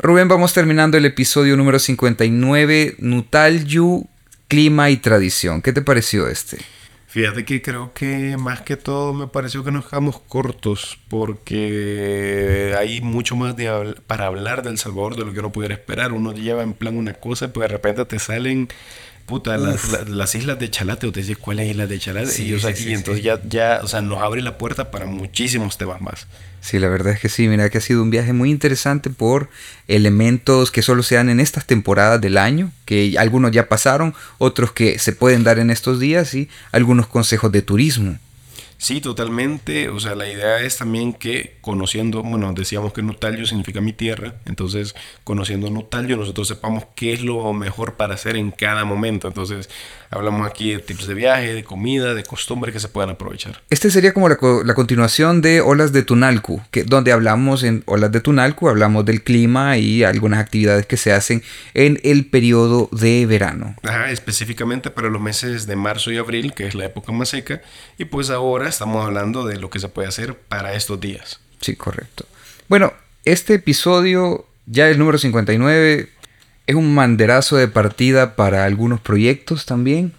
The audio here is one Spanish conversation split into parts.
Rubén, vamos terminando el episodio número 59, Nutalyu, Clima y Tradición. ¿Qué te pareció este? Fíjate que creo que más que todo me pareció que nos quedamos cortos porque hay mucho más de para hablar del Salvador de lo que uno pudiera esperar. Uno lleva en plan una cosa, pues de repente te salen puta, las, islas de Chalate, o te dices, ¿cuál es isla de Chalate? y, aquí, entonces ya, ya, o sea, nos abre la puerta para muchísimos temas más. Sí, la verdad es que sí, mira que ha sido un viaje muy interesante por elementos que solo se dan en estas temporadas del año, que algunos ya pasaron, otros que se pueden dar en estos días y algunos consejos de turismo. Sí, totalmente. O sea, la idea es también que conociendo, bueno, decíamos que Nutalio significa mi tierra, entonces conociendo Nutalio nosotros sepamos qué es lo mejor para hacer en cada momento. Entonces, hablamos aquí de tips de viaje, de comida, de costumbre que se puedan aprovechar. Este sería como la, la continuación de Olas de Tunalcu, que, donde hablamos en Olas de Tunalcu, hablamos del clima y algunas actividades que se hacen en el periodo de verano. Ajá, específicamente para los meses de marzo y abril, que es la época más seca, y pues ahora estamos hablando de lo que se puede hacer para estos días. Sí, correcto. Bueno, este episodio, ya el número 59, es un manderazo de partida para algunos proyectos también.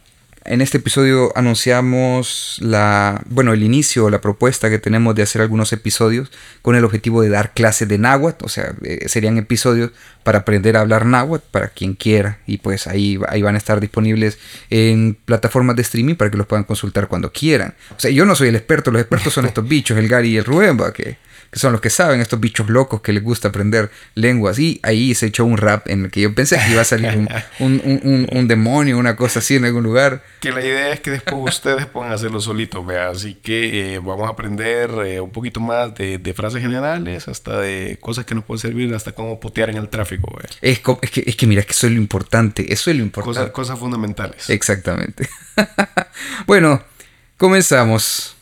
En este episodio anunciamos la, bueno, el inicio, la propuesta que tenemos de hacer algunos episodios con el objetivo de dar clases de náhuatl, o sea, eh, serían episodios para aprender a hablar náhuatl para quien quiera y pues ahí, ahí van a estar disponibles en plataformas de streaming para que los puedan consultar cuando quieran. O sea, yo no soy el experto, los expertos son estos bichos, el Gary y el Rubén, que que son los que saben, estos bichos locos que les gusta aprender lenguas. Y ahí se echó un rap en el que yo pensé que iba a salir un, demonio, una cosa así en algún lugar. Que la idea es que después ustedes puedan hacerlo solitos, vea. Así que eh, vamos a aprender eh, un poquito más de, frases generales, hasta de cosas que nos pueden servir, hasta cómo putear en el tráfico, Es, es, que, es que mira, que eso es lo importante, eso es lo importante. Cosas, cosas fundamentales. Exactamente. bueno, comenzamos.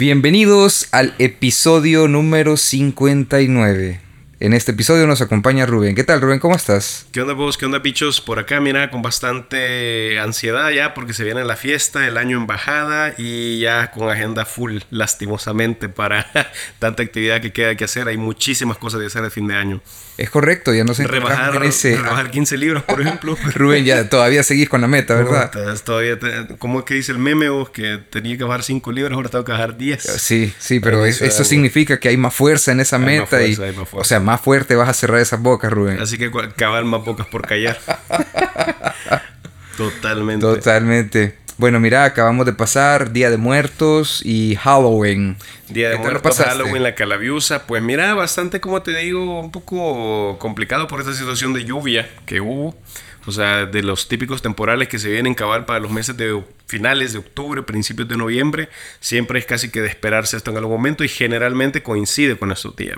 Bienvenidos al episodio número 59. En este episodio nos acompaña Rubén. ¿Qué tal, Rubén? ¿Cómo estás? ¿Qué onda, vos? ¿Qué onda, bichos? Por acá, mira, con bastante ansiedad ya, porque se viene la fiesta, el año en bajada y ya con agenda full, lastimosamente, para tanta actividad que queda que hacer. Hay muchísimas cosas de hacer el fin de año. Es correcto, ya no sé. Rebajar, rebajar 15 libros, por ejemplo. Rubén, ya todavía seguís con la meta, ¿verdad? todavía, ¿cómo es que dice el meme vos? Que tenía que bajar 5 libros, ahora tengo que bajar 10. Sí, sí, pero, eso, significa que hay más fuerza en esa meta. y, O sea, más fuerte vas a cerrar esas bocas, Rubén. Así que cabal más bocas por callar. Totalmente. Totalmente. Bueno, mira, acabamos de pasar Día de Muertos y Halloween. Día de Muertos, Halloween, la calabiusa. Pues mira, bastante, como te digo, un poco complicado por esta situación de lluvia que hubo. O sea, de los típicos temporales que se vienen cabal para los meses de finales de octubre, principios de noviembre, siempre es casi que de esperarse esto en algún momento y generalmente coincide con estos días.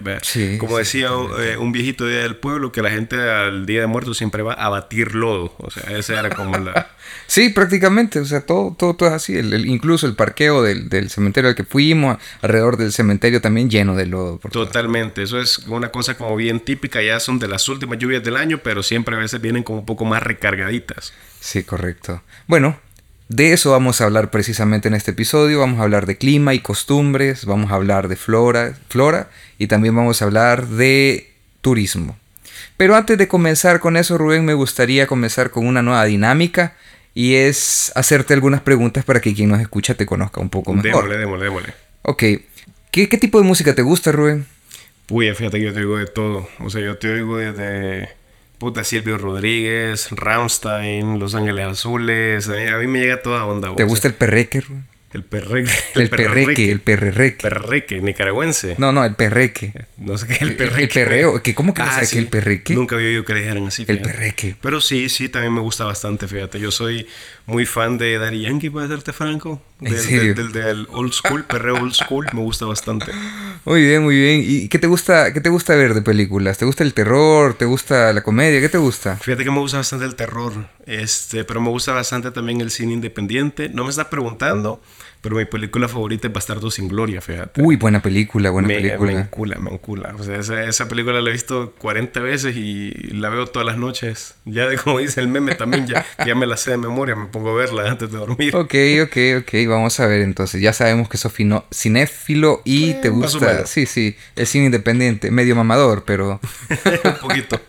Como decía eh, un viejito día del pueblo, que la gente al Día de Muertos siempre va a batir lodo. O sea, esa era como la... sí, prácticamente. O sea, todo, todo, todo es así. El, incluso el parqueo del, del, cementerio al que fuimos, alrededor del cementerio también lleno de lodo. Totalmente. Eso es una cosa como bien típica. Ya son de las últimas lluvias del año, pero siempre a veces vienen como un poco más recargaditas. Sí, correcto. Bueno, de eso vamos a hablar precisamente en este episodio. Vamos a hablar de clima y costumbres, vamos a hablar de flora, flora y también vamos a hablar de turismo. Pero antes de comenzar con eso, Rubén, me gustaría comenzar con una nueva dinámica y es hacerte algunas preguntas para que quien nos escucha te conozca un poco mejor. Démosle, démosle, démosle. Ok. ¿Qué, ¿Qué, tipo de música te gusta, Rubén? Uy, fíjate que yo te oigo de todo. O sea, yo te oigo desde Puta, Silvio Rodríguez, Rammstein, Los Ángeles Azules. A mí me llega toda onda. ¿Te gusta el perreque? El perreque. El, perreque, el perreque. Perreque, nicaragüense. No, no, el perreque. No sé qué es el perreque. El, perreo. ¿Cómo que ah, que el perreque? Nunca había oído que le dijeran así. El perreque. Pero sí, sí, también me gusta bastante, fíjate. Yo soy muy fan de Daddy Yankee, para serte franco. Del, del, old school, perreo old school, me gusta bastante. Muy bien, muy bien. ¿Y qué te gusta, qué te gusta ver de películas? ¿Te gusta el terror? ¿Te gusta la comedia? ¿Qué te gusta? Fíjate que me gusta bastante el terror. Este, pero me gusta bastante también el cine independiente. No me estás preguntando, pero mi película favorita es Bastardo sin Gloria, fíjate. Uy, buena película, buena película. Me encula, me encula. O sea, esa, esa, película la he visto 40 veces y la veo todas las noches. Ya de como dice el meme también, ya, ya me la sé de memoria, me pongo a verla antes de dormir. Ok, ok, ok. Vamos a ver entonces. Ya sabemos que sos cinéfilo y eh, te gusta. Sí, sí, el cine independiente. Medio mamador, pero. Un poquito.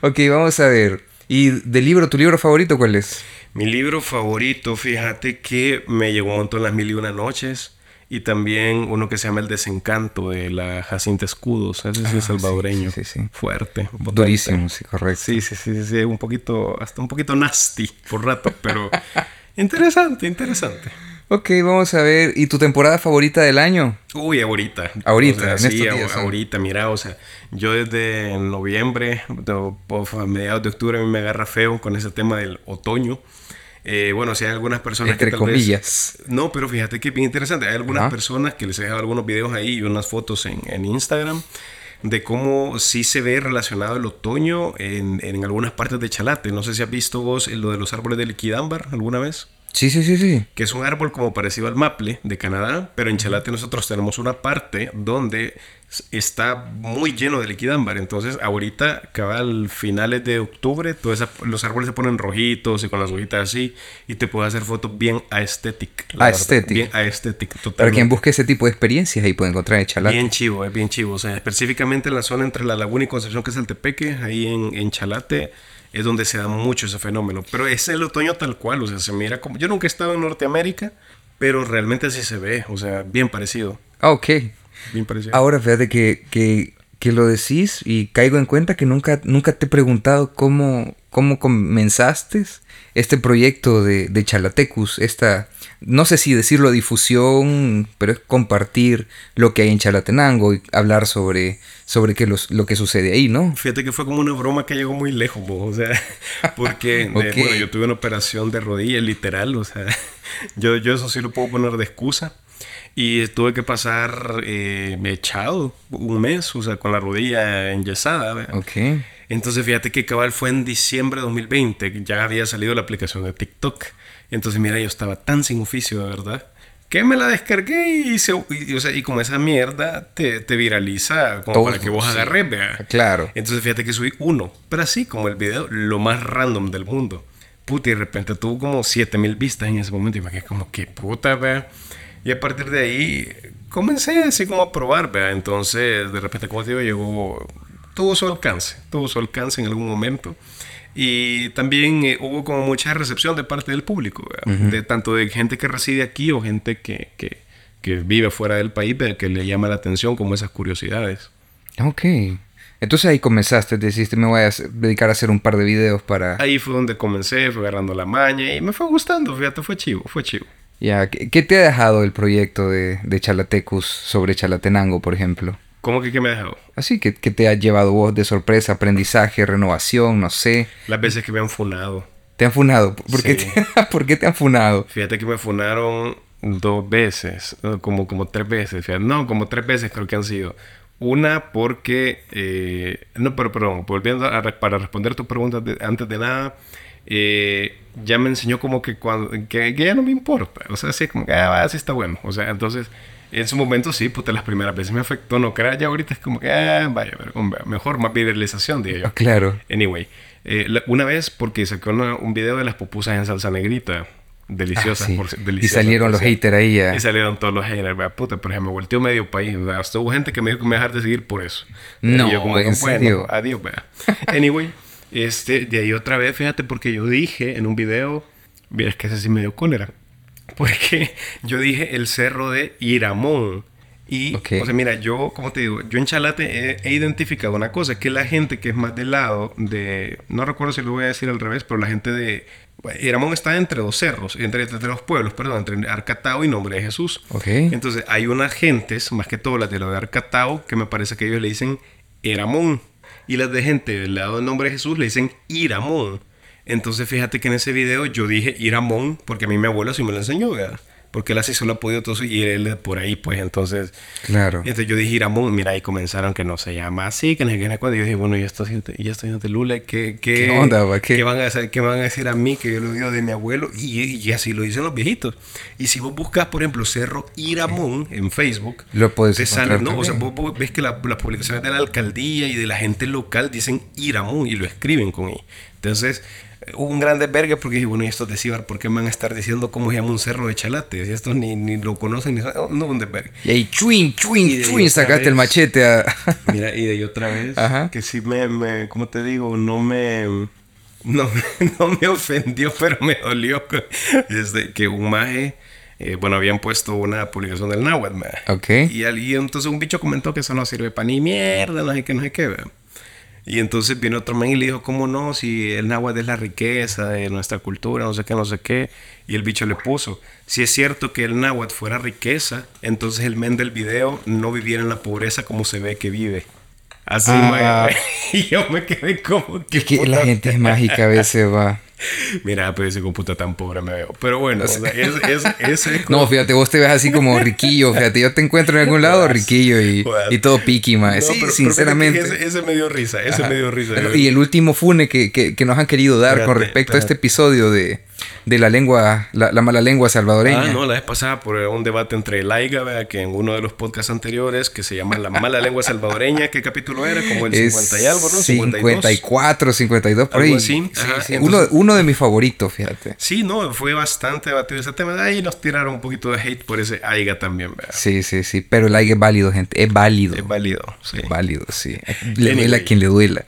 ok, vamos a ver. ¿Y del libro, tu libro favorito cuál es? Mi libro favorito, fíjate que me llegó un montón las mil y una noches. Y también uno que se llama El Desencanto de la Jacinta Escudos. Ese sí es ah, salvadoreño. Sí, sí, Fuerte. Durísimo, sí, correcto. Sí, sí, sí, sí, un poquito, hasta un poquito nasty por rato, pero interesante, interesante. Ok, vamos a ver. ¿Y tu temporada favorita del año? Uy, ahorita. Ahorita, en sí, ahorita. Mira, o sea, yo desde noviembre, a mediados de octubre, a mí me agarra feo con ese tema del otoño. Eh, bueno, si hay algunas personas Entre que tal comillas. no, pero fíjate que es bien interesante. Hay algunas personas que les he dejado algunos videos ahí y unas fotos en, en Instagram de cómo sí se ve relacionado el otoño en, en, algunas partes de Chalate. No sé si has visto vos lo de los árboles de liquidámbar alguna vez. Sí, sí, sí, sí. Que es un árbol como parecido al maple de Canadá, pero en Chalate nosotros tenemos una parte donde está muy lleno de liquidámbar. Entonces, ahorita, cabal, finales de octubre, todos los árboles se ponen rojitos y con las hojitas así, y te puedes hacer fotos bien aesthetic. Aesthetic. Bien aesthetic, total. Para quien busque ese tipo de experiencias, ahí puede encontrar en Chalate. Bien chivo, es bien chivo. O sea, específicamente en la zona entre la Laguna y Concepción, que es el Tepeque, ahí en, en Chalate es donde se da mucho ese fenómeno. Pero es el otoño tal cual, o sea, se mira como... Yo nunca he estado en Norteamérica, pero realmente así se ve, o sea, bien parecido. Ah, ok. Bien parecido. Ahora, fíjate que, que, que, lo decís y caigo en cuenta que nunca, nunca te he preguntado cómo, cómo comenzaste este proyecto de, de Chalatecus, esta no sé si decirlo difusión, pero es compartir lo que hay en Chalatenango y hablar sobre, sobre qué lo que sucede ahí, ¿no? Fíjate que fue como una broma que llegó muy lejos, o sea, porque eh, bueno, yo tuve una operación de rodilla literal, o sea, yo, yo eso sí lo puedo poner de excusa. Y tuve que pasar eh, echado un mes, o sea, con la rodilla enyesada. Ok. Entonces fíjate que cabal fue en diciembre de 2020, ya había salido la aplicación de TikTok. Entonces, mira, yo estaba tan sin oficio, de verdad, que me la descargué y, se, y, o sea, y como esa mierda te, te viraliza como para que vos agarres, vea. Claro. Entonces, fíjate que subí uno, pero así como el video, lo más random del mundo. Puta, y de repente tuvo como 7000 vistas en ese momento y me quedé como, qué puta, vea. Y a partir de ahí comencé así como a probar, vea. Entonces, de repente, como te digo, llegó, tuvo su alcance, tuvo su alcance en algún momento. Y también eh, hubo como mucha recepción de parte del público, de tanto de gente que reside aquí o gente que, que, que vive fuera del país, que le llama la atención como esas curiosidades. Ok. Entonces ahí comenzaste, deciste, me voy a dedicar a hacer un par de videos para... Ahí fue donde comencé, fui agarrando la maña y me fue gustando, fíjate, fue chivo, fue chivo. Ya, ¿qué, te ha dejado el proyecto de, de Chalatecus sobre Chalatenango, por ejemplo? ¿Cómo que qué me ha dejado? Así que, que te ha llevado vos de sorpresa, aprendizaje, renovación, no sé. Las veces que me han funado. ¿Te han funado? ¿Por, qué, te, ¿por qué te han funado? Fíjate que me funaron dos veces, como, como tres veces. no, como tres veces creo que han sido. Una porque, eh, no, pero perdón, volviendo a, para responder tu pregunta antes de nada, eh, ya me enseñó como que, cuando, que, ya no me importa. O sea, así como que, ah, así está bueno. O sea, entonces en su momento sí, puta, las primeras veces me afectó, no creas, ya ahorita es como que, ah, vaya, mejor más viralización, diría yo. Ah, claro. Anyway, eh, una vez porque sacó un video de las pupusas en salsa negrita, deliciosas, ah, Y salieron los haters ahí ya. Y salieron todos los haters, vea, puta, pero me volteó medio país, sea, hasta hubo gente que me dijo que me dejar de seguir por eso. No, yo como, en serio. adiós, vea. Anyway, este, de ahí otra vez, fíjate, porque yo dije en un video, mira, es que ese sí me dio cólera porque yo dije el cerro de Iramón. Y, o sea, mira, yo, como te digo, yo en Chalate he, identificado una cosa, que la gente que es más del lado de, no recuerdo si lo voy a decir al revés, pero la gente de, Iramón está entre dos cerros, entre, entre dos pueblos, perdón, entre Arcatao y Nombre de Jesús. Okay. Entonces, hay unas gentes, más que todo las de lo de Arcatao, que me parece que ellos le dicen Iramón. Y las de gente del lado del Nombre de Jesús le dicen Iramón. Entonces fíjate que en ese video yo dije Iramón porque a mí mi abuelo sí me lo enseñó, ¿verdad? porque él así solo ha podido todo eso y él por ahí, pues entonces. Claro. Y entonces yo dije Iramón, mira, ahí comenzaron que no se llama así, que no sé qué, cuando yo dije, bueno, y esto y esto de Lula, ¿qué, qué, ¿Qué onda, va? ¿Qué? ¿Qué van, a hacer, ¿Qué van a decir a mí que yo lo digo de mi abuelo? Y, y, así lo dicen los viejitos. Y si vos buscas, por ejemplo, Cerro Iramón en Facebook, lo puedes te sale, ¿no? O sea, vos, vos ves que la, las publicaciones de la alcaldía y de la gente local dicen Iramón y lo escriben con I. Entonces, hubo un gran desvergue porque dije, bueno, y estos de Cibar, ¿por qué me van a estar diciendo cómo se llama un cerro de chalates? Y estos ni, ni lo conocen, ni oh, no, un desvergue. Y ahí, chuin, chuin, chuin, sacaste el machete a... Mira, y de ahí otra vez, que sí me, me, ¿cómo te digo? No me... No, no me ofendió, pero me dolió desde que un maje... Eh, bueno, habían puesto una publicación del náhuatl, Ok. Y, y entonces un bicho comentó que eso no sirve para ni mierda, no sé qué, no sé qué, ¿verdad? Y entonces viene otro man y le dijo, ¿cómo no? Si el náhuatl es la riqueza de nuestra cultura, no sé qué, no sé qué. Y el bicho le puso, si es cierto que el náhuatl fuera riqueza, entonces el men del video no viviera en la pobreza como se ve que vive. Así, ah. Y yo me quedé como que... Es que la gente es mágica a veces, va. Mira, pero ese computa tan pobre me veo. Pero bueno, es, es, No, fíjate, vos te ves así como riquillo. Fíjate, yo te encuentro en algún lado riquillo y, y todo piqui, sí, sinceramente. ese, me dio risa, ese me dio risa. y el último fune que, que, que nos han querido dar con respecto a este episodio de de la lengua, la, mala lengua salvadoreña. Ah, no, la vez pasada por un debate entre Laiga, ¿verdad? que en uno de los podcasts anteriores, que se llama La mala lengua salvadoreña, ¿qué capítulo era? Como el 50 y algo, ¿no? 54, 52, por ahí. Así. uno, uno, de mis favoritos, fíjate. Sí, no, fue bastante debatido ese tema. Ahí nos tiraron un poquito de hate por ese Aiga también, ¿verdad? Sí, sí, sí. Pero el Aiga es válido, gente. Es válido. Es válido, sí. Es válido, sí. Le duela a quien le duela.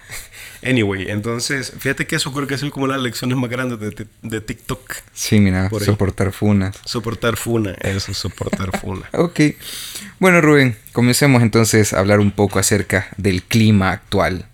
Anyway, entonces, fíjate que eso creo que es como las lecciones más grandes de, de TikTok. Sí, mira, soportar funas. Soportar funa, eso, soportar funa. ok. Bueno, Rubén, comencemos entonces a hablar un poco acerca del clima actual.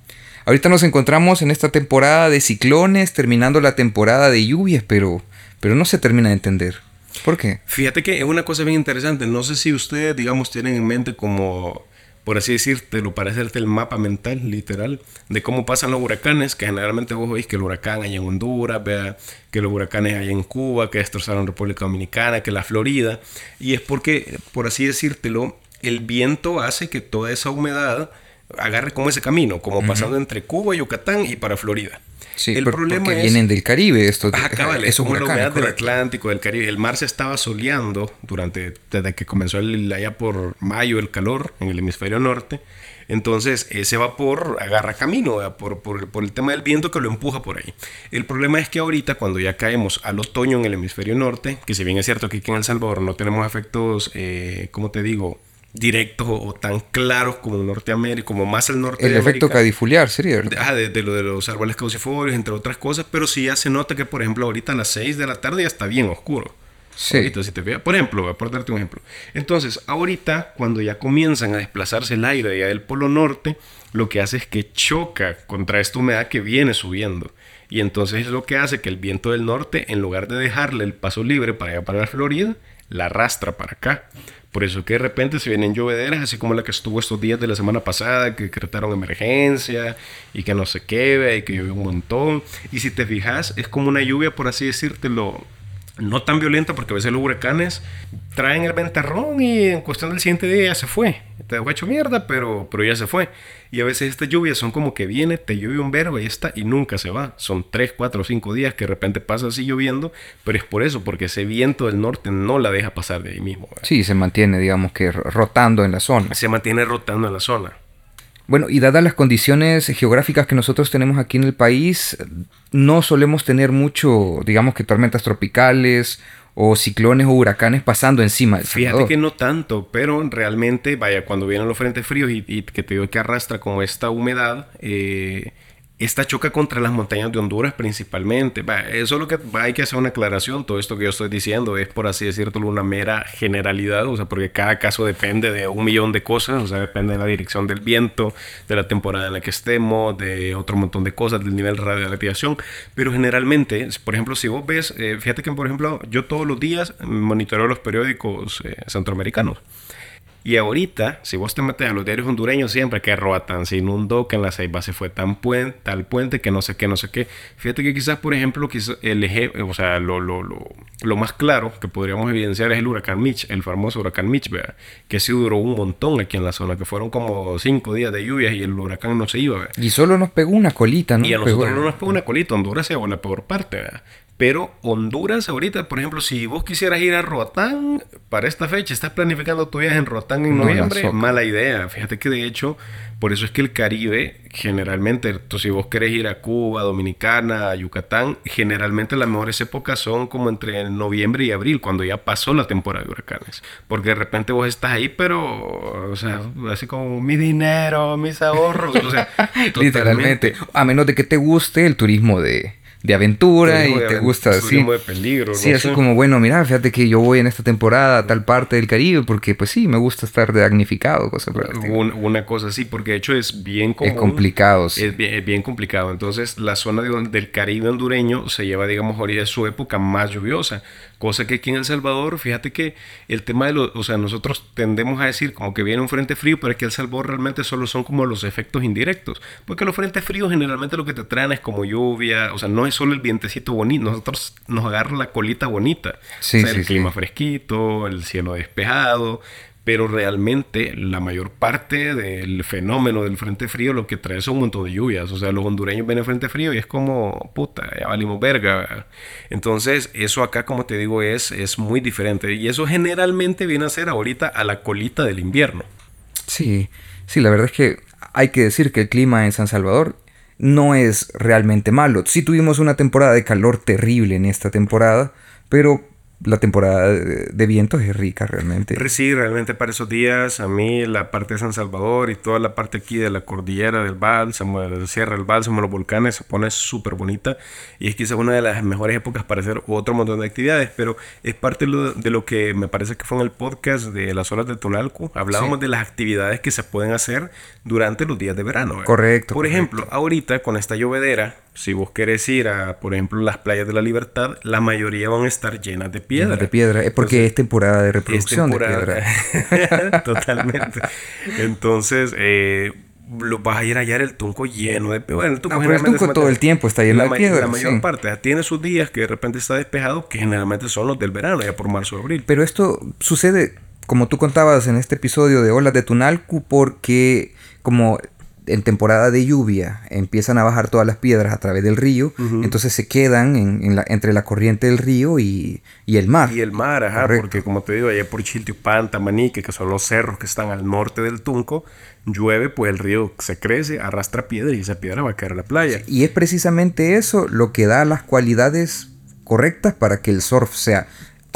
Ahorita nos encontramos en esta temporada de ciclones, terminando la temporada de lluvias, pero, pero no se termina de entender. ¿Por qué? Fíjate que es una cosa bien interesante. No sé si ustedes, digamos, tienen en mente como por así decírtelo, para hacerte el mapa mental, literal, de cómo pasan los huracanes, que generalmente vos veis que el huracán hay en Honduras, vea, que los huracanes hay en Cuba, que destrozaron República Dominicana, que la Florida, y es porque, por así decírtelo, el viento hace que toda esa humedad agarre como ese camino, como pasando entre Cuba, Yucatán y para Florida. Sí, el problema es, vienen del Caribe estos ah, es como la humedad del Atlántico, del Caribe. El mar se estaba soleando durante desde que comenzó el, allá por mayo el calor en el hemisferio norte. Entonces ese vapor agarra camino por, por, por, el tema del viento que lo empuja por ahí. El problema es que ahorita cuando ya caemos al otoño en el hemisferio norte, que si bien es cierto que aquí en El Salvador no tenemos efectos, eh, ¿cómo te digo? Directos o tan claros como Norteamérica, como más al norte. El efecto cadifuliar sería, ¿verdad? Ah, de, lo de los árboles caucifolios, entre otras cosas, pero sí ya se nota que, por ejemplo, ahorita a las 6 de la tarde ya está bien oscuro. Sí. Ahorita, si te por ejemplo, por darte un ejemplo. Entonces, ahorita, cuando ya comienzan a desplazarse el aire ya del polo norte, lo que hace es que choca contra esta humedad que viene subiendo. Y entonces es lo que hace que el viento del norte, en lugar de dejarle el paso libre para allá para la Florida, la arrastra para acá. Por eso que de repente se vienen llovederas, así como la que estuvo estos días de la semana pasada, que decretaron emergencia y que no se quede y que llovió un montón. Y si te fijas, es como una lluvia, por así decírtelo, no tan violenta porque a veces los huracanes traen el ventarrón y en cuestión del siguiente día ya se fue. Te dejó hecho mierda, pero, pero ya se fue. Y a veces estas lluvias son como que viene, te llueve un verbo y está y nunca se va. Son 3, 4, 5 días que de repente pasa así lloviendo, pero es por eso, porque ese viento del norte no la deja pasar de ahí mismo. Sí, se mantiene, digamos que rotando en la zona. Se mantiene rotando en la zona. Bueno, y dadas las condiciones geográficas que nosotros tenemos aquí en el país, no solemos tener mucho, digamos que tormentas tropicales o ciclones o huracanes pasando encima del Fíjate que no tanto, pero realmente, vaya, cuando vienen los frentes fríos y, que te digo que arrastra como esta humedad, eh, esta choca contra las montañas de Honduras principalmente. eso es lo que hay que hacer una aclaración. Todo esto que yo estoy diciendo es, por así decirlo, una mera generalidad. O sea, porque cada caso depende de un millón de cosas. O sea, depende de la dirección del viento, de la temporada en la que estemos, de otro montón de cosas, del nivel de radiación. Pero generalmente, por ejemplo, si vos ves, eh, fíjate que, por ejemplo, yo todos los días monitoreo los periódicos eh, centroamericanos. Y ahorita, si vos te metes a los diarios hondureños, siempre que Roatán se inundó, que en la Ceiba se fue tan puente, tal puente, que no sé qué, no sé qué. Fíjate que quizás, por ejemplo, el eje, o sea, lo, lo, lo, lo, más claro que podríamos evidenciar es el huracán Mitch, el famoso huracán Mitch, ¿verdad? que sí duró un montón aquí en la zona, que fueron como cinco días de lluvias y el huracán no se iba. ¿verdad? Y solo nos pegó una colita, ¿no? Y a nosotros no nos pegó una colita, Honduras se llevó la peor parte. ¿verdad? Pero Honduras ahorita, por ejemplo, si vos quisieras ir a Roatán para esta fecha, estás planificando tu viaje en Roatán en noviembre, mala idea. Fíjate que de hecho, por eso es que el Caribe, generalmente, si vos querés ir a Cuba, Dominicana, a Yucatán, generalmente las mejores épocas son como entre noviembre y abril, cuando ya pasó la temporada de huracanes. Porque de repente vos estás ahí, pero, o sea, así como mi dinero, mis ahorros, o sea, literalmente. A menos de que te guste el turismo de de aventura y te gusta así. de peligro. Sí, así como, bueno, mira, fíjate que yo voy en esta temporada a tal parte del Caribe porque pues sí, me gusta estar damnificado, cosas Una cosa así, porque de hecho es bien Es complicado, sí. Es bien, complicado. Entonces, la zona del Caribe hondureño se lleva, digamos, ahorita su época más lluviosa. Cosa que aquí en El Salvador, fíjate que el tema de los, o sea, nosotros tendemos a decir como que viene un frente frío, pero aquí en El Salvador realmente solo son como los efectos indirectos. Porque los frentes fríos generalmente lo que te traen es como lluvia, o sea, no es solo el vientecito bonito, nosotros nos agarra la colita bonita. Sí, el clima fresquito, el cielo despejado, pero realmente la mayor parte del fenómeno del frente frío lo que trae es un montón de lluvias. O sea, los hondureños ven el frente frío y es como, puta, ya valimos verga. Entonces, eso acá, como te digo, es, es muy diferente. Y eso generalmente viene a ser ahorita a la colita del invierno. Sí, sí, la verdad es que hay que decir que el clima en San Salvador no es realmente malo. Sí tuvimos una temporada de calor terrible en esta temporada, pero la temporada de, vientos es rica realmente. Sí, realmente para esos días a mí la parte de San Salvador y toda la parte aquí de la cordillera del Bálsamo, de la Sierra del Bálsamo, los volcanes se pone súper bonita y es quizás una de las mejores épocas para hacer otro montón de actividades, pero es parte de lo, que me parece que fue en el podcast de las horas de Tonalco, hablábamos de las actividades que se pueden hacer durante los días de verano. Correcto. Por ejemplo, ahorita con esta llovedera, si vos querés ir a, por ejemplo, las playas de la Libertad, la mayoría van a estar llenas de piedra. De piedra, es porque es temporada de reproducción de piedra. Totalmente. Entonces, eh, lo vas a ir a hallar el tunco lleno de piedra. el tunco, el tunco todo el tiempo está lleno de piedra. La mayor parte. Tiene sus días que de repente está despejado, que generalmente son los del verano, ya por marzo o abril. Pero esto sucede, como tú contabas en este episodio de Olas de Tunalco, porque como en temporada de lluvia empiezan a bajar todas las piedras a través del río, entonces se quedan en, la, entre la corriente del río y, el mar. Y el mar, ajá, porque como te digo, allá por Chiltiupan, Tamanique, que son los cerros que están al norte del Tunco, llueve, pues el río se crece, arrastra piedra y esa piedra va a caer a la playa. Y es precisamente eso lo que da las cualidades correctas para que el surf sea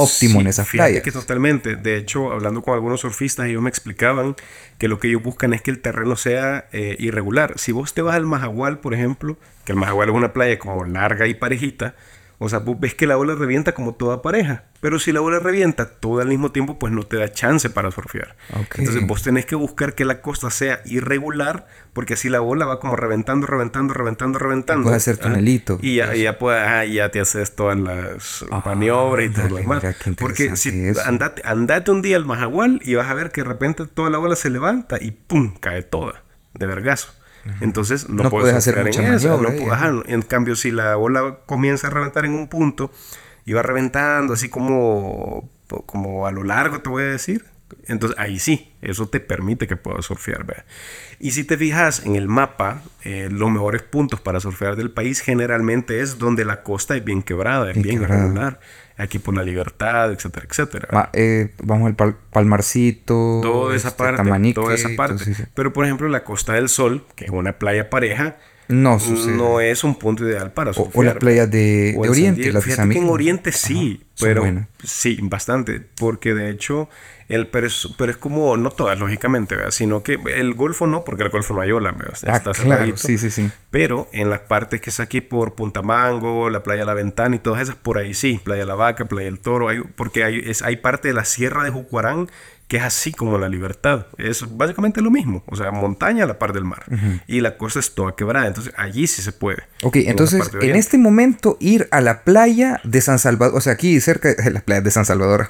óptimo en esas playas. que totalmente. De hecho, hablando con algunos surfistas, ellos me explicaban que lo que ellos buscan es que el terreno sea eh, irregular. Si vos te vas al Majagual, por ejemplo, que el Majagual es una playa como larga y parejita, o sea, vos ves que la ola revienta como toda pareja. Pero si la ola revienta todo al mismo tiempo, pues no te da chance para surfear. Entonces vos tenés que buscar que la costa sea irregular, porque así la ola va como reventando, reventando, reventando, reventando. Puedes hacer tunelito. Y ya, ya, ya te haces todas las maniobras y todo lo demás. Porque si andate, andate un día al Majagual y vas a ver que de repente toda la ola se levanta y ¡pum! cae toda, de vergazo. Entonces no, puedes, hacer en eso. No en cambio, si la ola comienza a reventar en un punto y va reventando así como, como a lo largo, te voy a decir. Entonces ahí sí, eso te permite que puedas surfear. Y si te fijas en el mapa, eh, los mejores puntos para surfear del país generalmente es donde la costa es bien quebrada, es bien, irregular aquí por la libertad, etcétera, etcétera. Eh, vamos al Palmarcito, toda esa este, parte, toda esa parte. Pero por ejemplo la Costa del Sol, que es una playa pareja, no, no es un punto ideal para surfear. O, las playas de, Oriente. Las Fíjate que en Oriente sí, pero sí, bastante, porque de hecho el, pero, es, pero es como, no todas, lógicamente, sino que el Golfo no, porque el Golfo no hay ola, ah, está claro, sí, sí, sí. Pero en las partes que es aquí por Punta Mango, la Playa La Ventana y todas esas, por ahí sí, Playa La Vaca, Playa El Toro, hay, porque hay, es, hay parte de la Sierra de Jucuarán que es así como la libertad. Es básicamente lo mismo. O sea, montaña a la par del mar. Y la costa es toda quebrada. Entonces, allí sí se puede. Ok, entonces, en este momento, ir a la playa de San Salvador, o sea, aquí cerca de las playas de San Salvador.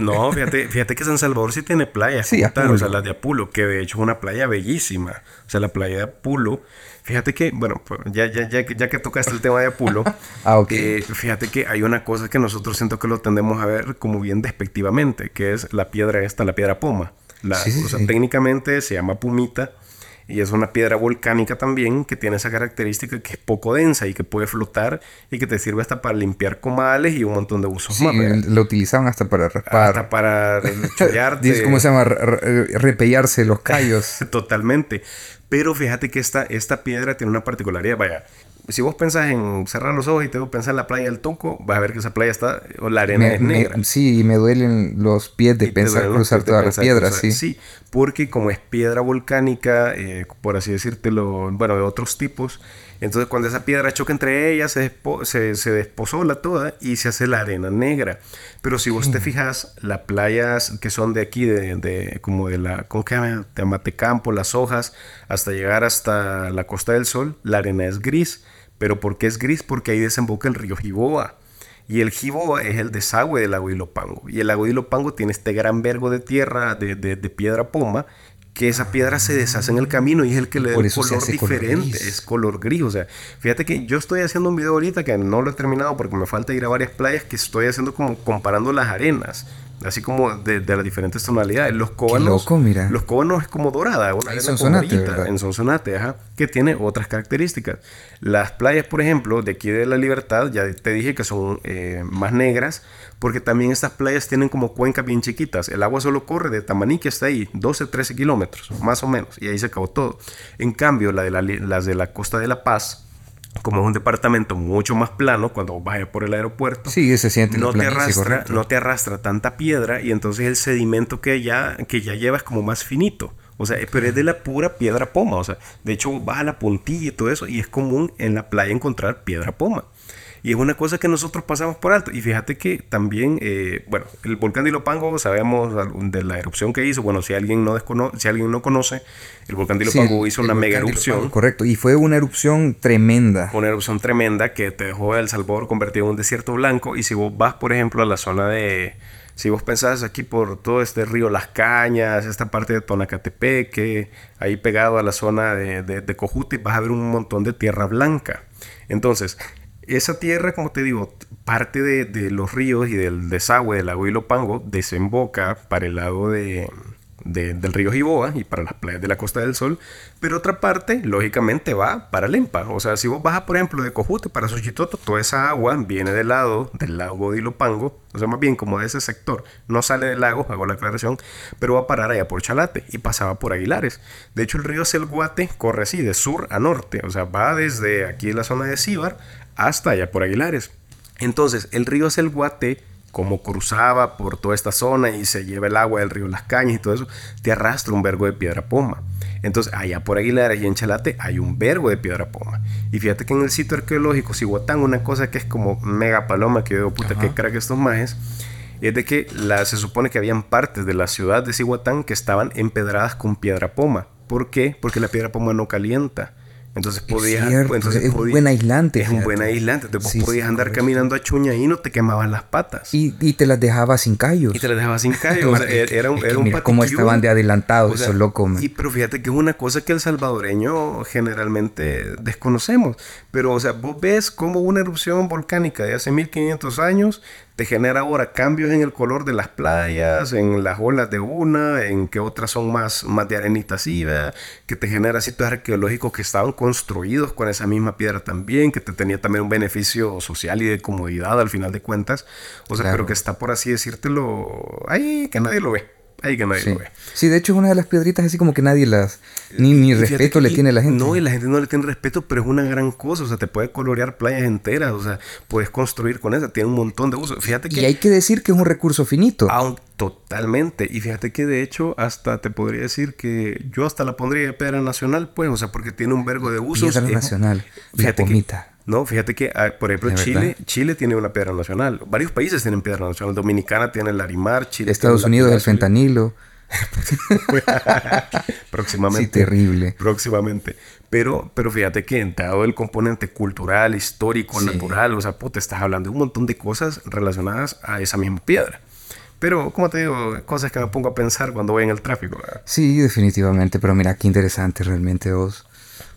no, fíjate, fíjate que San Salvador sí tiene playas. Sí, o sea, la de Apulo, que de hecho es una playa bellísima. O sea, la playa de Apulo. Fíjate que, bueno, pues, ya, ya, ya, ya que tocaste el tema de Apulo, ah, eh, fíjate que hay una cosa que nosotros siento que lo tendemos a ver como bien despectivamente, que es la piedra esta, la piedra poma. La, o sea, técnicamente se llama pumita y es una piedra volcánica también que tiene esa característica que es poco densa y que puede flotar y que te sirve hasta para limpiar comales y un montón de usos sí, Lo utilizaban hasta para Hasta para chollarte. ¿Cómo se llama? repellarse los callos. Totalmente. Pero fíjate que esta, esta piedra tiene una particularidad. Vaya, si vos pensás en cerrar los ojos y te pensar en la playa del Tonco, vas a ver que esa playa está, o la arena es negra. sí, y me duelen los pies de pensar cruzar todas las piedras, sí. Sí, porque como es piedra volcánica, eh, por así decírtelo, bueno, de otros tipos, entonces cuando esa piedra choca entre ellas, se, se, se desposola toda y se hace la arena negra. Pero si vos te mm. fijas, las playas que son de aquí, de, de como de la, ¿cómo que llama? De Amatecampo, las hojas, hasta llegar hasta la Costa del Sol, la arena es gris. ¿Pero por qué es gris? Porque ahí desemboca el río Jiboa. Y el Jiboa es el desagüe del lago Ilopango. Y el lago Ilopango tiene este gran vergo de tierra, de, de, de piedra poma, que esa piedra se deshace en el camino y es el que le da un color diferente, es color gris. O sea, fíjate que yo estoy haciendo un video ahorita que no lo he terminado porque me falta ir a varias playas que estoy haciendo como comparando las arenas así como de, las diferentes tonalidades. Los cóbanos, los cóbanos es como dorada, una en Sonsonate, en Sonsonate, ajá, que tiene otras características. Las playas, por ejemplo, de aquí de la Libertad, ya te dije que son eh, más negras, porque también estas playas tienen como cuencas bien chiquitas. El agua solo corre de Tamaní, que está ahí, 12, 13 kilómetros, más o menos, y ahí se acabó todo. En cambio, la de las de la costa de La Paz, como es un departamento mucho más plano, cuando vayas por el aeropuerto, sí, se siente no, te arrastra, no te arrastra tanta piedra y entonces el sedimento que ya, que ya lleva es como más finito. O sea, pero es de la pura piedra poma. O sea, de hecho vas a la puntilla y todo eso y es común en la playa encontrar piedra poma. Y es una cosa que nosotros pasamos por alto. Y fíjate que también, eh, bueno, el volcán de Ilopango, sabemos de la erupción que hizo. Bueno, si alguien no, si alguien no conoce, el volcán de Ilopango hizo una mega erupción. correcto, y fue una erupción tremenda. Una erupción tremenda que te dejó El Salvador convertido en un desierto blanco. Y si vos vas, por ejemplo, a la zona de... Si vos pensás aquí por todo este río Las Cañas, esta parte de Tonacatepeque, ahí pegado a la zona de, de, de Cojuti, vas a ver un montón de tierra blanca. Entonces, esa tierra, como te digo, parte de, los ríos y del desagüe del lago Ilopango desemboca para el lado de, del río Jiboa y para las playas de la Costa del Sol, pero otra parte, lógicamente, va para Lempa. O sea, si vos bajas, por ejemplo, de Cojute para Xochitoto, toda esa agua viene del lado del lago de Ilopango, o sea, más bien como de ese sector. No sale del lago, hago la aclaración, pero va a parar allá por Chalate y pasaba por Aguilares. De hecho, el río Selguate corre así, de sur a norte, o sea, va desde aquí en la zona de Cíbar hasta allá por Aguilares. Entonces, el río Selguate, como cruzaba por toda esta zona y se lleva el agua del río Las Cañas y todo eso, te arrastra un vergo de piedra poma. Entonces, allá por Aguilares y en Chalate hay un vergo de piedra poma. Y fíjate que en el sitio arqueológico Cihuatán, una cosa que es como mega paloma, que yo digo, puta, que crack estos majes, es de que la, se supone que habían partes de la ciudad de Cihuatán que estaban empedradas con piedra poma. ¿Por qué? Porque la piedra poma no calienta. Entonces podías. entonces es un buen aislante. Es un buen aislante. Entonces podías andar caminando a chuña y no te quemaban las patas. Y, y, te las dejaba sin callos. Y te las dejaba sin callos. era, un, era un Como estaban de adelantados, eso loco. Y pero fíjate que es una cosa que el salvadoreño generalmente desconocemos. Pero, o sea, vos ves como una erupción volcánica de hace 1500 años te genera ahora cambios en el color de las playas, en las olas de una, en que otras son más, más de arenita así, que te genera sitios arqueológicos que estaban construidos con esa misma piedra también, que te tenía también un beneficio social y de comodidad al final de cuentas, o sea, pero que está por así decírtelo ahí, que nadie lo ve. Ahí que nadie sí. lo ve. Sí, de hecho es una de las piedritas así como que nadie las... Ni, ni respeto le tiene la gente. No, y la gente no le tiene respeto, pero es una gran cosa. O sea, te puede colorear playas enteras. O sea, puedes construir con esa. Tiene un montón de usos. Fíjate que... Y hay que decir que es un recurso finito. Aún, totalmente. Y fíjate que de hecho hasta te podría decir que yo hasta la pondría de piedra nacional, pues. O sea, porque tiene un vergo de usos. Piedra nacional. Fíjate que, no, fíjate que, ah, por ejemplo, Chile, Chile tiene una piedra nacional. Varios países tienen piedra nacional. Dominicana tiene el Larimar, Chile Estados Unidos el fentanilo. próximamente. Sí, terrible. Próximamente. Pero, pero fíjate que dado el componente cultural, histórico, natural, o sea, te estás hablando de un montón de cosas relacionadas a esa misma piedra. Pero, como te digo, cosas que me pongo a pensar cuando voy en el tráfico. Sí, definitivamente. Pero mira, qué interesante realmente vos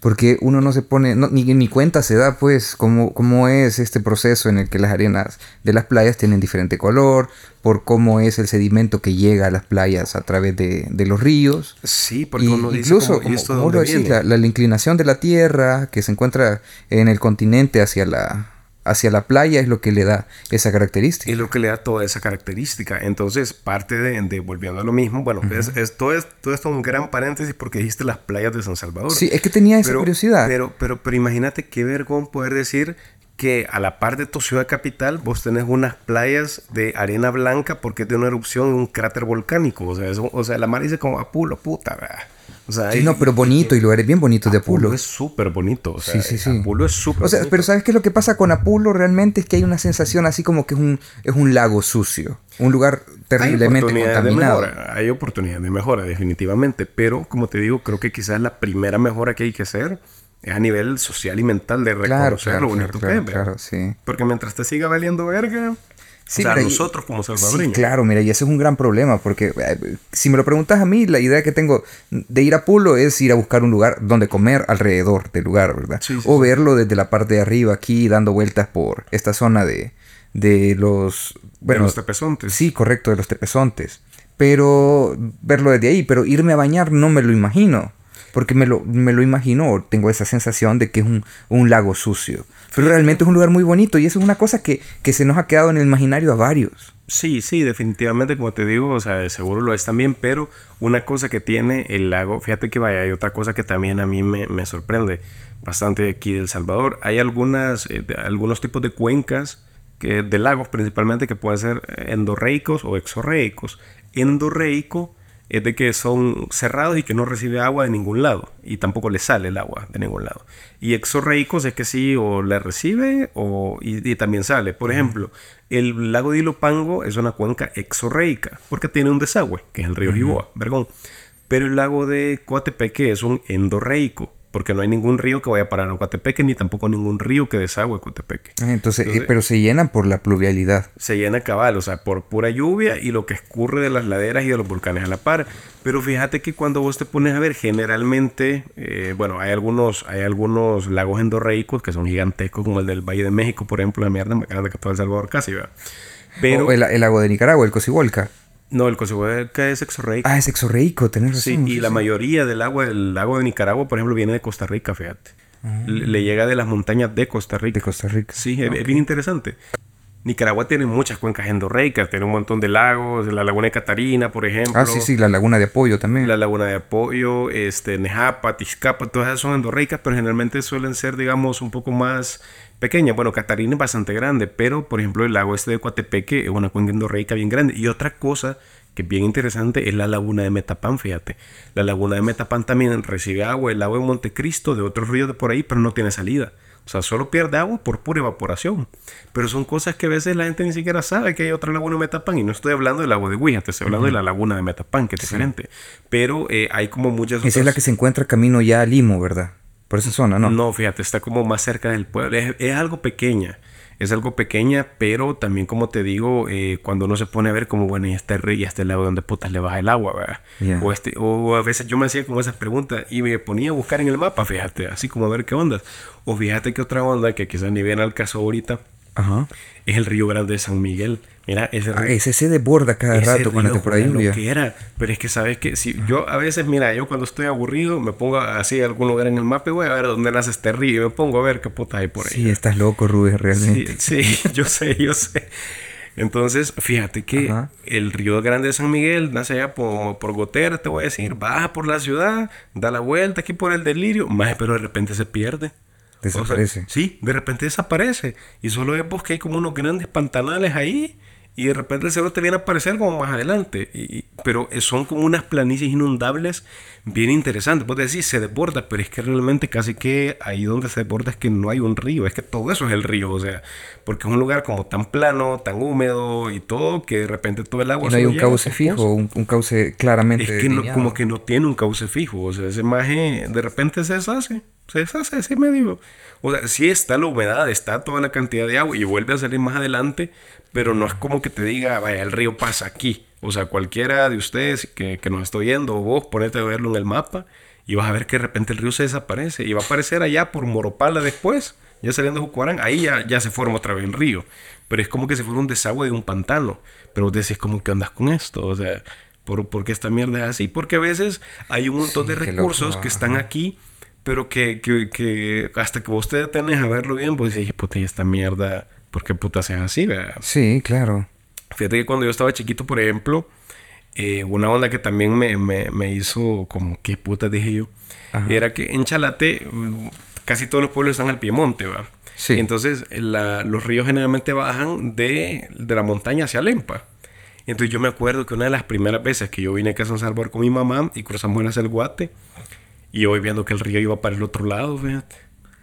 porque uno no se pone, ni, ni cuenta se da pues cómo, cómo es este proceso en el que las arenas de las playas tienen diferente color, por cómo es el sedimento que llega a las playas a través de, de los ríos. Sí, porque uno dice incluso, como, la, la, inclinación de la tierra que se encuentra en el continente hacia la, hacia la playa es lo que le da esa característica. Es lo que le da toda esa característica. Entonces, parte de, volviendo a lo mismo, bueno, es, esto es, todo esto es un gran paréntesis porque dijiste las playas de San Salvador. Sí, es que tenía esa curiosidad. Pero, pero, pero imagínate qué vergón poder decir que a la par de tu ciudad capital vos tenés unas playas de arena blanca porque tiene una erupción en un cráter volcánico. O sea, o sea la mar dice como apulo, puta, ¿verdad? O sea, sí, no, pero bonito y lugares bien bonitos de Apulo. Apulo es súper bonito. O sea, sí, sí, sí. Apulo es súper O sea, pero ¿sabes qué es lo que pasa con Apulo realmente? Es que hay una sensación así como que es un, es un lago sucio. Un lugar terriblemente hay contaminado. De mejora, hay oportunidad de mejora, definitivamente. Pero, como te digo, creo que quizás la primera mejora que hay que hacer es a nivel social y mental de reconocer lo bonito que es. Claro, sí. Porque mientras te siga valiendo verga, Sí, o nosotros como salvadoreños. Sí, claro, mira, y ese es un gran problema, porque eh, si me lo preguntas a mí, la idea que tengo de ir a Pulo es ir a buscar un lugar donde comer alrededor del lugar, ¿verdad? o verlo desde la parte de arriba, aquí, dando vueltas por esta zona de, de los... Bueno, de los tepezontes. Sí, correcto, de los tepezontes. Pero verlo desde ahí, pero irme a bañar no me lo imagino porque me lo, me lo imagino, tengo esa sensación de que es un, un, lago sucio. Pero realmente es un lugar muy bonito y eso es una cosa que, que, se nos ha quedado en el imaginario a varios. Sí, sí, definitivamente, como te digo, o sea, seguro lo es también, pero una cosa que tiene el lago, fíjate que vaya, hay otra cosa que también a mí me, me sorprende bastante aquí de El Salvador. Hay algunas, eh, algunos tipos de cuencas que, de lagos principalmente que pueden ser endorreicos o exorreicos. Endorreico es de que son cerrados y que no recibe agua de ningún lado y tampoco le sale el agua de ningún lado. Y exorreicos es que sí o le recibe o, y, también sale. Por ejemplo, el lago de Ilopango es una cuenca exorreica porque tiene un desagüe, que es el río Jiboa, Vergón. Pero el lago de Coatepeque es un endorreico porque no hay ningún río que vaya a parar a Coatepeque, ni tampoco ningún río que desagüe Coatepeque. Ah, entonces, eh, pero se llenan por la pluvialidad. Se llena cabal, o sea, por pura lluvia y lo que escurre de las laderas y de los volcanes a la par. Pero fíjate que cuando vos te pones a ver, generalmente, eh, bueno, hay algunos, hay algunos lagos endorreicos que son gigantescos, como el del Valle de México, por ejemplo, la mierda más grande que todo El Salvador casi, ¿verdad? Pero, o el, el, lago de Nicaragua, el Cocibolca. No, el Cocihueca es exorreico. Ah, es exorreico, tenés razón. Sí, y la mayoría del agua del lago de Nicaragua, por ejemplo, viene de Costa Rica, fíjate. Ah. Le, llega de las montañas de Costa Rica. De Costa Rica. Sí, es, bien interesante. Nicaragua tiene muchas cuencas endorreicas, tiene un montón de lagos, la laguna de Catarina, por ejemplo. Ah, sí, sí, la laguna de Apoyo también. La laguna de Apoyo, este, Nejapa, Tizcapa, todas esas son endorreicas, pero generalmente suelen ser, digamos, un poco más pequeñas. Bueno, Catarina es bastante grande, pero, por ejemplo, el lago este de Coatepeque es una cuenca endorreica bien grande. Y otra cosa que es bien interesante, es la laguna de Metapán, fíjate. La laguna de Metapán también recibe agua, el agua de Montecristo, de otros ríos de por ahí, pero no tiene salida. O sea, solo pierde agua por pura evaporación. Pero son cosas que a veces la gente ni siquiera sabe que hay otra laguna de Metapán. Y no estoy hablando del agua de Huija, te estoy hablando de la laguna de Metapán, que es diferente. Pero eh, hay como muchas Esa es la que se encuentra camino ya a Limo, ¿verdad? Por esa zona, ¿no? No, fíjate, está como más cerca del pueblo. es algo pequeña es algo pequeña, pero también como te digo, eh, cuando uno se pone a ver como, bueno, y este río y este lado donde putas le baja el agua, ¿verdad? O, este, o a veces yo me hacía como esas preguntas y me ponía a buscar en el mapa, fíjate, así como a ver qué ondas. O fíjate que otra onda que quizás ni viene al caso ahorita, Ajá. es el río Grande de San Miguel. Mira, ese, ah, ese se desborda cada rato cuando por ahí. Lo que era. Pero es que sabes que si yo a veces, mira, yo cuando estoy aburrido me pongo así a algún lugar en el mapa y voy a ver dónde nace este río y me pongo a ver qué puta hay por ahí. Sí, estás loco, Rubén, realmente. Sí, sí, yo sé, yo sé. Entonces, fíjate que el río Grande de San Miguel nace allá por, por Gotera, te voy a decir, baja por la ciudad, da la vuelta aquí por el delirio, más pero de repente se pierde. Desaparece. sí, de repente desaparece. Y solo vemos que hay como unos grandes pantanales ahí y de repente el cerro te viene a aparecer como más adelante. Y, pero son como unas planicies inundables bien interesantes. Vos decís, se desborda, pero es que realmente casi que ahí donde se desborda es que no hay un río, es que todo eso es el río, o sea, porque es un lugar como tan plano, tan húmedo y todo, que de repente todo el agua... Y no hay un cauce fijo, un, cauce claramente... Es que no, como que no tiene un cauce fijo, o sea, ese maje de repente se deshace, se deshace ese medio. O sea, sí está la humedad, está toda la cantidad de agua y vuelve a salir más adelante, pero no es como que te diga, vaya, el río pasa aquí. O sea, cualquiera de ustedes que, que nos estoy viendo, o vos ponete a verlo en el mapa y vas a ver que de repente el río se desaparece y va a aparecer allá por Moropala después, ya saliendo de Jucuarán, ahí ya, ya se forma otra vez el río. Pero es como que se fuera un desagüe de un pantano. Pero vos decís, como que andas con esto? O sea, ¿por, qué esta mierda es así? Porque a veces hay un montón de recursos que están aquí, pero que, que, que, hasta que vos te detenés a verlo bien, pues dices, puta, y esta mierda ¿Por qué puta sean así, ¿verdad? Sí, claro. Fíjate que cuando yo estaba chiquito, por ejemplo, eh, una onda que también me, me, hizo como, ¿qué puta dije yo? Era que en Chalate casi todos los pueblos están al piemonte, ¿va? Sí. Entonces los ríos generalmente bajan de, de la montaña hacia Lempa. Entonces yo me acuerdo que una de las primeras veces que yo vine acá a San Salvador con mi mamá y cruzamos el Guate, y voy viendo que el río iba para el otro lado, fíjate.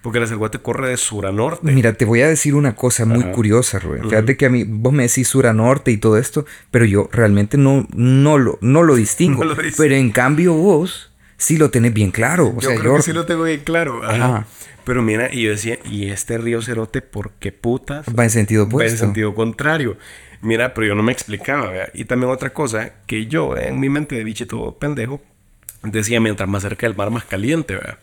Porque el Guate corre de sur a norte. Mira, te voy a decir una cosa muy curiosa, Rubén. Fíjate que a mí, vos me decís sur a norte y todo esto, pero yo realmente no, no, lo, no lo distingo. pero en cambio vos sí lo tenés bien claro. yo creo que sí lo tengo bien claro. Ajá. Pero mira, y yo decía, ¿y este río Cerote por qué putas? Va en sentido opuesto. Va en sentido contrario. Mira, pero yo no me explicaba, ¿verdad? Y también otra cosa, que yo en mi mente de bichito pendejo, decía, mientras más cerca del mar, más caliente, ¿verdad?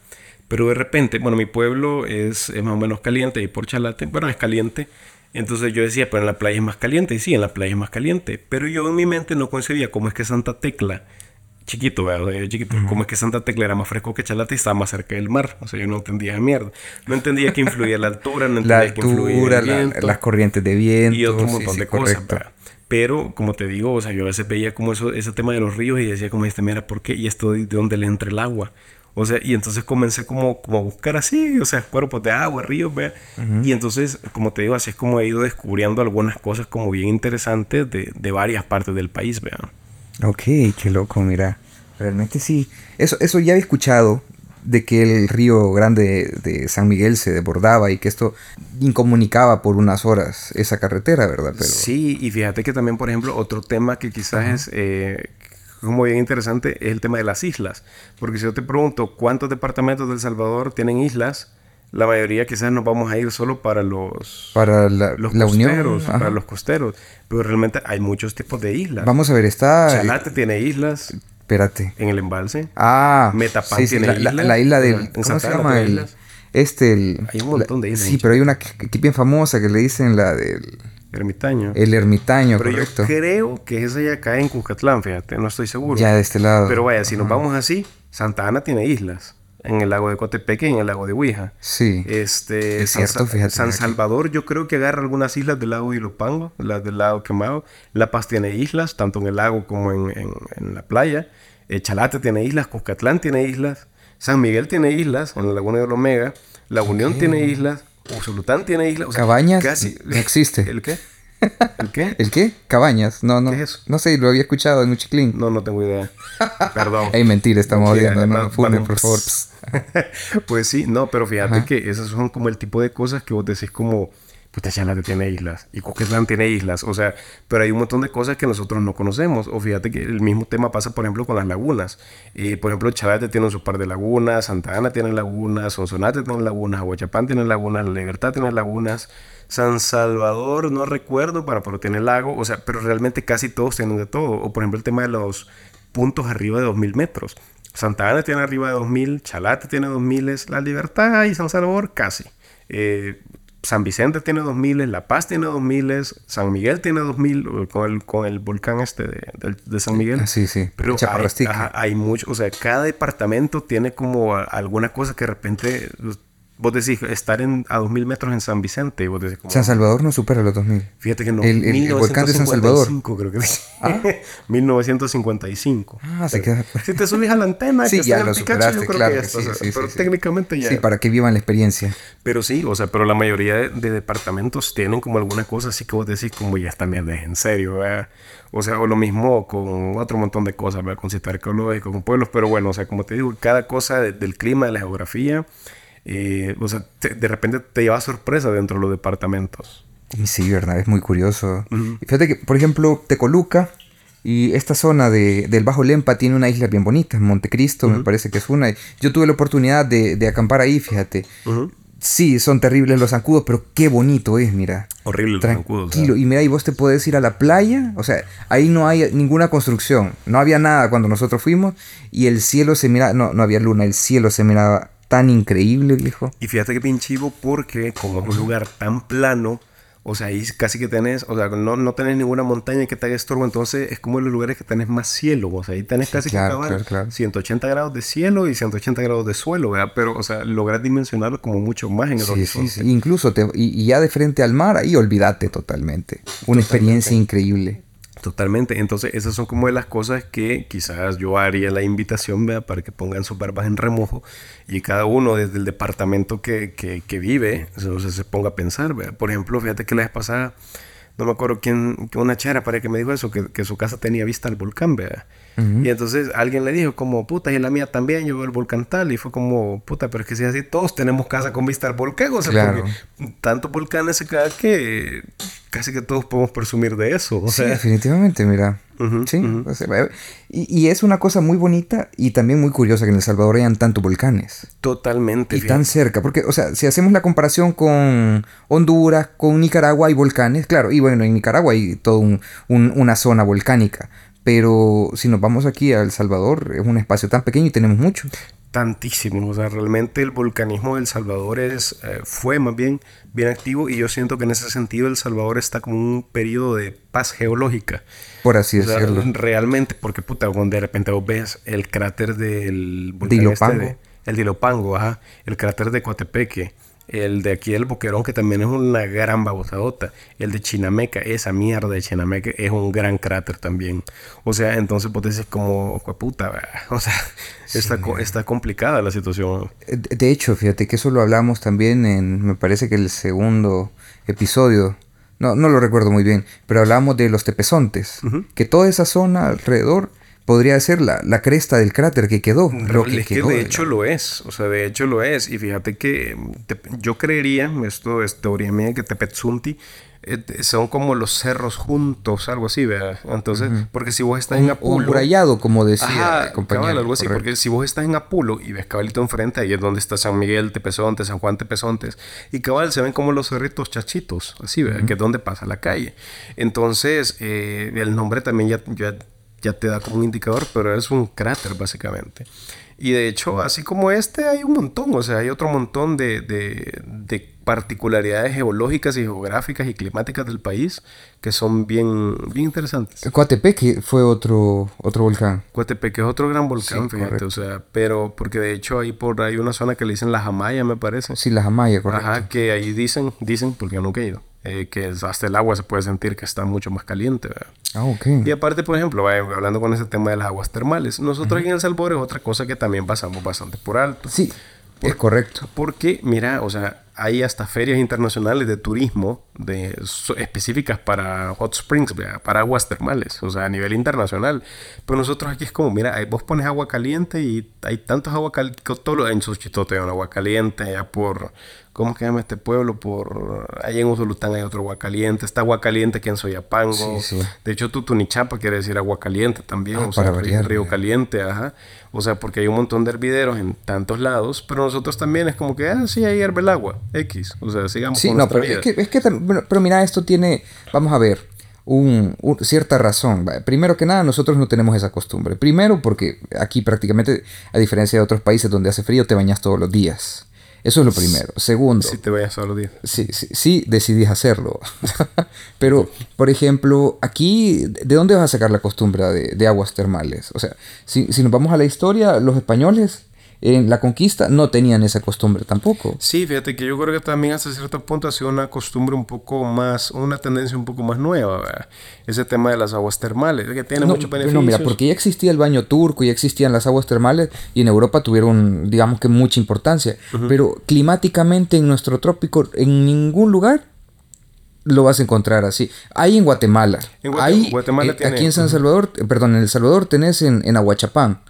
Pero de repente, bueno, mi pueblo es, más o menos caliente y por Chalate, bueno, es caliente. Entonces yo decía, pero en la playa es más caliente. Y sí, en la playa es más caliente. Pero yo en mi mente no concebía cómo es que Santa Tecla, chiquito, ¿verdad? chiquito, cómo es que Santa Tecla era más fresco que Chalate y estaba más cerca del mar. O sea, yo no entendía de mierda. No entendía que influía la altura, no entendía que influía el viento, las corrientes de viento. Y otro montón de cosas. Pero, como te digo, o sea, yo a veces veía como eso, ese tema de los ríos y decía como este, mira, ¿por qué? Y esto de dónde le entra el agua. O sea, y entonces comencé como, como a buscar así, o sea, cuerpos de agua, ríos, ¿vea? Y entonces, como te digo, así es como he ido descubriendo algunas cosas como bien interesantes de, de varias partes del país, ¿vea? Ok, qué loco, mira. Realmente sí. Eso, eso ya había escuchado de que el río grande de San Miguel se desbordaba y que esto incomunicaba por unas horas esa carretera, ¿verdad? Pero... Sí, y fíjate que también, por ejemplo, otro tema que quizás es eh, como bien interesante es el tema de las islas. Porque si yo te pregunto cuántos departamentos de El Salvador tienen islas, la mayoría quizás nos vamos a ir solo para los para la, los la costeros, para los costeros, pero realmente hay muchos tipos de islas. Hay ver, está Chalate tiene islas. Espérate. En el embalse. Ah, Metapán tiene la, islas. La, isla del ¿cómo se llama el, este el Hay un montón de islas. Sí, pero hay una que, que bien famosa que le dicen la del Ermitaño. El ermitaño, Pero correcto. yo creo que esa ya cae en Cucatlán, fíjate, no estoy seguro. Ya de este lado. Pero vaya, si nos vamos así, Santa Ana tiene islas. En el lago de Cotepeque y en el lago de Huija. Sí. Este, es cierto, San, fíjate. San Salvador, yo creo que agarra algunas islas del lago de Ilopango, las del lago Quemado. La Paz tiene islas, tanto en el lago como en, en, la playa. Eh, Chalate tiene islas, Cucatlán tiene islas. San Miguel tiene islas, en la laguna de Olomega. La Unión tiene islas. Usulután tiene islas. Cabañas casi... no existe. ¿El qué? ¿El qué? ¿El qué? Cabañas. No, no. ¿Qué es eso? No sé, lo había escuchado en un chiclín. No, no tengo idea. Perdón. Ey, mentira, estamos viendo, no, funden, por favor. pues sí, no, pero fíjate que esas son como el tipo de cosas que vos decís como puta Chalate tiene islas y Coquetlán tiene islas, o sea, pero hay un montón de cosas que nosotros no conocemos, o fíjate que el mismo tema pasa, por ejemplo, con las lagunas, y por ejemplo, Chalate tiene su par de lagunas, Santa Ana tiene lagunas, Sonsonate tiene lagunas, Aguachapán tiene lagunas, La Libertad tiene lagunas, San Salvador, no recuerdo, para, pero tiene lago, o sea, pero realmente casi todos tienen de todo, o por ejemplo el tema de los puntos arriba de 2000 metros, Santa Ana tiene arriba de 2000, Chalate tiene 2000, La Libertad y San Salvador casi. Eh, San Vicente tiene 2000, La Paz tiene 2000, San Miguel tiene 2000 con el, con el volcán este de, San Miguel. Sí, sí. Pero hay, hay mucho, o sea, cada departamento tiene como alguna cosa que de repente vos decís, estar en, a 2000 metros en San Vicente, vos decís, San Salvador no supera los 2000. Fíjate que no. El, el, volcán de San Salvador. creo que ¿Ah? 1955. Ah, se queda. Si te subes a la antena, sí, que ya lo el Pikachu, yo superaste, creo claro que ya sí, está, sí, Pero técnicamente ya. Sí, para que vivan la experiencia. Pero sí, o sea, pero la mayoría de, de departamentos tienen como alguna cosa así que vos decís, como ya están bien, en serio, ¿verdad? O sea, o lo mismo con otro montón de cosas, ¿verdad? Con sistema ecológico, con pueblos, pero bueno, o sea, como te digo, cada cosa de- del clima, de la geografía, eh, o sea, te- de repente te lleva sorpresa dentro de los departamentos. Y Sí, verdad, es muy curioso. Fíjate que, por ejemplo, Tecoluca y esta zona de, del Bajo Lempa tiene una isla bien bonita, Montecristo me parece que es una. Yo tuve la oportunidad de, de acampar ahí, fíjate. Sí, son terribles los zancudos, pero qué bonito es, mira. Horrible los zancudos, Tranquilo. Y mira, y vos te puedes ir a la playa, o sea, ahí no hay ninguna construcción, no había nada cuando nosotros fuimos y el cielo se miraba, no, no había luna, el cielo se miraba tan increíble, viejo. Y fíjate que pinchivo porque como es un lugar tan plano, o sea, ahí casi que tenés, o sea, no, no tenés ninguna montaña que te haga estorbo, entonces es como en los lugares que tenés más cielo, o sea, ahí tenés casi claro, que acabar claro, claro. 180 grados de cielo y 180 grados de suelo, ¿verdad? Pero, o sea, lograr dimensionarlo como mucho más en el Sí, horizonte. sí. Incluso te, y, y ya de frente al mar, ahí olvídate totalmente. Una experiencia increíble. Totalmente. Entonces, esas son como de las cosas que quizás yo haría la invitación ¿verdad? para que pongan sus barbas en remojo y cada uno desde el departamento que, que, que vive o sea, se ponga a pensar. ¿verdad? Por ejemplo, fíjate que la vez pasada, no me acuerdo quién, una chara para que me dijo eso, que, que su casa tenía vista al volcán, Y entonces alguien le dijo como, puta, y la mía también, yo veo el volcán tal, y fue como, puta, pero es que si es así, todos tenemos casa con vista al volcán, o sea, Claro. porque tantos volcanes se caen que casi que todos podemos presumir de eso, o Sí, sea, definitivamente, mira. Sí, ujú. o sea, y, y es una cosa muy bonita y también muy curiosa que en El Salvador hayan tantos volcanes. Totalmente. Y fíjate. tan cerca, porque, o sea, si hacemos la comparación con Honduras, con Nicaragua hay volcanes, claro, y bueno, en Nicaragua hay toda una zona volcánica, pero si nos vamos aquí a El Salvador, es un espacio tan pequeño y tenemos mucho. Tantísimo. O sea, realmente el volcanismo de El Salvador es, eh, fue más bien bien activo y yo siento que en ese sentido El Salvador está como un periodo de paz geológica. Por así O sea, decirlo. realmente, porque puta, cuando de repente vos ves el cráter del volcán Dilopango. este de- el Dilopango, ajá, el cráter de Coatepeque, el de aquí del Boquerón, que también es una gran babotadota, el de Chinameca, esa mierda de Chinameca es un gran cráter también. O sea, entonces vos decís como, "Jue puta, ¿verdad?". o sea, está, co- está complicada la situación. De de hecho, fíjate que eso lo hablamos también en, me parece que el segundo episodio, no, no lo recuerdo muy bien, pero hablamos de los tepezontes, que toda esa zona alrededor podría ser la, la cresta del cráter que quedó. Lo que es que quedó de hecho la- lo es, o sea, de hecho lo es. Y fíjate que mm, te- yo creería, esto es teoría mía, que Tepetsunti eh, son como los cerros juntos, algo así, ¿verdad? Entonces, porque si vos estás en un, un Apulo... amurallado, como decía Ajá, cabal, algo así, correcto. porque si vos estás en Apulo y ves cabalito enfrente, ahí es donde está San Miguel, Tepezonte, San Juan Tepezontes, y cabal se ven como los cerritos chachitos, así, ¿verdad? Que es donde pasa la calle. Entonces, eh, el nombre también ya, ya, ya te da como un indicador, pero es un cráter, básicamente. Y de hecho, así como este, hay un montón, o sea, hay otro montón de, de, de particularidades geológicas y geográficas y climáticas del país que son bien, bien interesantes. Coatepeque fue otro, otro volcán. Coatepeque es otro gran volcán, Sí, fíjate, correcto. o sea, pero porque de hecho ahí por ahí una zona que le dicen la Jamaya, me parece. Sí, la Jamaya, correcto. Ajá, que ahí dicen, dicen, porque yo nunca he ido, eh, que hasta el agua se puede sentir que está mucho más caliente, ¿verdad? Ah, ok. Y aparte, por ejemplo, vaya, hablando con ese tema de las aguas termales, nosotros aquí en El Salvador es otra cosa que también pasamos bastante por alto. Sí, es correcto. Porque, mira, o sea, hay hasta ferias internacionales de turismo de, so- específicas para hot springs, ¿verdad? para aguas termales, o sea, a nivel internacional. Pero nosotros aquí es como, mira, vos pones agua caliente y hay tantos agua caliente, todos los en hay un agua caliente, allá por, ¿cómo se llama este pueblo? Por, allá en Usulután hay otro agua caliente, está agua caliente aquí en Soyapango. Sí, sí. De hecho, Tutunichapa quiere decir agua caliente también, Ah, o sea, para río- variar, río caliente, ajá. O sea, porque hay un montón de hervideros en tantos lados, pero nosotros también es como que, ah, sí, ahí hierve el agua, X. O sea, sigamos Sí, con no, pero es vida. que, es que bueno, pero mira, esto tiene, vamos a ver, un, un- cierta razón. Primero que nada, nosotros no tenemos esa costumbre. Primero porque aquí prácticamente, a diferencia de otros países donde hace frío, te bañas todos los días. Eso es lo primero. Segundo, Si te vayas todos los días. sí, sí, sí decidís hacerlo. Pero, por ejemplo, aquí, ¿de dónde vas a sacar la costumbre de, de aguas termales? O sea, si, si nos vamos a la historia, los españoles en la conquista no tenían esa costumbre tampoco. Sí, fíjate que yo creo que también hasta cierto punto ha sido una costumbre un poco más, una tendencia un poco más nueva, ese tema de las aguas termales, que tiene mucho beneficio. No, mira, porque ya existía el baño turco, ya existían las aguas termales y en Europa tuvieron, digamos que mucha importancia, pero climáticamente en nuestro trópico, en ningún lugar lo vas a encontrar así. Hay en Guatemala. En Guatemala, eh, Aquí en San Salvador, perdón, en El Salvador tenés en, en Aguachapán.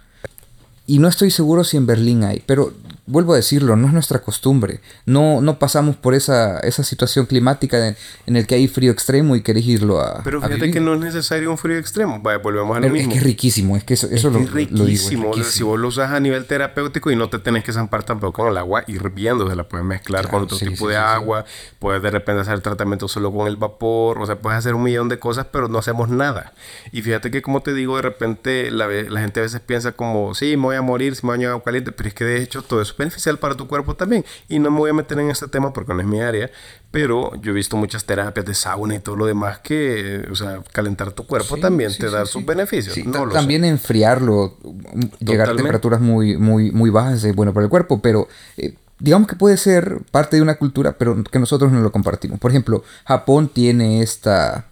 Y no estoy seguro si en Berlín hay, pero vuelvo a decirlo, no es nuestra costumbre. No, no pasamos por esa, esa situación climática en el que hay frío extremo y querés irlo a. Pero fíjate que no es necesario un frío extremo. Vaya, volvemos a lo mismo. Es que es riquísimo, es que eso, eso es lo, riquísimo. Lo si vos lo usas a nivel terapéutico y no te tenés que zampar tampoco con el agua hirviendo, se la puedes mezclar con otro tipo de agua, puedes de repente hacer tratamiento solo con el vapor, o sea, puedes hacer un millón de cosas, pero no hacemos nada. Y fíjate que, como te digo, de repente la, la gente a veces piensa como, sí, me voy a morir si me baño agua caliente, pero es que de hecho todo eso beneficial para tu cuerpo también. Y no me voy a meter en este tema porque no es mi área, pero yo he visto muchas terapias de sauna y todo lo demás que, o sea, calentar tu cuerpo también te da sus beneficios. también enfriarlo, llegar a temperaturas muy, muy, muy bajas es bueno para el cuerpo, pero... Eh, digamos que puede ser parte de una cultura, pero que nosotros no lo compartimos. Por ejemplo, Japón tiene esta,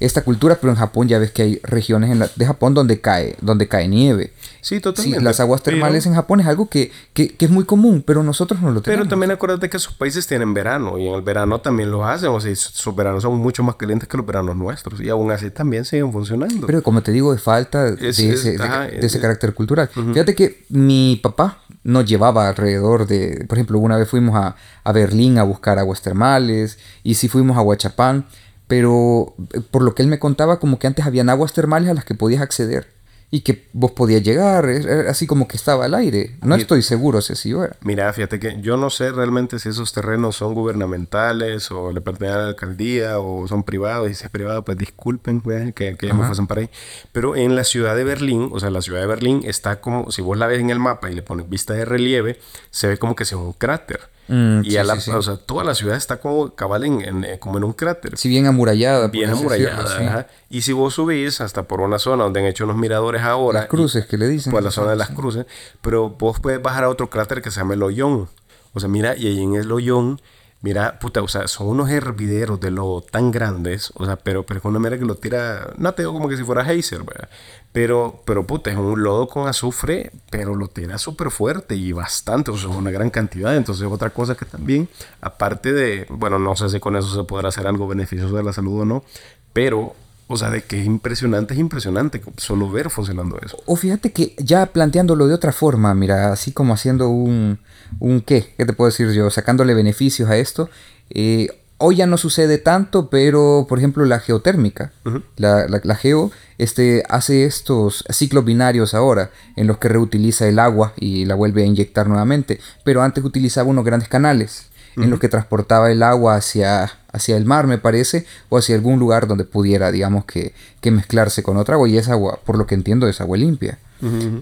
esta cultura, pero en Japón ya ves que hay regiones en de Japón donde cae, donde cae nieve. Sí, totalmente. las aguas termales en Japón es algo que, que, que, es muy común, pero nosotros no lo tenemos. Pero también acuérdate que sus países tienen verano y en el verano también lo hacen. O sea, sus veranos son mucho más calientes que los veranos nuestros y aún así también siguen funcionando. Pero como te digo, de falta de, ese, de, ese carácter cultural. Fíjate que mi papá nos llevaba alrededor de, por ejemplo, una vez fuimos a, a Berlín a buscar aguas termales y si fuimos a Huachapán pero eh, por lo que él me contaba, como que antes habían aguas termales a las que podías acceder y que vos podías llegar, así como que estaba al aire. No estoy seguro si así era. Mira, fíjate que yo no sé realmente si esos terrenos son gubernamentales o le pertenecen a la alcaldía o son privados. Y si es privado, pues disculpen que, que ya me pasen para ahí. Pero en la ciudad de Berlín, o sea, la ciudad de Berlín está como, si vos la ves en el mapa y le pones vista de relieve, se ve como que sea un cráter. Mm, y a la, O sea, toda la ciudad está como cabal en, eh, como en un cráter. Si bien amurallada. Bien amurallada. Y si vos subís hasta por una zona donde han hecho unos miradores ahora. Las cruces que le dicen. Por la zona de las cruces. Pero vos puedes bajar a otro cráter que se llama el Hoyón. O sea, mira, y ahí en el Hoyón Mira, puta, o sea, son unos hervideros de lodo tan grandes, o sea, pero, pero con una manera que lo tira, no te digo como que si fuera Heiser, ¿verdad? Pero, pero puta, es un lodo con azufre, pero lo tira súper fuerte y bastante, o sea, una gran cantidad. Entonces, otra cosa que también, aparte de, bueno, no sé si con eso se podrá hacer algo beneficioso de la salud o no, pero o sea, de que es impresionante, es impresionante solo ver funcionando eso. O fíjate que ya planteándolo de otra forma, mira, así como haciendo un, un qué, ¿qué te puedo decir yo? Sacándole beneficios a esto. Eh, hoy ya no sucede tanto, pero por ejemplo la geotérmica, la, la, geo este, hace estos ciclos binarios ahora, en los que reutiliza el agua y la vuelve a inyectar nuevamente, pero antes utilizaba unos grandes canales en los que transportaba el agua hacia, hacia el mar, me parece, o hacia algún lugar donde pudiera, digamos, que, que mezclarse con otra agua. Y esa agua, por lo que entiendo, es agua limpia.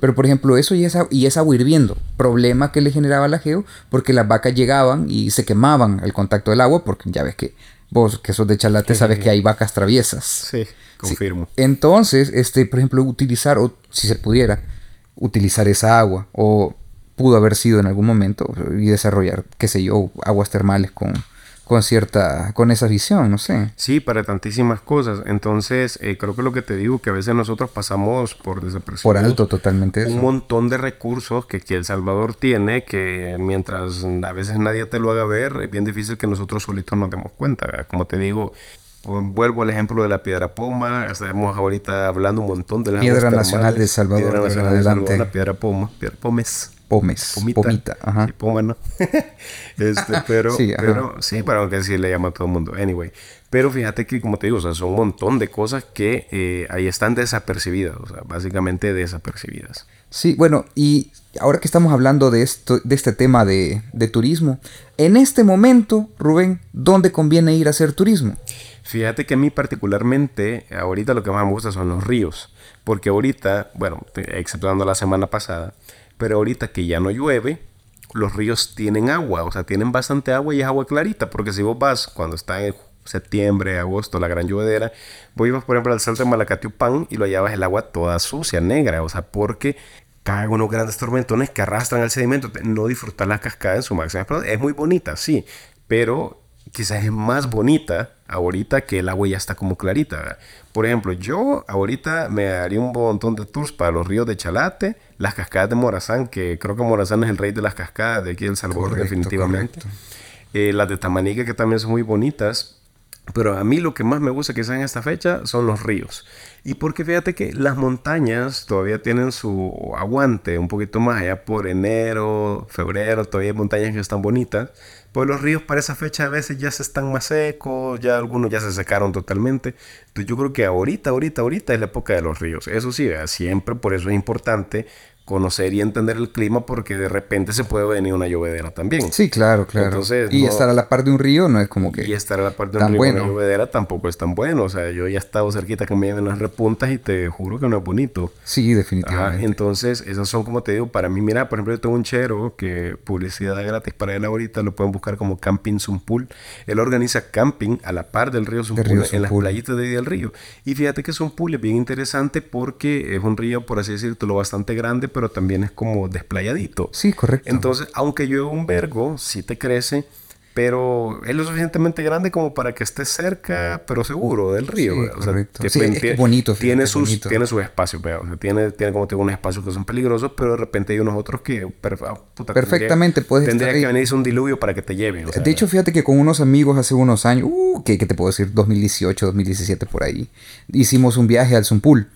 Pero, por ejemplo, eso y esa, y esa agua hirviendo, problema que le generaba la geo, porque las vacas llegaban y se quemaban al contacto del agua, porque ya ves que vos, que sos de Chalate, sabes que hay vacas traviesas. Sí, confirmo. Entonces, este, por ejemplo, utilizar, o si se pudiera, utilizar esa agua, o pudo haber sido en algún momento y desarrollar, qué sé yo, aguas termales con, con cierta, con esa visión, no sé. Sí, para tantísimas cosas. Entonces, eh, creo que lo que te digo, que a veces nosotros pasamos por desapercibido. Por alto totalmente Un montón de recursos que, que El Salvador tiene, que mientras a veces nadie te lo haga ver, es bien difícil que nosotros solitos nos demos cuenta. Como te digo, Vuelvo al ejemplo de la piedra poma. Estamos ahorita hablando un montón de la Piedra Nacional de Salvador. Piedra Nacional de Salvador, la piedra poma, piedra pomes. Pomes. Pomita. Ajá. poma, ¿no? este, pero, sí, pero, sí, pero aunque sí le llama a todo el mundo. Anyway. Pero fíjate que, como te digo, o sea, son un montón de cosas que eh, ahí están desapercibidas. O sea, básicamente desapercibidas. Sí, bueno, y ahora que estamos hablando de, esto, de este tema de, de turismo, en este momento, Rubén, ¿dónde conviene ir a hacer turismo? Fíjate que a mí particularmente, ahorita lo que más me gusta son los ríos. Porque ahorita, bueno, exceptuando la semana pasada, pero ahorita que ya no llueve, los ríos tienen agua, o sea, tienen bastante agua y es agua clarita, porque si vos vas cuando está en septiembre, agosto, la gran llovedera, vos ibas por ejemplo al salto de Malacatiupán y lo hallabas el agua toda sucia, negra, o sea, porque caen unos grandes tormentones que arrastran el sedimento. No disfrutar la cascada en su máxima Es muy bonita, sí, pero quizás es más bonita ahorita que el agua ya está como clarita. Por ejemplo, yo ahorita me haría un montón de tours para los ríos de Chalate, las cascadas de Morazán, que creo que Morazán es el rey de las cascadas de aquí de El Salvador, definitivamente. Eh, las de Tamanique, que también son muy bonitas. Pero a mí lo que más me gusta que sea en esta fecha son los ríos. Y porque fíjate que las montañas todavía tienen su aguante un poquito más allá por enero, febrero, todavía hay montañas que están bonitas. Pues los ríos para esa fecha a veces ya se están más secos, ya algunos ya se secaron totalmente. Entonces yo creo que ahorita, ahorita, ahorita es la época de los ríos. Eso sí, siempre por eso es importante conocer y entender el clima porque de repente se puede venir una llovedera también. Sí, claro, claro. y estar a la par de un río no es como que... Y estar a la par de un río bueno. una llovedera tampoco es tan bueno. O sea, yo ya he estado cerquita que me lleven las repuntas y te juro que no es bonito. Sí, definitivamente. entonces, esos son como te digo, para mí, mira, por ejemplo, yo tengo un chero que publicidad gratis para él ahorita, lo pueden buscar como Camping Zumpul. Él organiza camping a la par del río Zumpul, en las playitas de ahí del río. Y fíjate que Zumpul es bien interesante porque es un río, por así decirlo, bastante grande, pero también es como desplayadito. Sí, correcto. Entonces, aunque yo un vergo, sí te crece, pero es lo suficientemente grande como para que esté cerca, pero seguro del río. o sea, que es bonito. Tiene sus, tiene sus espacios, tiene, tiene como tengo unos espacios que son peligrosos, pero de repente hay unos otros que ah, perfectamente puedes Tendría que venirse un diluvio para que te lleven. de hecho, fíjate que con unos amigos hace unos años, uh, ¿qué, te puedo decir? 2018, 2017 por ahí, hicimos un viaje al Zumpul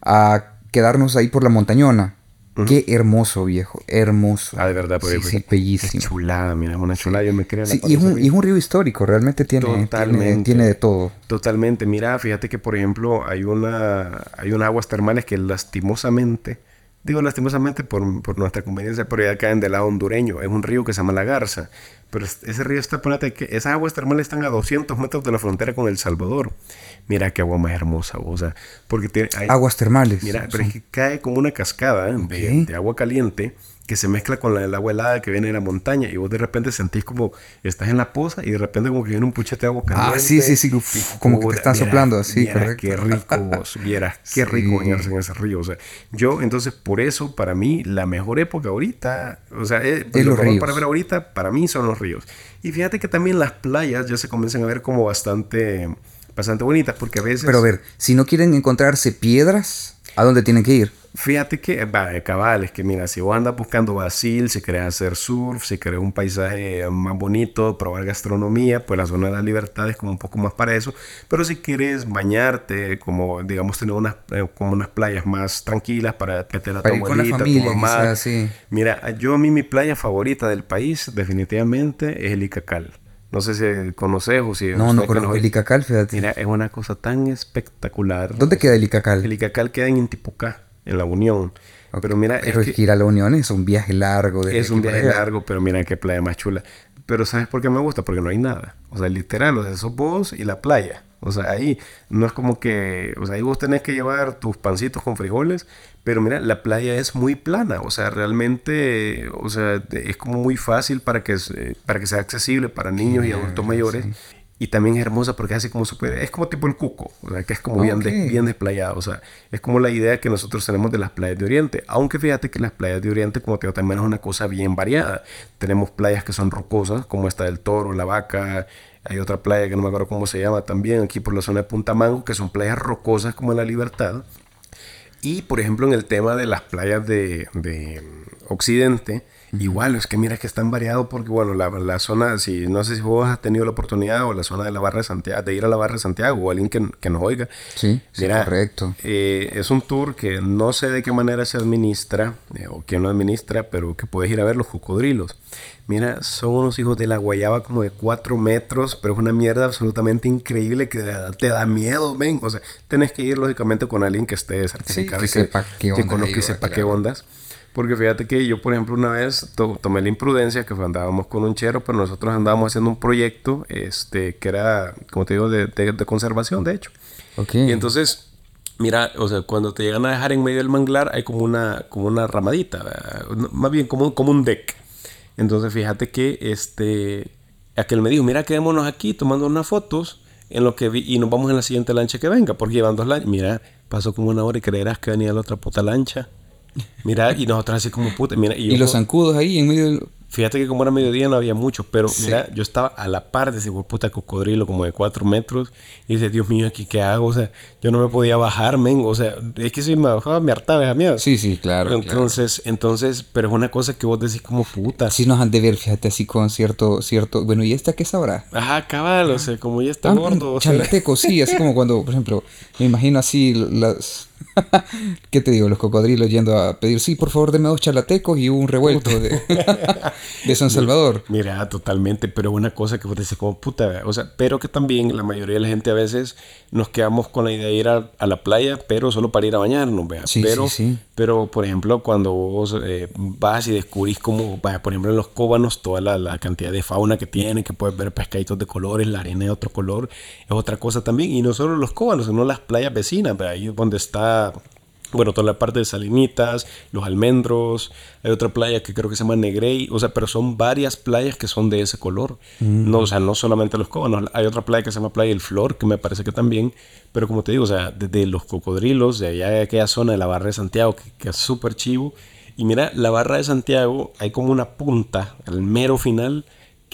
a quedarnos ahí por la montañona. Qué hermoso, viejo. Hermoso. Ah, de verdad, pues, sí, sí, bellísimo. Qué chulada, mira, una chulada. Yo me creo sí, y, es un, y es un río histórico, realmente tiene, tiene, tiene, de todo. Totalmente. Mira, fíjate que, por ejemplo, hay una hay unas aguas termales que lastimosamente, digo lastimosamente por, por nuestra conveniencia, pero ya caen del lado hondureño. Es un río que se llama La Garza. Pero ese río está, ponete que esas aguas termales están a 200 metros de la frontera con El Salvador. Mira qué agua más hermosa, o sea, porque tiene... Aguas termales. Mira, pero es que cae como una cascada de, agua caliente que se mezcla con la, el agua helada que viene de la montaña y vos de repente sentís como estás en la poza y de repente como que viene un puchete de agua caliente. Ah, sí, sí, sí, como que te están soplando así, correcto. Qué rico vos, vieras, qué rico bañarse en ese río, o sea, yo entonces por eso para mí la mejor época ahorita, o sea, eh, es, lo mejor para ver ahorita para mí son los ríos. Y fíjate que también las playas ya se comienzan a ver como bastante bastante bonitas porque a veces... Pero a ver, si no quieren encontrarse piedras, ¿a dónde tienen que ir? Fíjate que, va, cabal, que mira, si vos andas buscando Basil, si querés hacer surf, si querés un paisaje más bonito, probar gastronomía, pues la zona de la libertad es como un poco más para eso. Pero si quieres bañarte, como digamos tener unas, eh, como unas playas más tranquilas para meter a tu abuelita, tu mamá. Mira, yo a mí mi playa favorita del país definitivamente es el Icacal. No sé si conoces o si... No, no conozco el Icacal, fíjate. Mira, es una cosa tan espectacular. ¿Dónde queda el Icacal? El Icacal queda en Intipucá, en La Unión. Pero mira... Pero es que, ir a La Unión es un viaje largo. es un viaje largo, pero mira qué playa más chula. Pero ¿sabes por qué me gusta? Porque no hay nada. O sea, literal, o sea, sos vos y la playa. O sea, ahí no es como que, o sea, ahí vos tenés que llevar tus pancitos con frijoles, pero mira, la playa es muy plana, o sea, realmente, o sea, es como muy fácil para que, para que sea accesible para niños y adultos mayores. Y también es hermosa porque hace como super, es como tipo el cuco, o sea, que es como bien, bien desplayado, o sea, es como la idea que nosotros tenemos de las playas de Oriente. Aunque fíjate que las playas de Oriente, como te digo, también es una cosa bien variada. Tenemos playas que son rocosas, como esta del Toro, la Vaca, hay otra playa que no me acuerdo cómo se llama también, aquí por la zona de Punta Mango, que son playas rocosas como en la Libertad. Y por ejemplo en el tema de las playas de, de Occidente, Igual, es que mira que están variados porque, bueno, la, la, zona, si no sé si vos has tenido la oportunidad o la zona de la Barra de Santiago, de ir a la Barra de Santiago o alguien que, que nos oiga. Sí, correcto. Eh, es un tour que no sé de qué manera se administra eh, o quién lo administra, pero que puedes ir a ver los cocodrilos. Mira, son unos hijos de la guayaba como de 4 metros, pero es una mierda absolutamente increíble que te da miedo, ven. O sea, tenés que ir lógicamente con alguien que esté certificado que, sepa qué onda. Que, sepa qué ondas. Porque fíjate que yo, por ejemplo, una vez tomé la imprudencia que andábamos con un chero, pero nosotros andábamos haciendo un proyecto este, que era, como te digo, de, de, conservación, de hecho. Okay. Y entonces, mira, o sea, cuando te llegan a dejar en medio del manglar, hay como una, como una ramadita, más bien como, como un deck. Entonces, fíjate que este, aquel me dijo, mira, quedémonos aquí tomando unas fotos en lo que vi, y nos vamos en la siguiente lancha que venga, porque llevan dos lanchas. Mira, pasó como una hora y creerás que venía la otra puta lancha Mira, y nosotros así como puta. Mira, y, los zancudos ahí en medio del... Fíjate que como era mediodía no había mucho, pero mira, yo estaba a la par de ese puta cocodrilo como de cuatro metros y dice, Dios mío, ¿aquí qué hago? O sea, yo no me podía bajar, men. O sea, es que si me bajaba me hartaba esa miedo. Sí, sí, claro. Entonces, entonces, pero es una cosa que vos decís como puta. Sí nos han de ver, fíjate, así con cierto, cierto, bueno, ¿y esta qué sabrá? Ajá, cabal, o sea, como ya está ah, gordo. Chalateco, sí, así como cuando, por ejemplo, me imagino así las ¿Qué te digo? Los cocodrilos yendo a pedir, sí, por favor, deme dos chalatecos y un revuelto de, de, San Salvador. Mira, totalmente, pero una cosa que vos decís como puta, o sea, pero que también la mayoría de la gente a veces nos quedamos con la idea de ir a, la playa, pero solo para ir a bañarnos, vea. Sí, pero, sí, pero, por ejemplo, cuando vos eh, vas y descubrís como, vaya, por ejemplo, en los cóbanos, toda la, la, cantidad de fauna que tiene, que puedes ver pescaditos de colores, la arena de otro color, es otra cosa también. Y no solo los cóbanos, sino las playas vecinas, vea, ahí donde está bueno, toda la parte de Salinitas, los almendros, hay otra playa que creo que se llama Negrey, o sea, pero son varias playas que son de ese color. Mm. No, o sea, no solamente los cóbanos, hay otra playa que se llama Playa del Flor, que me parece que también, pero como te digo, o sea, desde los cocodrilos, de allá de aquella zona de la Barra de Santiago, que, que es súper chivo, y mira, la Barra de Santiago, hay como una punta, al mero final,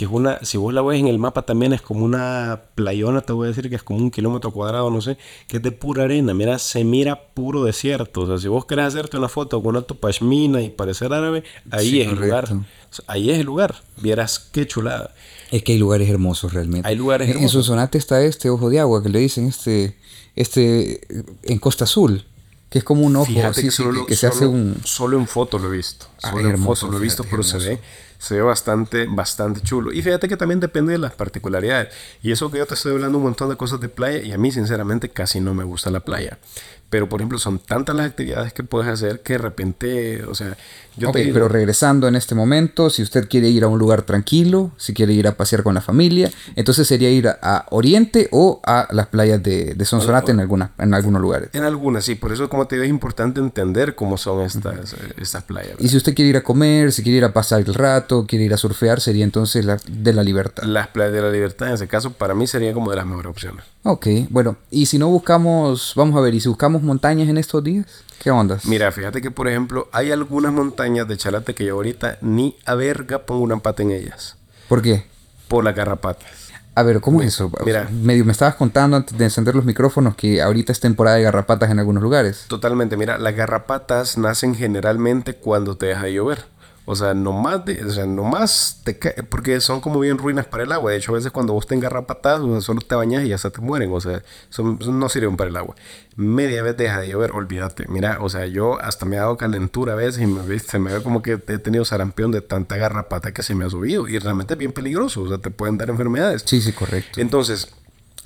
que es una, si vos la ves en el mapa también es como una playona, te voy a decir que es como un kilómetro cuadrado, no sé, que es de pura arena, mira, se mira puro desierto, o sea, si vos querés hacerte una foto con alto pashmina y parecer árabe, ahí es el lugar, ahí es el lugar, vieras qué chulada. Es que hay lugares hermosos realmente. Hay lugares hermosos. En Sonsonate está este ojo de agua que le dicen este, este, en Costa Azul que es como un ojo así, que, se hace un solo en foto lo he visto ah, solo en foto lo he visto pero se ve se ve bastante, bastante chulo. Y fíjate que también depende de las particularidades. Y eso que yo te estoy hablando un montón de cosas de playa y a mí sinceramente casi no me gusta la playa. Pero, por ejemplo, son tantas las actividades que puedes hacer que de repente, o sea, yo pero regresando en este momento, si usted quiere ir a un lugar tranquilo, si quiere ir a pasear con la familia, entonces sería ir a, Oriente o a las playas de, de Sonsonate en, alguna, en algunos lugares. En algunas, sí. Por eso, como te digo, es importante entender cómo son estas, eh, estas playas. Y si usted quiere ir a comer, si quiere ir a pasar el rato, quiere ir a surfear, sería entonces la de la libertad. Las playas de la libertad, en ese caso, para mí sería como de las mejores opciones. Ok, bueno, y si no buscamos, vamos a ver, y si buscamos montañas en estos días, ¿qué onda? Mira, fíjate que por ejemplo, hay algunas montañas de Chalate que yo ahorita ni a verga pongo una pata en ellas. ¿Por qué? Por la garrapata. A ver, ¿cómo es eso? Mira, medio me estabas contando antes de encender los micrófonos que ahorita es temporada de garrapatas en algunos lugares. Totalmente, mira, las garrapatas nacen generalmente cuando te deja de llover. O sea, nomás, de, o sea, nomás te cae, porque son como bien ruinas para el agua. De hecho, a veces cuando vos te engarrapatas, o sea, solo te bañas y ya se te mueren. O sea, son, no sirven para el agua. Media vez deja de llover, olvídate. Mira, o sea, yo hasta me he dado calentura a veces y me, se me ve como que he tenido sarampión de tanta garrapata que se me ha subido. Y realmente es bien peligroso. O sea, te pueden dar enfermedades. Sí, sí, correcto. Entonces,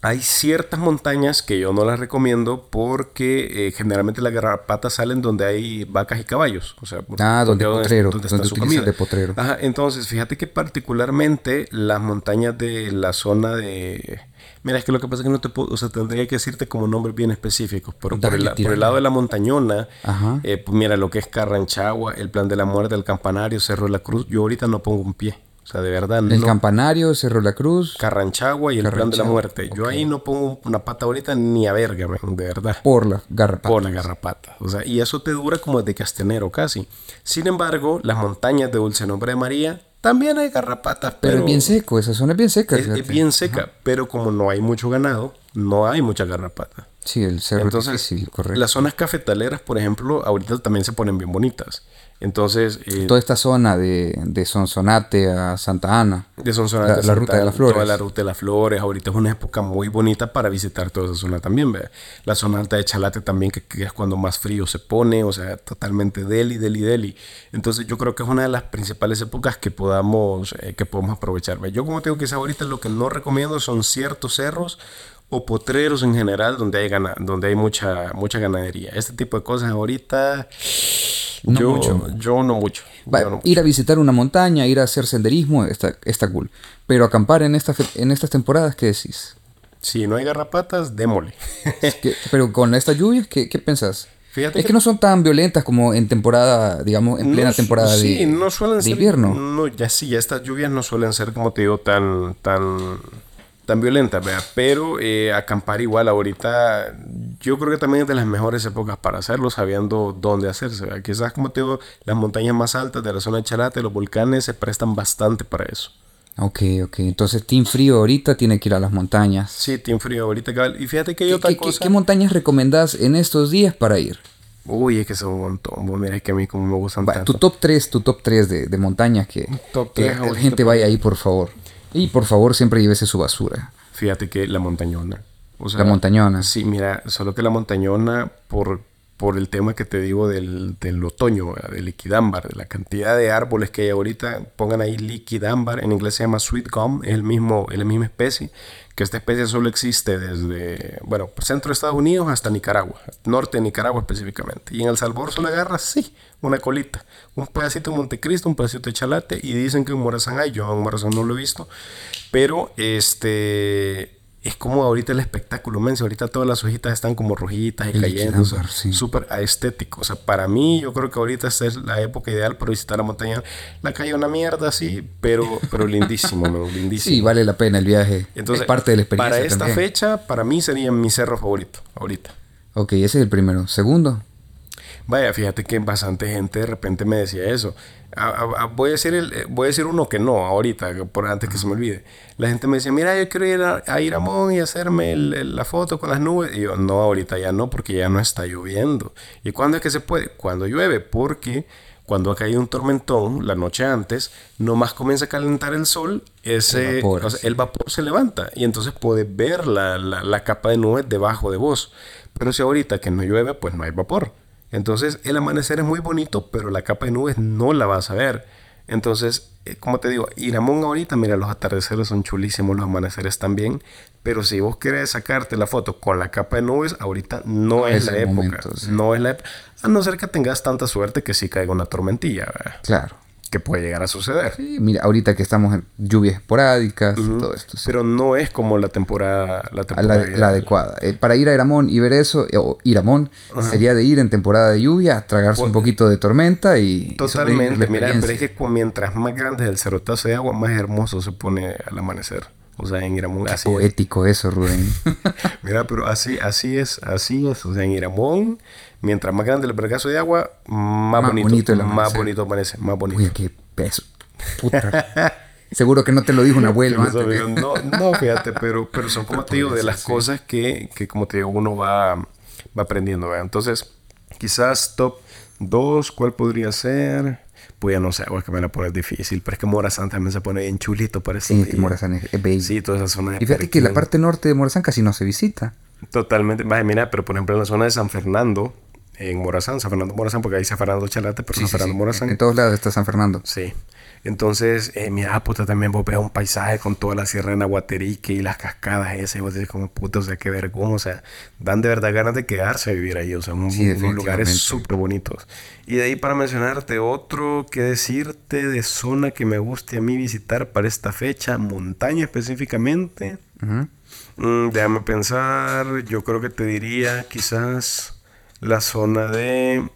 hay ciertas montañas que yo no las recomiendo porque eh, generalmente las garrapatas salen donde hay vacas y caballos. O sea, ah, donde, potrero, donde, está su comida. de potrero. Ajá, entonces, fíjate que particularmente las montañas de la zona de... Mira, es que lo que pasa es que no te puedo, o sea, tendría que decirte como nombres bien específicos, pero por el, por el, lado de la montañona, eh, pues mira, lo que es Carranchagua, el Plan de la Muerte, el Campanario, Cerro de la Cruz, yo ahorita no pongo un pie. O sea, de verdad. El Campanario, Cerro La Cruz. Carranchagua y el Plan de la Muerte. Yo ahí no pongo una pata ahorita ni a verga, de verdad. Por la garrapata. Por la garrapata. O sea, y eso te dura como desde Castenero casi. Sin embargo, las montañas de Dulce Nombre de María también hay garrapatas. Pero, es bien seco, esa zona es bien seca. Es, bien seca, pero como no hay mucho ganado, no hay mucha garrapata. Sí, el cerro Entonces, sí, correcto. Las zonas cafetaleras, por ejemplo, ahorita también se ponen bien bonitas. Entonces. Eh, Toda esta zona de, de, Sonsonate a Santa Ana. De Sonsonate la, a Santa la ruta de las flores. Toda la ruta de las flores. Ahorita es una época muy bonita para visitar toda esa zona también. ¿ve? La zona alta de Chalate también, que, es cuando más frío se pone. O sea, totalmente deli, deli, deli. Entonces, yo creo que es una de las principales épocas que podamos, eh, que podemos aprovechar. ¿ve? Yo, como tengo que decir ahorita, lo que no recomiendo son ciertos cerros o potreros en general donde hay, gana, donde hay mucha, mucha ganadería. Este tipo de cosas ahorita no yo, mucho. Yo no mucho. Ir a visitar una montaña, ir a hacer senderismo, está, está cool. Pero acampar en, esta, en estas temporadas, ¿qué decís? Si no hay garrapatas, démole. pero con estas lluvias, ¿qué, qué pensás? Fíjate es que, no son tan violentas como en temporada, digamos, en plena temporada de, no suelen de invierno. No, ya sí, ya estas lluvias no suelen ser, como te digo, tan, tan tan violenta, ¿verdad? Pero eh, acampar igual ahorita, yo creo que también es de las mejores épocas para hacerlo, sabiendo dónde hacerse. Quizás, como te digo, las montañas más altas de la zona de Charate, los volcanes, se prestan bastante para eso. Ok, ok. Entonces, Team Frío ahorita tiene que ir a las montañas. Sí, Team Frío ahorita. Y fíjate que hay otra cosa. ¿Qué montañas recomendás en estos días para ir? Uy, es que son un montón. Mira, es que a mí como me gustan tanto. Tu top 3, tu top 3 de, de montañas que, que la gente vaya ahí, por favor. Y por favor, siempre llévese su basura. Fíjate que la montañona. la montañona. Sí, mira, solo que la montañona, por, por el tema que te digo del, del otoño, del liquidámbar, de la cantidad de árboles que hay ahorita, pongan ahí liquidámbar, en inglés se llama sweet gum, es el mismo, es la misma especie, que esta especie solo existe desde, bueno, centro de Estados Unidos hasta Nicaragua, norte de Nicaragua específicamente. Y en El Salvador solo agarra, sí, una colita, un pedacito de Montecristo, un pedacito de Chalate, y dicen que en Morazán hay, yo en Morazán no lo he visto, pero este es como ahorita el espectáculo, menso. Ahorita todas las hojitas están como rojitas y cayendo. Súper estético. O sea, para mí, yo creo que ahorita esta es la época ideal para visitar la montaña. La calle una mierda, sí, pero, pero lindísimo, lindísimo. Sí, vale la pena el viaje. Entonces, es parte de la experiencia. Para esta fecha, para mí sería mi cerro favorito, ahorita. Ok, ese es el primero. Segundo. Vaya, fíjate que bastante gente de repente me decía eso. voy, a decir el, eh, voy a decir uno que no, ahorita, por antes que se me olvide. La gente me decía, mira, yo quiero ir a, a Iramón y hacerme la foto con las nubes. Y yo, no, ahorita ya no, porque ya no está lloviendo. ¿Y cuándo es que se puede? Cuando llueve, porque cuando ha caído un tormentón la noche antes, nomás comienza a calentar el sol, ese, el vapor, se levanta y entonces puedes ver la, la, la capa de nubes debajo de vos. Pero si ahorita que no llueve, pues no hay vapor. Entonces el amanecer es muy bonito, pero la capa de nubes no la vas a ver. Entonces, eh, como te digo, Iramón ahorita, mira, los atardeceres son chulísimos, los amaneceres también. Pero si vos querés sacarte la foto con la capa de nubes, ahorita no, es, la época. No es la época. A no ser que tengas tanta suerte que sí caiga una tormentilla. Claro que puede llegar a suceder. Sí, mira, ahorita que estamos en lluvias esporádicas, y todo esto. Pero no es como la temporada, la, la, adecuada. Eh, para ir a Iramón y ver eso, eh, o Iramón, sería de ir en temporada de lluvia, tragarse un poquito de tormenta y... Totalmente, mira, pero es que mientras más grande es el cerotazo de agua, más hermoso se pone al amanecer. O sea, en Iramón así poético eso, Rubén. Mira, pero así, así es, así es. O sea, en Iramón mientras más grande el vergazo de agua, más, bonito, más bonito amanece, más bonito. Uy, qué peso. Puta. Seguro que no te lo dijo un abuelo No, no, fíjate, pero, pero son como te digo, de las cosas que, que, como te digo, uno va, va aprendiendo. Entonces, quizás top 2, ¿cuál podría ser? Pues ya no sé, es que me la pones difícil, pero es que Morazán también se pone bien chulito, parece. Sí, que Morazán es, baby. Sí, toda esa zona. Y fíjate que la parte norte de Morazán casi no se visita. Totalmente. Vaya, mira, pero por ejemplo en la zona de San Fernando, en Morazán, San Fernando Morazán, porque ahí San Fernando Chalate, pero San Fernando Morazán. En todos lados está San Fernando. Sí. Entonces, eh, mira, puta, también vos ves un paisaje con toda la sierra de Nahuaterique y las cascadas esas, y vos decís como, puta, o sea, qué vergüenza, o sea, dan de verdad ganas de quedarse a vivir ahí, o sea, unos lugares súper bonitos. Y de ahí para mencionarte otro, que decirte de zona que me guste a mí visitar para esta fecha, montaña específicamente. Mm, déjame pensar, yo creo que te diría quizás la zona de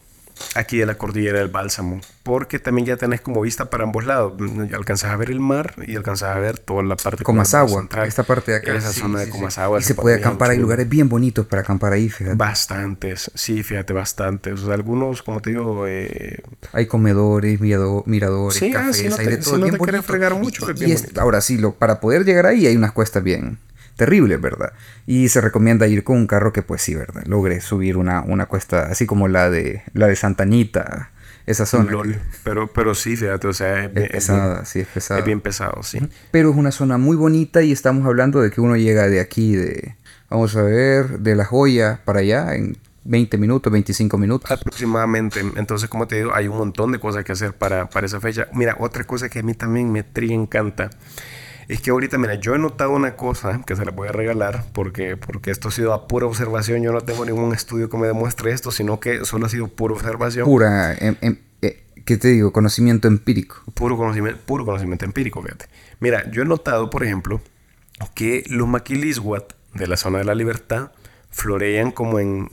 aquí de la cordillera del Bálsamo, porque también ya tenés como vista para ambos lados. Alcanzas a ver el mar y alcanzas a ver toda la parte Comasagua, esta parte de acá. Esa zona de Comasagua. Y se puede acampar, hay lugares bien bonitos para acampar ahí, fíjate. Bastantes, sí, fíjate, bastantes. algunos, como te digo... Eh... Hay comedores, miradores, sí, ah, cafés, hay de todo. Si no te fregar mucho, y, ahora sí, lo, para poder llegar ahí hay unas cuestas bien terrible, ¿verdad? Y se recomienda ir con un carro que pues sí, ¿verdad? Logre subir una, una cuesta así como la de la de Santa Anita, esa zona. Pero, pero sí, fíjate, o sea, es, pesada, sí, es pesada. Es bien pesado, sí. Pero es una zona muy bonita y estamos hablando de que uno llega de aquí, de, vamos a ver, de La Joya para allá en 20 minutos, 25 minutos. Aproximadamente. Entonces, como te digo, hay un montón de cosas que hacer para, para esa fecha. Mira, otra cosa que a mí también me tri encanta es que ahorita, mira, yo he notado una cosa que se la voy a regalar porque, porque esto ha sido a pura observación. Yo no tengo ningún estudio que me demuestre esto, sino que solo ha sido pura observación. Pura, em, em, eh, ¿qué te digo? Conocimiento empírico. Puro conocimiento, puro conocimiento empírico, fíjate. Mira, yo he notado, por ejemplo, que los maquilisguat de la zona de la libertad florean como en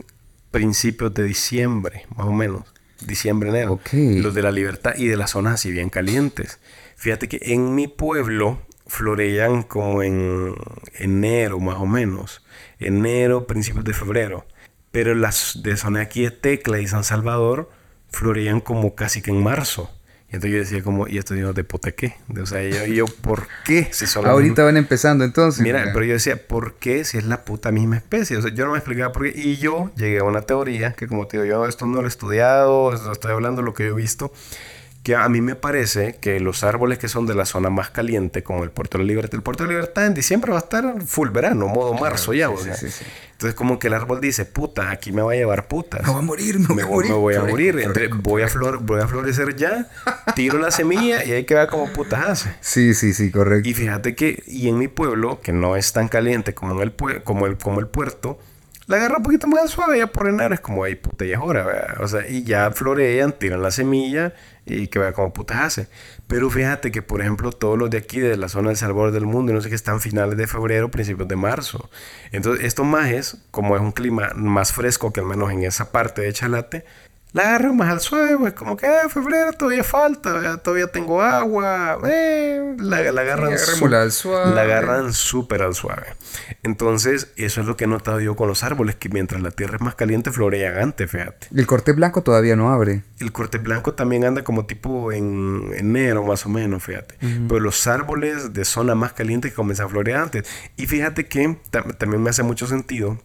principios de diciembre, más o menos. Diciembre, enero. Los de la libertad y de las zonas así bien calientes. Fíjate que en mi pueblo florean como en enero más o menos, enero, principios de febrero. pero las de zona aquí de Tecla y San Salvador floreían como casi que en marzo. Y entonces yo decía como, ¿y esto digo de puta qué? O sea, yo, yo ¿por qué? Si solo Ahorita van empezando entonces. Mira, pero yo decía, ¿por qué si es la puta misma especie? O sea, yo no me explicaba por qué. Y yo llegué a una teoría, que como te digo, yo esto no lo he estudiado, estoy hablando de lo que yo he visto, que a mí me parece que los árboles que son de la zona más caliente, como el Puerto de la Libertad, el Puerto de la Libertad en diciembre va a estar full verano, modo marzo ya, o sea. Entonces como que el árbol dice, puta, aquí me va a llevar puta. Me voy a morir, me, voy, me voy a morir. Entonces voy a, flor, voy a florecer ya, tiro la semilla y ahí queda como puta hace. Sí, sí, sí, correcto. Y fíjate que, y en mi pueblo, que no es tan caliente como, en el, como, el, como el puerto, la agarra un poquito más suave ya por enar, es como, ahí puta, ya es hora, O sea, y ya florean, tiran la semilla y que vea como puta hace. Pero fíjate que, por ejemplo, todos los de aquí, de la zona del Salvador del mundo, no sé qué, están finales de febrero, principios de marzo. Entonces, estos majes, como es un clima más fresco que al menos en esa parte de Chalate, la agarran más al suave, pues como que ah, febrero todavía falta, todavía tengo agua, eh, la, la, agarran al suave. La agarran súper al suave. Entonces, eso es lo que he notado yo con los árboles, que mientras la tierra es más caliente, florean antes, fíjate. El corte blanco todavía no abre. El corte blanco también anda como tipo en enero más o menos, fíjate. Pero los árboles de zona más caliente que comienzan a florear antes. Y fíjate que también me hace mucho sentido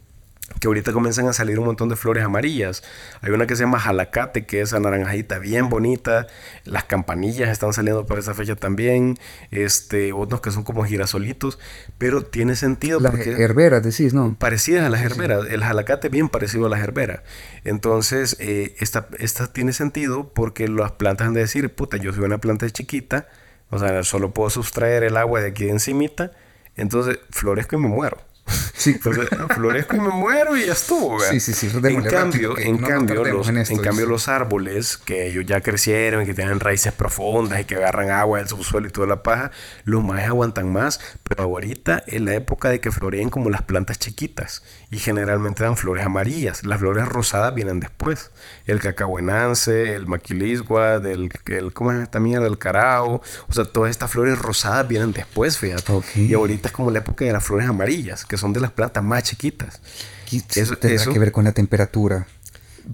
que ahorita comienzan a salir un montón de flores amarillas. Hay una que se llama jalacate, que es anaranjadita, bien bonita. Las campanillas están saliendo para esa fecha también. Este, otros que son como girasolitos, pero tiene sentido. Las herberas, decís, ¿no? Parecidas a las herberas. El jalacate bien parecido a la herbera. Entonces, eh, esta, esta tiene sentido porque las plantas han de decir, puta, yo soy una planta chiquita, o sea, solo puedo sustraer el agua de aquí de encimita, entonces florezco y me muero. Sí. florezco y me muero y ya estuvo. Sí, sí, sí. En cambio, en, cambio, los, en, cambio los árboles que ellos ya crecieron y que tienen raíces profundas y que agarran agua del subsuelo y toda la paja, los más aguantan más. Pero ahorita es la época de que floreen como las plantas chiquitas y generalmente dan flores amarillas. Las flores rosadas vienen después. El cacahuenance, el maquilisgua, el, el ¿cómo es esta mierda? El carao. O sea, todas estas flores rosadas vienen después, fíjate. Y ahorita es como la época de las flores amarillas que son de las plantas más chiquitas. Eso tendrá que ver con la temperatura.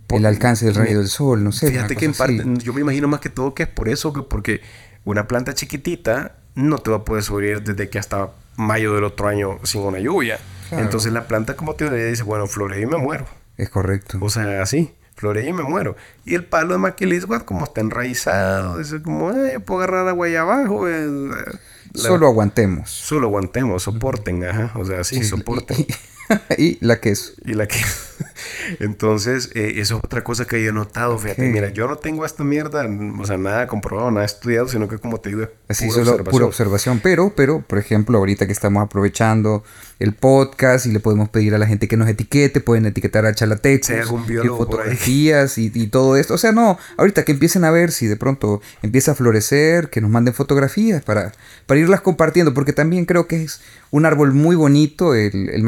el alcance del rayo del sol, no sé. Fíjate que en parte, yo me imagino más que todo que es por eso, que porque una planta chiquitita no te va a poder subir desde que hasta mayo del otro año sin una lluvia. Entonces la planta como te dice, bueno, florea y me muero. Es correcto. O sea, así, florea y me muero. Y el palo de maquilisguat como está enraizado, dice como, eh, puedo agarrar agua ahí abajo. Eh, Solo aguantemos. Solo aguantemos, soporten, ajá. O sea, sí, soporten. y la queso. Y la queso. Entonces, eh, eso es otra cosa que yo he notado. Fíjate, mira, yo no tengo esta mierda, o sea, nada comprobado, nada estudiado, sino que como te digo, Así pura solo observación. pura observación. Pero, pero, por ejemplo, ahorita que estamos aprovechando el podcast y le podemos pedir a la gente que nos etiquete, pueden etiquetar a Chalatex, sí, algún biólogo fotografías y, y, todo esto. O sea, no, ahorita que empiecen a ver si de pronto empieza a florecer, que nos manden fotografías para, para irlas compartiendo, porque también creo que es un árbol muy bonito, el, el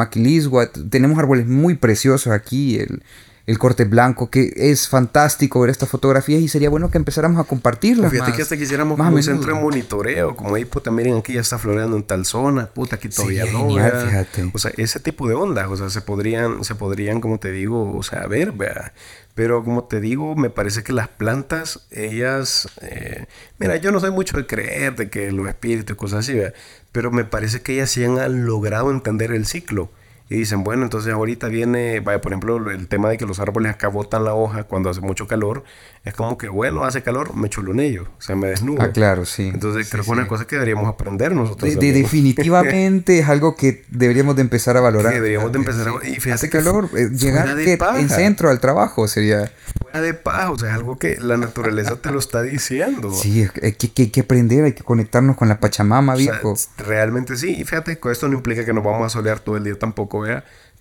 Tenemos árboles muy preciosos aquí, el, el corte blanco, que es fantástico ver estas fotografías y sería bueno que empezáramos a compartirlas. Fíjate que hasta quisiéramos como un centro de monitoreo, como ahí, puta, miren, aquí ya está floreando en tal zona, puta, aquí todavía no. fíjate. O sea, ese tipo de ondas, o sea, se podrían, se podrían, como te digo, o sea, ver, vea. Pero como te digo, me parece que las plantas, ellas, eh, mira, yo no soy mucho de creer de que los espíritus y cosas así, ¿vea? Pero me parece que ellas sí han logrado entender el ciclo. Y dicen, bueno, entonces ahorita viene, vaya, por ejemplo, el tema de que los árboles acá botan la hoja cuando hace mucho calor, es como que, bueno, hace calor, me ello, o sea, me desnudo. Ah, claro, sí. Entonces creo que es una cosa que deberíamos aprender nosotros. definitivamente es algo que deberíamos de empezar a valorar. deberíamos de empezar a... Y fíjate hace calor, eh, llegar en centro al trabajo sería... Fuera de paz, o sea, es algo que la naturaleza te lo está diciendo. Sí, hay que, hay que aprender, hay que conectarnos con la Pachamama, viejo. realmente sí, y fíjate, esto no implica que nos vamos a solear todo el día tampoco,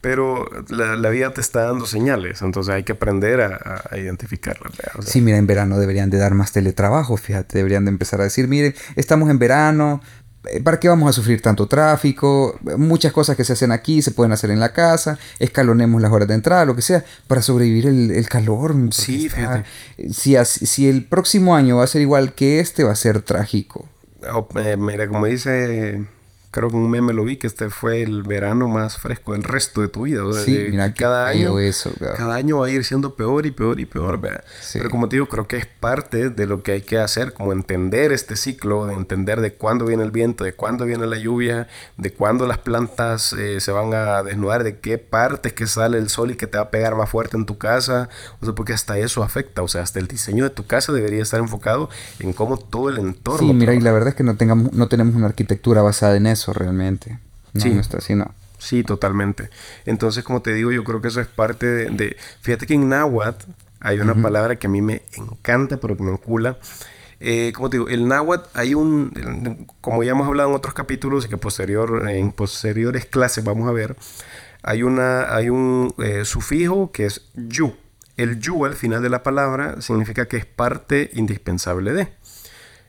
pero la, vida te está dando señales, entonces hay que aprender a, a identificarlas. sí, mira, en verano deberían de dar más teletrabajo, fíjate, deberían de empezar a decir, mire, estamos en verano, eh, ¿para qué vamos a sufrir tanto tráfico? Muchas cosas que se hacen aquí se pueden hacer en la casa, escalonemos las horas de entrada, lo que sea, para sobrevivir el, calor. Sí, fíjate. Si, si el próximo año va a ser igual que este, va a ser trágico. Oh, eh, mira, como dice creo que un meme lo vi, que este fue el verano más fresco del resto de tu vida. sí, mira, cada año, eso, cada año va a ir siendo peor y peor y peor, ¿verdad? Pero como te digo, creo que es parte de lo que hay que hacer, como entender este ciclo, de entender de cuándo viene el viento, de cuándo viene la lluvia, de cuándo las plantas eh, se van a desnudar, de qué partes que sale el sol y que te va a pegar más fuerte en tu casa, o sea, porque hasta eso afecta, o sea, hasta el diseño de tu casa debería estar enfocado en cómo todo el entorno. Sí, mira, y la verdad es que no, tengamos, no tenemos una arquitectura basada en eso realmente. No, sí. no está así, no. Sí, totalmente. Entonces, como te digo, yo creo que eso es parte de... fíjate que en náhuatl hay una palabra que a mí me encanta, pero que me encula. Eh, como te digo, el náhuatl hay un... Como ya hemos hablado en otros capítulos y que posterior, en posteriores clases vamos a ver, hay, una, hay un eh, sufijo que es yu. El yu al final de la palabra significa que es parte indispensable de.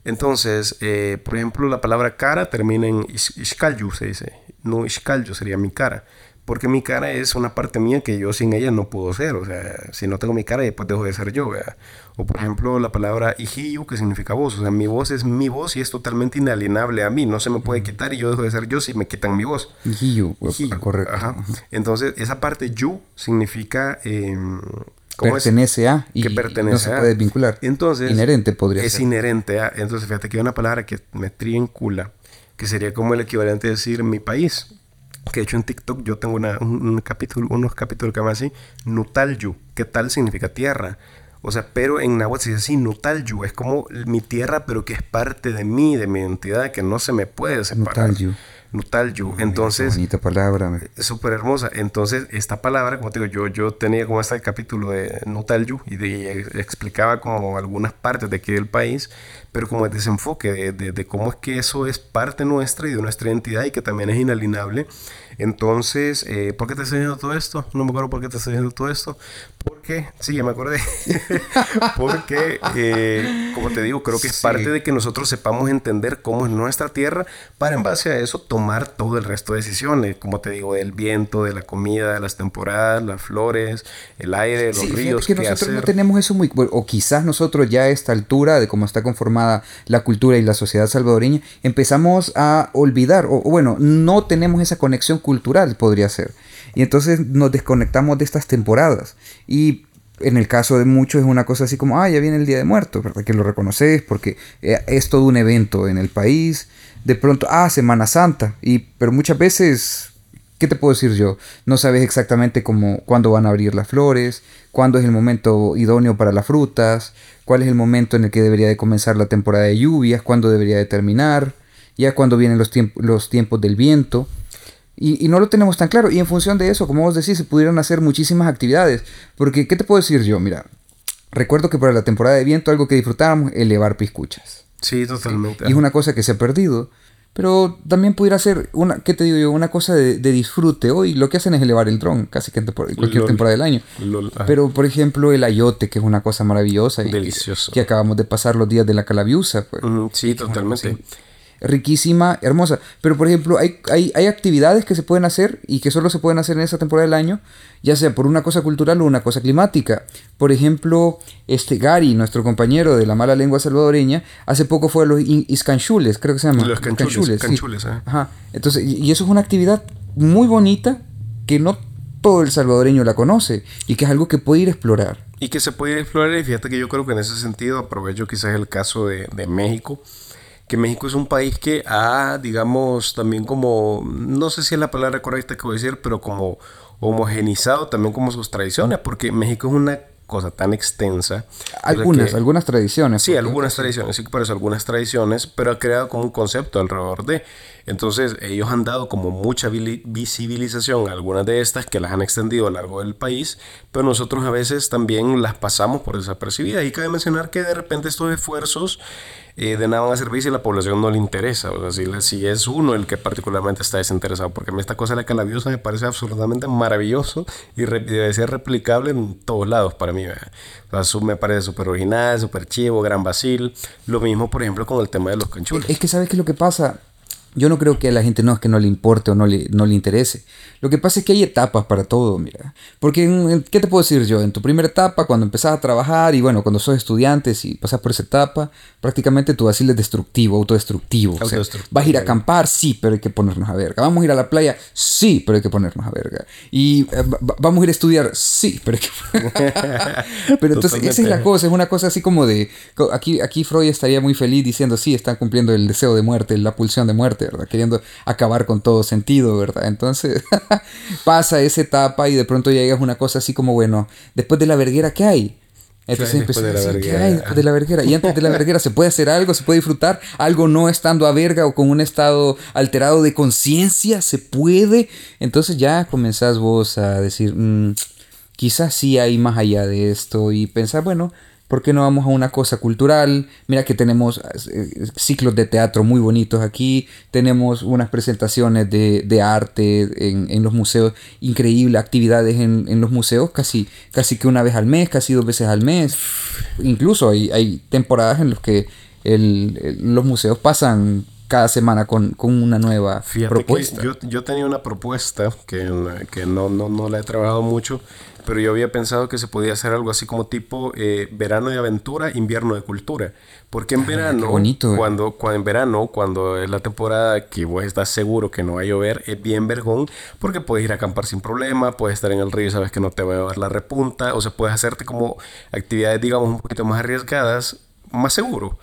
Entonces, eh, por ejemplo, la palabra cara termina en ishkalyu, se dice. No ishkalyu sería mi cara. Porque mi cara es una parte mía que yo sin ella no puedo ser. O sea, si no tengo mi cara, después dejo de ser yo. ¿verdad? O por ejemplo, la palabra ihiyu, que significa voz. O sea, mi voz es mi voz y es totalmente inalienable a mí. No se me puede quitar y yo dejo de ser yo si me quitan mi voz. Ihiyu, correcto. Entonces, esa parte yu significa... Eh, pertenece a y que pertenece no se puede vincular. Entonces, inherente podría es ser. Es inherente a. Entonces, fíjate que hay una palabra que me trincula, que sería como el equivalente a decir mi país. Que de hecho en TikTok yo tengo una, un, capítulo, unos capítulos que llaman así, Nutalyu, que tal significa tierra. O sea, pero en náhuatl se dice así, Nutalyu, es como mi tierra, pero que es parte de mí, de mi identidad, que no se me puede separar. Nutalyu. Nutalyu. Entonces. Bonita palabra. Es súper hermosa. Entonces, esta palabra, como te digo, yo, yo tenía como este capítulo de Nutalyu y, de, explicaba como algunas partes de aquí del país, pero como el desenfoque de, de, cómo es que eso es parte nuestra y de nuestra identidad y que también es inalienable. Entonces, eh, ¿por qué te estoy diciendo todo esto? No me acuerdo por qué te estoy diciendo todo esto. Porque, sí, ya me acordé. Porque, eh, como te digo, creo que es parte de que nosotros sepamos entender cómo es nuestra tierra para en base a eso tomar todo el resto de decisiones. Como te digo, del viento, de la comida, de las temporadas, las flores, el aire, los ríos. que nosotros no tenemos eso muy... O quizás nosotros ya a esta altura de cómo está conformada la cultura y la sociedad salvadoreña, empezamos a olvidar, o, o bueno, no tenemos esa conexión cultural, podría ser. Y entonces nos desconectamos de estas temporadas. Y en el caso de muchos es una cosa así como, ah, ya viene el Día de Muertos, ¿verdad? Que lo reconoces porque eh, es todo un evento en el país. De pronto, ah, Semana Santa. Y, pero muchas veces, ¿qué te puedo decir yo? No sabes exactamente cómo, cuándo van a abrir las flores, cuándo es el momento idóneo para las frutas, cuál es el momento en el que debería de comenzar la temporada de lluvias, cuándo debería de terminar, ya cuándo vienen los, los tiempos del viento. Y, no lo tenemos tan claro. Y en función de eso, como vos decís, se pudieron hacer muchísimas actividades. Porque, ¿qué te puedo decir yo? Mira, recuerdo que para la temporada de viento algo que disfrutábamos, elevar piscuchas. Sí, totalmente. Y es una cosa que se ha perdido. Pero también pudiera ser, una, ¿qué te digo yo? Una cosa de, disfrute. Hoy lo que hacen es elevar el dron, casi que en cualquier temporada del año. Pero, por ejemplo, el ayote, que es una cosa maravillosa. Delicioso. Que, acabamos de pasar los días de la calabiusa. Pues. sí, totalmente riquísima, hermosa. Pero por ejemplo, hay, hay, hay, actividades que se pueden hacer y que solo se pueden hacer en esa temporada del año, ya sea por una cosa cultural o una cosa climática. Por ejemplo, este Gary, nuestro compañero de la mala lengua salvadoreña, hace poco fue a los iscanchules, creo que se llama. Los canchules. Eh. Ajá. Entonces, y eso es una actividad muy bonita que no todo el salvadoreño la conoce y que es algo que puede ir a explorar. Y que se puede ir a explorar y fíjate que yo creo que en ese sentido aprovecho quizás el caso de, de México que México es un país que ha, digamos, también como, no sé si es la palabra correcta que voy a decir, pero como homogenizado también como sus tradiciones, porque México es una cosa tan extensa. Algunas, algunas tradiciones. Sí, algunas tradiciones, sí, por eso algunas tradiciones, pero ha creado como un concepto alrededor de. Entonces, ellos han dado como mucha visibilización a algunas de estas que las han extendido a lo largo del país, pero nosotros a veces también las pasamos por desapercibidas. Y cabe mencionar que de repente estos esfuerzos eh, de nada van a servir si la población no le interesa. O sea, si, es uno el que particularmente está desinteresado. Porque a mí esta cosa de la calabiosa me parece absolutamente maravilloso y debe ser replicable en todos lados para mí. O sea, me parece súper original, súper chivo, gran basil. Lo mismo, por ejemplo, con el tema de los canchules. Es que sabes que lo que pasa yo no creo que a la gente no es que no le importe o no le, no le interese. Lo que pasa es que hay etapas para todo, mira. Porque, ¿qué te puedo decir yo? En tu primera etapa, cuando empezás a trabajar y bueno, cuando sos estudiante y pasas por esa etapa, prácticamente tu asilo es destructivo, autodestructivo. vas a ir a acampar, sí, pero hay que ponernos a verga. Vamos a ir a la playa, sí, pero hay que ponernos a verga. Y eh, vamos a ir a estudiar, sí, pero hay que... pero entonces, esa es la cosa, es una cosa así como de... Aquí, aquí Freud estaría muy feliz diciendo, sí, están cumpliendo el deseo de muerte, la pulsión de muerte ¿verdad? Queriendo acabar con todo sentido, ¿verdad? Entonces pasa esa etapa y de pronto llegas a una cosa así como, bueno, después de la verguera, ¿qué hay? Entonces empezó a decir, ¿qué hay después de la verguera? Y antes de la verguera, ¿se puede hacer algo? ¿Se puede disfrutar? ¿Algo no estando a verga o con un estado alterado de conciencia? ¿Se puede? Entonces ya comenzás vos a decir, mm, quizás sí hay más allá de esto y pensar, bueno, ¿Por qué no vamos a una cosa cultural? Mira que tenemos eh, ciclos de teatro muy bonitos aquí, tenemos unas presentaciones de, arte en, los museos, increíbles actividades en, los museos, casi, casi que una vez al mes, casi dos veces al mes. Incluso hay, temporadas en las que los museos pasan cada semana con, una nueva propuesta. yo, yo, tenía una propuesta que, que no, no, no la he trabajado mucho, pero yo había pensado que se podía hacer algo así como tipo eh, verano de aventura, invierno de cultura. Porque en ah, verano, bonito, cuando, cuando, en verano, cuando es la temporada que vos estás seguro que no va a llover, es bien vergón, porque puedes ir a acampar sin problema, puedes estar en el río y sabes que no te va a dar la repunta, o sea, puedes hacerte como actividades, digamos, un poquito más arriesgadas más seguro.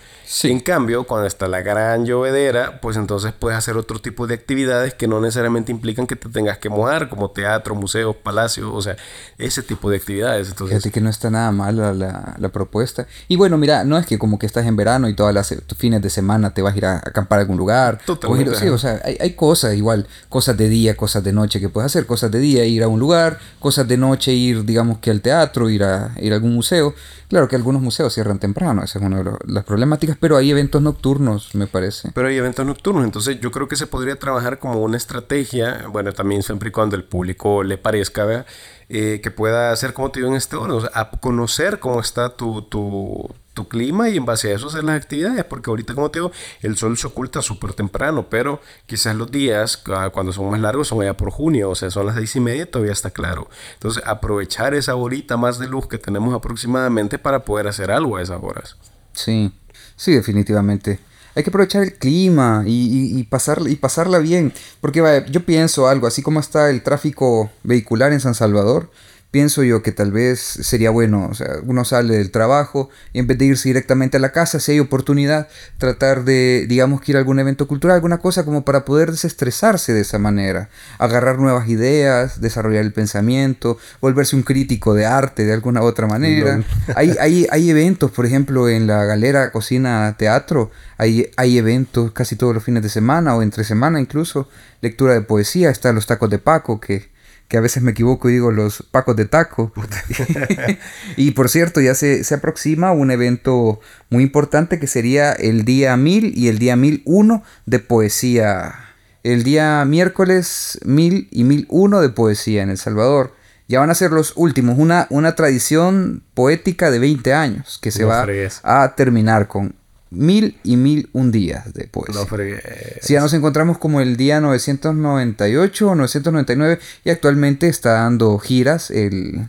En cambio, cuando está la gran llovedera, pues entonces puedes hacer otro tipo de actividades que no necesariamente implican que te tengas que mojar, como teatro, museos, palacios, o sea, ese tipo de actividades. Entonces... Fíjate que no está nada mal la, la, propuesta. Y bueno, mira, no es que como que estás en verano y todas las fines de semana te vas a ir a acampar a algún lugar. Totalmente. sí, o sea, hay, hay, cosas igual, cosas de día, cosas de noche que puedes hacer, cosas de día ir a un lugar, cosas de noche ir, digamos que al teatro, ir a, ir a algún museo. Claro que algunos museos cierran temprano, esa es una de las problemáticas, pero hay eventos nocturnos, me parece. Pero hay eventos nocturnos, entonces yo creo que se podría trabajar como una estrategia, bueno, también siempre y cuando el público le parezca, eh, que pueda hacer como te digo en este orden, a conocer cómo está tu, tu tu clima y en base a eso hacer las actividades, porque ahorita como te digo, el sol se oculta súper temprano, pero quizás los días cuando son más largos son allá por junio, o sea, son las seis y media, todavía está claro. Entonces aprovechar esa horita más de luz que tenemos aproximadamente para poder hacer algo a esas horas. Sí, sí, definitivamente. Hay que aprovechar el clima y, y, pasar, y pasarla bien. Porque yo pienso algo, así como está el tráfico vehicular en San Salvador, pienso yo que tal vez sería bueno, o sea, uno sale del trabajo y en vez de irse directamente a la casa, si hay oportunidad, tratar de, digamos, que ir a algún evento cultural, alguna cosa como para poder desestresarse de esa manera, agarrar nuevas ideas, desarrollar el pensamiento, volverse un crítico de arte de alguna otra manera. hay, hay, hay eventos, por ejemplo, en la Galera Cocina Teatro, hay, hay eventos casi todos los fines de semana o entre semana incluso, lectura de poesía, están los tacos de Paco, que que a veces me equivoco y digo los pacos de taco. y por cierto, ya se, se, aproxima un evento muy importante que sería el día 1000 y el día 1001 de poesía. El día miércoles 1000 y 1001 de poesía en El Salvador. Ya van a ser los últimos, una, una tradición poética de 20 años que se va a terminar con mil y mil un días después. si ya nos encontramos como el día 998 o 999 y actualmente está dando giras el,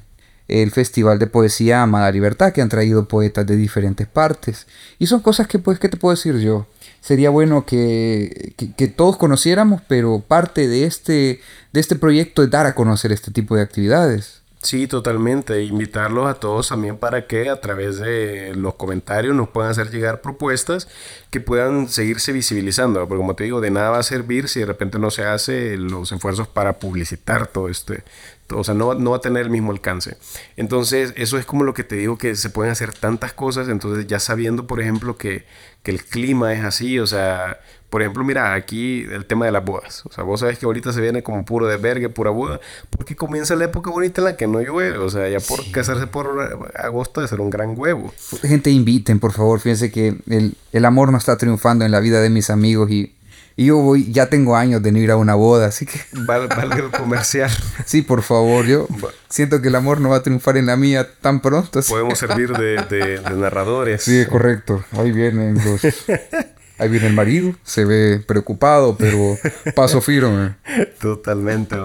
el Festival de Poesía Amada Libertad que han traído poetas de diferentes partes. Y son cosas que pues, ¿qué te puedo decir yo? Sería bueno que, que, todos conociéramos, pero parte de este, de este proyecto es dar a conocer este tipo de actividades. Sí, totalmente. Invitarlos a todos también para que a través de los comentarios nos puedan hacer llegar propuestas que puedan seguirse visibilizando. Porque como te digo, de nada va a servir si de repente no se hace los esfuerzos para publicitar todo este, o sea, no, no, va a tener el mismo alcance. Entonces, eso es como lo que te digo, que se pueden hacer tantas cosas. Entonces, ya sabiendo, por ejemplo, que, que el clima es así, o sea, por ejemplo, mira, aquí el tema de las bodas. O sea, vos sabés que ahorita se viene como puro de vergue, pura boda, porque comienza la época bonita en la que no llueve. O sea, ya por casarse por agosto de ser un gran huevo. Gente, inviten, por favor. Fíjense que el, el amor no está triunfando en la vida de mis amigos y y yo voy, ya tengo años de no ir a una boda, así que... Valga el comercial. sí, por favor, yo siento que el amor no va a triunfar en la mía tan pronto. Podemos servir de, de, narradores. Sí, correcto. Ahí vienen los... Ahí viene el marido, se ve preocupado, pero paso firme. Totalmente.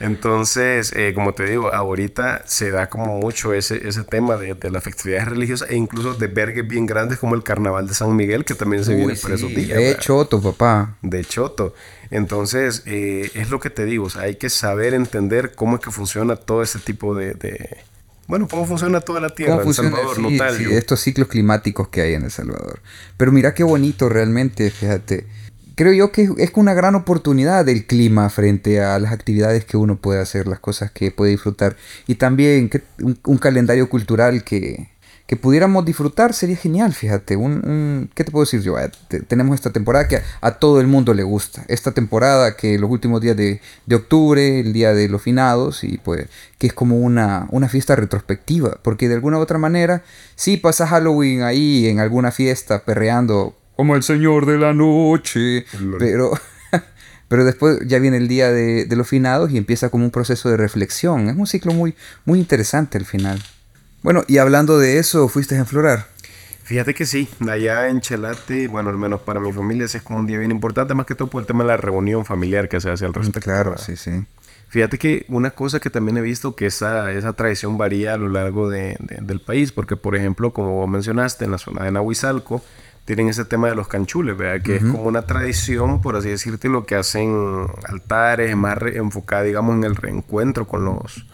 Entonces, eh, como te digo, ahorita se da como mucho ese, ese tema de, de las festividades religiosas e incluso de vergues bien grandes como el Carnaval de San Miguel, que también se viene por esos días. De Choto, papá. De Choto. Entonces, eh, es lo que te digo, o sea, hay que saber entender cómo es que funciona todo ese tipo de bueno, cómo funciona toda la Tierra en El Salvador, sí, estos ciclos climáticos que hay en El Salvador. Pero mira qué bonito realmente, fíjate. Creo yo que es una gran oportunidad el clima frente a las actividades que uno puede hacer, las cosas que puede disfrutar. Y también un calendario cultural que, que pudiéramos disfrutar sería genial, fíjate. Un, ¿Qué te puedo decir yo? Eh, tenemos esta temporada que a, todo el mundo le gusta. Esta temporada que los últimos días de, octubre, el día de los finados, y pues que es como una, una fiesta retrospectiva. Porque de alguna u otra manera, sí pasa Halloween ahí en alguna fiesta perreando como el señor de la noche, pero... Pero después ya viene el día de, de los finados y empieza como un proceso de reflexión. Es un ciclo muy, muy interesante al final. Bueno, y hablando de eso, ¿fuiste a enflorar? Fíjate que sí, allá en Chelate, bueno, al menos para mi familia, ese es como un día bien importante, más que todo por el tema de la reunión familiar que se hace al respecto. Claro, sí, sí. Fíjate que una cosa que también he visto que esa, esa tradición varía a lo largo de, del país, porque por ejemplo, como mencionaste, en la zona de Nahuizalco, tienen ese tema de los canchules, ¿verdad? Que es como una tradición, por así decirte, lo que hacen altares, más enfocada, digamos, en el reencuentro con los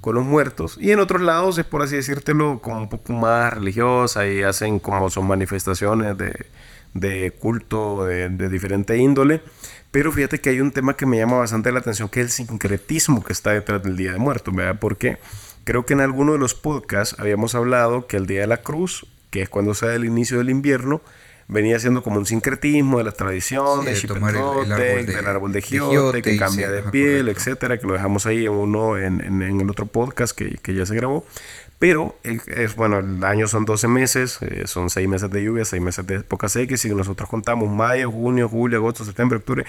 con los muertos. Y en otros lados es, por así decírtelo, como un poco más religiosa y hacen como son manifestaciones de, de culto de, de, diferente índole. Pero fíjate que hay un tema que me llama bastante la atención, que es el sincretismo que está detrás del Día de Muertos, ¿verdad? Porque creo que en alguno de los podcasts habíamos hablado que el Día de la Cruz, que es cuando se da el inicio del invierno, venía siendo como un sincretismo de la tradición, de del árbol de giote, que cambia de piel, etcétera, que lo dejamos ahí en uno en, en, el otro podcast que, que, ya se grabó. Pero es bueno, el año son 12 meses, eh, son 6 meses de lluvia, 6 meses de época seca. Y si nosotros contamos mayo, junio, julio, agosto, septiembre, octubre,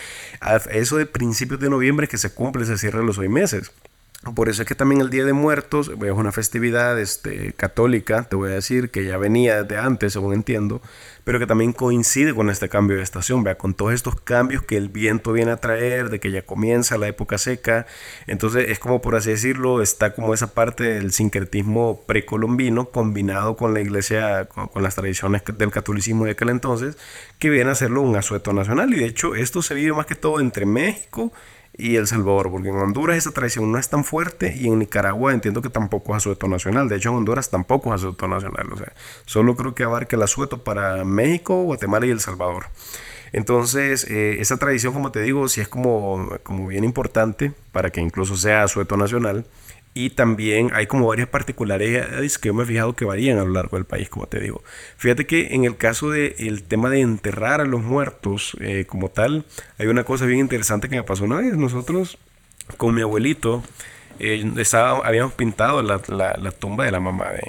eso de principios de noviembre que se cumple, se cierran los 6 meses. Por eso es que también el Día de Muertos es una festividad este, católica, te voy a decir, que ya venía de antes, según entiendo, pero que también coincide con este cambio de estación, vea, con todos estos cambios que el viento viene a traer, de que ya comienza la época seca. Entonces es como, por así decirlo, está como esa parte del sincretismo precolombino combinado con la iglesia, con, las tradiciones del catolicismo de aquel entonces, que viene a hacerlo un asueto nacional. Y de hecho, esto se vive más que todo entre México y El Salvador, porque en Honduras esa tradición no es tan fuerte y en Nicaragua entiendo que tampoco es asueto nacional. De hecho, en Honduras tampoco es asueto nacional. O sea, solo creo que abarca el asueto para México, Guatemala y El Salvador. Entonces, eh, esa tradición, como te digo, sí es como, como bien importante para que incluso sea asueto nacional. Y también hay como varias particularidades que yo me he fijado que varían a lo largo del país, como te digo. Fíjate que en el caso del tema de enterrar a los muertos eh, como tal, hay una cosa bien interesante que me pasó una vez. Nosotros con mi abuelito eh, estaba, habíamos pintado la, la, tumba de la mamá de,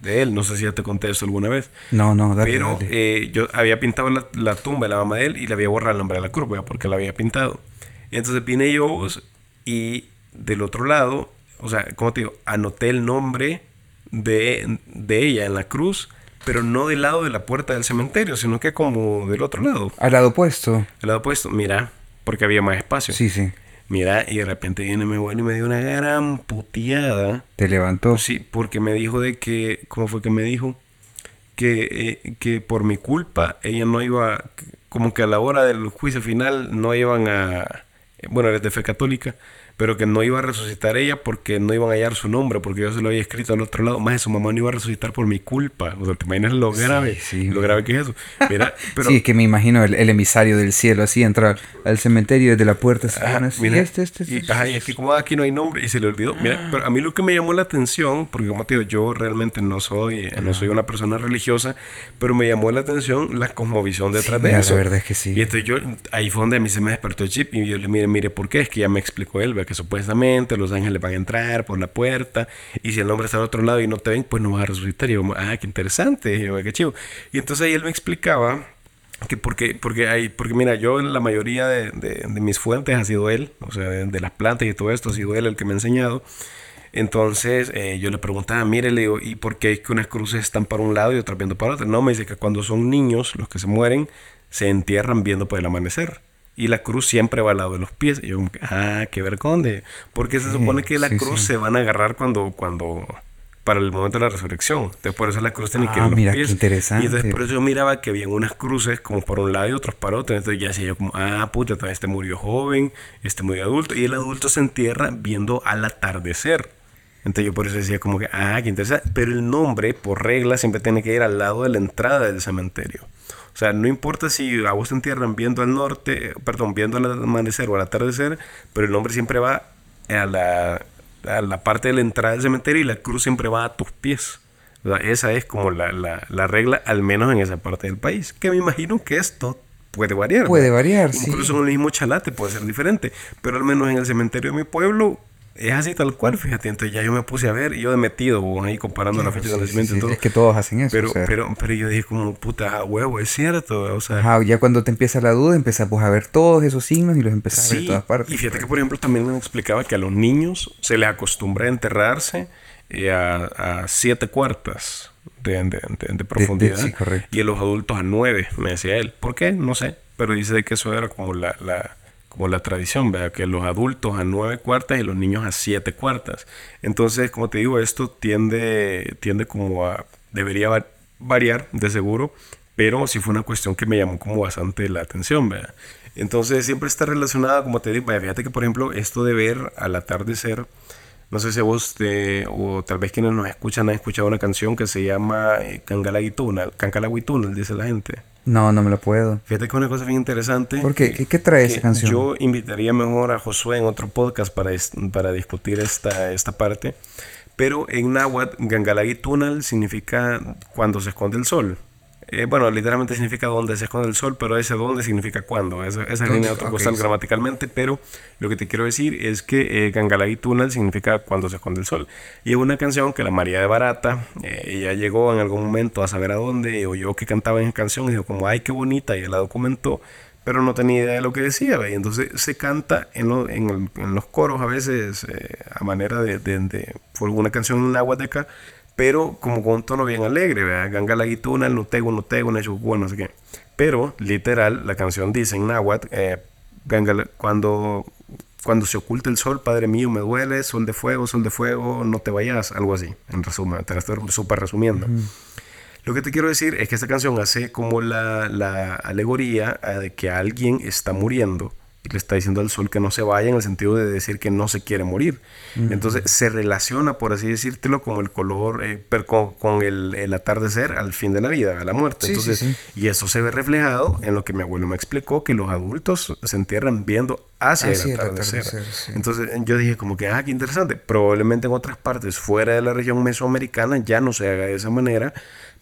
de, él. No sé si ya te conté eso alguna vez. No, no, dale, Pero eh, yo había pintado la, la, tumba de la mamá de él y le había borrado el nombre de la curva porque la había pintado. Entonces vine yo y del otro lado o sea, como te digo, anoté el nombre de, ella en la cruz, pero no del lado de la puerta del cementerio, sino que como del otro lado. Al lado opuesto. Al lado opuesto, mira, porque había más espacio. Sí, sí. Mira, y de repente viene mi abuelo y me dio una gran puteada. ¿Te levantó? Sí, porque me dijo de que, ¿cómo fue que me dijo? Que, eh, que por mi culpa ella no iba, como que a la hora del juicio final no iban a, bueno, eres de fe católica, pero que no iba a resucitar ella porque no iban a hallar su nombre, porque yo se lo había escrito al otro lado. Más de su mamá no iba a resucitar por mi culpa. O sea, ¿te imaginas lo grave? Sí, Lo grave que es eso. Mira, pero... Sí, que me imagino el, emisario del cielo así entrar al cementerio desde la puerta. mira, este, este, este. Y, ajá, y es que como aquí no hay nombre y se le olvidó. Mira, pero a mí lo que me llamó la atención, porque como te digo, yo realmente no soy, no soy una persona religiosa, pero me llamó la atención la cosmovisión detrás de eso. La verdad es que sí. Y entonces yo, ahí fue donde a mí se me despertó el chip y yo le mire, mire, ¿por qué? Es que ya me explicó él, que supuestamente los ángeles van a entrar por la puerta y si el hombre está al otro lado y no te ven, pues no vas a resucitar. Y yo, ah, qué interesante, y yo, qué chivo. Y entonces ahí él me explicaba que porque, porque, hay, porque mira, yo la mayoría de, mis fuentes ha sido él, o sea, de, las plantas y todo esto ha sido él el que me ha enseñado. Entonces eh, yo le preguntaba, mire, le digo, ¿y por qué es que unas cruces están para un lado y otras viendo para otro? No, me dice que cuando son niños los que se mueren, se entierran viendo por el amanecer. Y la cruz siempre va al lado de los pies. Y yo, ah, qué vergonde. Porque se supone que la cruz se van a agarrar cuando, cuando, para el momento de la resurrección. Entonces por eso la cruz tiene que ir Ah, en los mira, pies. qué interesante. Y entonces por eso yo miraba que habían unas cruces como por un lado y otros para otro. Entonces ya decía yo como, ah, puta, este murió joven, este murió adulto. Y el adulto se entierra viendo al atardecer. Entonces yo por eso decía como que, ah, qué interesante. Pero el nombre, por regla, siempre tiene que ir al lado de la entrada del cementerio. O sea, no importa si a vos te entierran viendo al norte, perdón, viendo al amanecer o al atardecer, pero el nombre siempre va a la, a la parte de la entrada del cementerio y la cruz siempre va a tus pies. O sea, esa es como la, la, la regla, al menos en esa parte del país. Que me imagino que esto puede variar. Puede variar, sí. Incluso en el mismo chalate puede ser diferente. Pero al menos en el cementerio de mi pueblo es así tal cual, fíjate. Entonces ya yo me puse a ver y yo de metido, bo, ahí comparando la fecha de Sí, nacimiento sí, y todo. Es que todos hacen eso. Pero, o sea. pero, pero yo dije como, puta, huevo, es cierto. O sea, Ajá, ya cuando te empieza la duda, empiezas pues, a ver todos esos signos y los empiezas a ver en Sí, todas partes. y fíjate que, por ejemplo, también me explicaba que a los niños se les acostumbra a enterrarse eh, a, a siete cuartas de, de- de- de profundidad. sí, correcto. y a los adultos a nueve, me decía él. ¿Por qué? No sé. Pero dice que eso era como la, la- como la tradición, ¿verdad? Que los adultos a nueve cuartas y los niños a siete cuartas. Entonces, como te digo, esto tiende, tiende como a... Debería va- variar, de seguro, pero sí fue una cuestión que me llamó como bastante la atención, ¿verdad? Entonces siempre está relacionada, como te digo, fíjate que por ejemplo esto de ver al atardecer, no sé si vos te, o tal vez quienes nos escuchan han escuchado una canción que se llama eh, Cancalaguituna, Cancalaguituna, dice la gente. No, no me lo puedo. Fíjate que es una cosa bien interesante. ¿Por qué? ¿Qué, qué trae esa canción? Yo invitaría mejor a Josué en otro podcast para, es- para discutir esta, esta parte. Pero en náhuatl, Gangalaguitunal significa cuando se esconde el sol. Eh, bueno, literalmente significa donde se esconde el sol, pero ese donde significa cuándo. Esa, esa ¿Dónde? línea otro Ok, costal sí. gramaticalmente, pero lo que te quiero decir es que eh, Gangalaguitunal significa cuando se esconde el sol. Y es una canción que la María de Barata, eh, ella llegó en algún momento a saber a dónde, y oyó que cantaba en esa canción y dijo como, ay, qué bonita, y la documentó, pero no tenía idea de lo que decía, ¿ve? y entonces se canta en, lo- en, el- en los coros a veces eh, a manera de, de, de- por una canción en náhuatl, pero como con un tono bien alegre, ¿verdad? Ganga la guituna, el nutego, nutego, nechucua, no sé qué. Pero, literal, la canción dice en náhuatl, eh, Ganga cuando, cuando se oculta el sol, Padre mío, me duele, sol de fuego, sol de fuego, no te vayas, algo así, en resumen, te la estoy súper resumiendo. Lo que te quiero decir es que esta canción hace como la, la alegoría de que alguien está muriendo le está diciendo al sol que no se vaya en el sentido de decir que no se quiere morir. Entonces se relaciona, por así decírtelo, como el color, eh, per- con, con el, el atardecer al fin de la vida, a la muerte. Sí, sí, Entonces, sí. Y eso se ve reflejado en lo que mi abuelo me explicó, que los adultos se entierran viendo hacia, el el atardecer. atardecer, sí. Entonces yo dije como que, ah, qué interesante. Probablemente en otras partes fuera de la región mesoamericana ya no se haga de esa manera,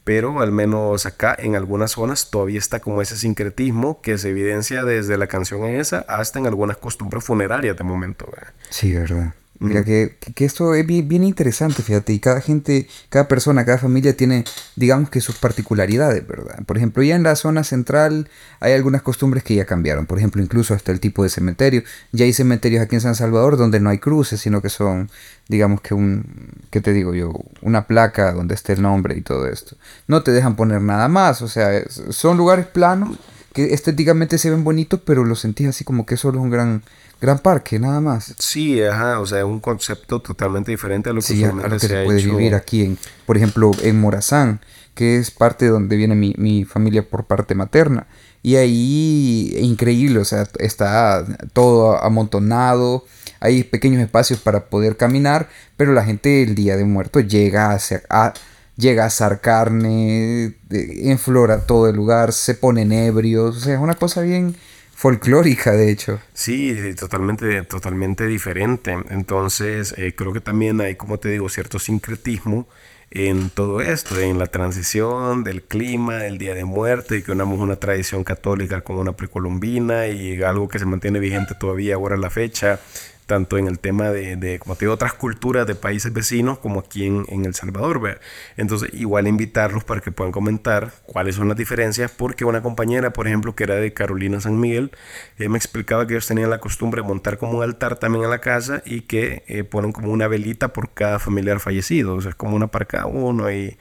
pero al menos acá en algunas zonas todavía está como ese sincretismo que se evidencia desde la canción esa hasta en algunas costumbres funerarias de momento. Sí, verdad. Mira que, que- que esto es bien, bien interesante, fíjate, y cada gente, cada persona, cada familia tiene, digamos que sus particularidades, ¿verdad? Por ejemplo, ya en la zona central hay algunas costumbres que ya cambiaron, por ejemplo, incluso hasta el tipo de cementerio. Ya hay cementerios aquí en San Salvador donde no hay cruces, sino que son, digamos que un, ¿qué te digo yo? Una placa donde esté el nombre y todo esto. No te dejan poner nada más, o sea, son lugares planos que estéticamente se ven bonitos, pero lo sentís así como que solo es un gran, gran parque, nada más. Sí, ajá, o sea, es un concepto totalmente diferente a lo que Sí, a, lo que se puede hecho. vivir aquí, en, por ejemplo, en Morazán, que es parte de donde viene mi, mi familia por parte materna. Y ahí, increíble, o sea, está todo amontonado, hay pequeños espacios para poder caminar, pero la gente el día de muerto llega a, hacer- a- llega a asar carne, de- enflora todo el lugar, se ponen ebrios, o sea, es una cosa bien folclórica, de hecho. Sí, totalmente, totalmente diferente. Entonces, eh, creo que también hay, como te digo, cierto sincretismo en todo esto, en la transición del clima, del Día de Muerte, y que unamos una tradición católica con una precolombina y algo que se mantiene vigente todavía ahora la fecha, tanto en el tema de, de, como te otras culturas de países vecinos como aquí en, en El Salvador. Entonces, igual invitarlos para que puedan comentar cuáles son las diferencias, porque una compañera, por ejemplo, que era de Carolina San Miguel, ella me explicaba que ellos tenían la costumbre de montar como un altar también en la casa y que eh, ponen como una velita por cada familiar fallecido, o sea, es como una para cada uno y...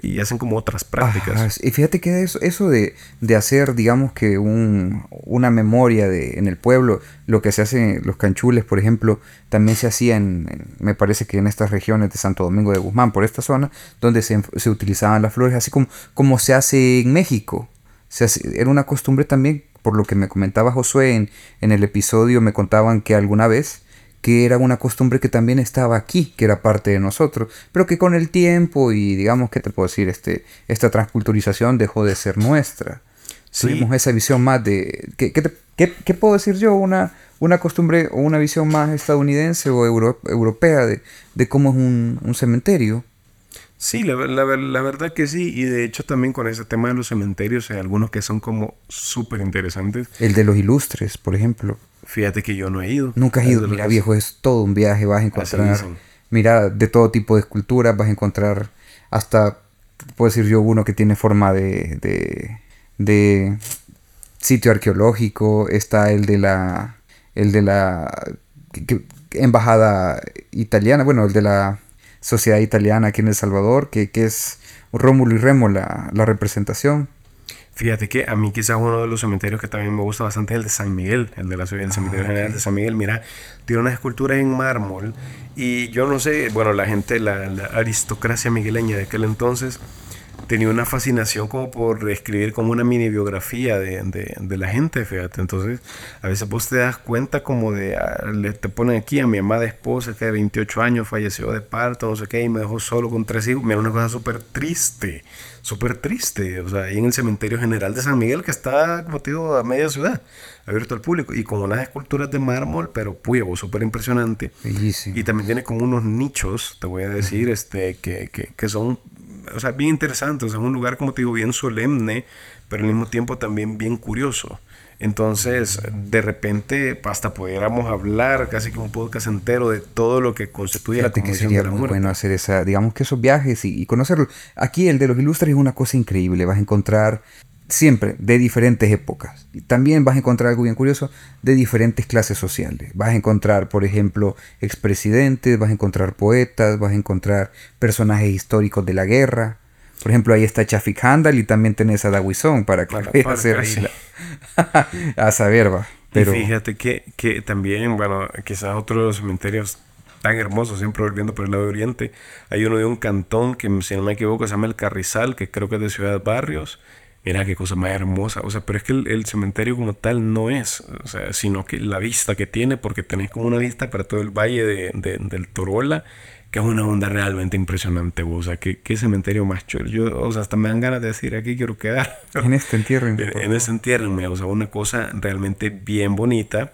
y hacen como otras prácticas. y fíjate que eso, eso de, de hacer, digamos que un, una memoria de, en el pueblo, lo que se hace en los canchules, por ejemplo, también se hacía en, me parece que en estas regiones de Santo Domingo de Guzmán, por esta zona, donde se, se utilizaban las flores, así como, como se hace en México. Se era una costumbre también, por lo que me comentaba Josué en, en el episodio, me contaban que alguna vez que era una costumbre que también estaba aquí, que era parte de nosotros, pero que con el tiempo y digamos que te puedo decir, este, esta transculturización dejó de ser nuestra. Tuvimos esa visión más de, ¿qué, qué, puedo decir yo? Una, una costumbre o una visión más estadounidense o europea de, de, cómo es un, un cementerio. Sí, la, la, la, verdad que sí. Y de hecho también con ese tema de los cementerios hay algunos que son como súper interesantes. El de los ilustres, por ejemplo. Fíjate que yo no he ido. Nunca has ido. Mira, viejo, es todo un viaje. Vas a encontrar, mira, de todo tipo de esculturas. Vas a encontrar hasta, puedo decir yo, uno que tiene forma de, de, de sitio arqueológico. Está el de la, el de la embajada italiana. Bueno, el de la sociedad italiana aquí en El Salvador, que, que es Rómulo y Remo la, la representación. Fíjate que a mí quizás uno de los cementerios que también me gusta bastante es el de San Miguel, el de la el ah, cementerio general de San Miguel. Mira, tiene unas esculturas en mármol y yo no sé, bueno, la gente, la, la aristocracia migueleña de aquel entonces tenía una fascinación como por escribir como una mini biografía de, de, de, la gente, fíjate. Entonces, a veces vos te das cuenta como de, ah, le, te ponen aquí a mi amada esposa que de 28 años falleció de parto, no sé qué, y me dejó solo con tres hijos. Mira, una cosa súper triste, súper triste. O sea, ahí en el cementerio general de San Miguel, que está, digo, a media ciudad, abierto al público, y con unas esculturas de mármol, pero puevo, súper impresionante. Y también tiene como unos nichos, te voy a decir, este, que, que, que son o sea, bien interesante, o sea, es un lugar, como te digo, bien solemne, pero al mismo tiempo también bien curioso. Entonces, de repente, hasta pudiéramos hablar casi como un podcast entero de todo lo que constituye la que sería muy bueno hacer esa, digamos que esos viajes y, y conocerlo. Aquí el de los ilustres es una cosa increíble. Vas a encontrar siempre de diferentes épocas. Y también vas a encontrar algo bien curioso de diferentes clases sociales. Vas a encontrar, por ejemplo, expresidentes, vas a encontrar poetas, vas a encontrar personajes históricos de la guerra. Por ejemplo, ahí está Chafik Handal y también tenés a Dawison para que para, hacer a saber, va. Pero... fíjate que, que también, bueno, quizás otro de los cementerios tan hermosos, siempre volviendo por el lado de Oriente. Hay uno de un cantón que, si no me equivoco, se llama El Carrizal, que creo que es de Ciudad Barrios, Mira qué cosa más hermosa. O sea, pero es que el, cementerio como tal no es, o sea, sino que la vista que tiene, porque tenés como una vista para todo el valle de, del Torola, que es una onda realmente impresionante. O sea, qué, qué cementerio más chulo. Yo, o sea, hasta me dan ganas de decir aquí quiero quedar. En este entierro. En, en este entierro, o sea, una cosa realmente bien bonita.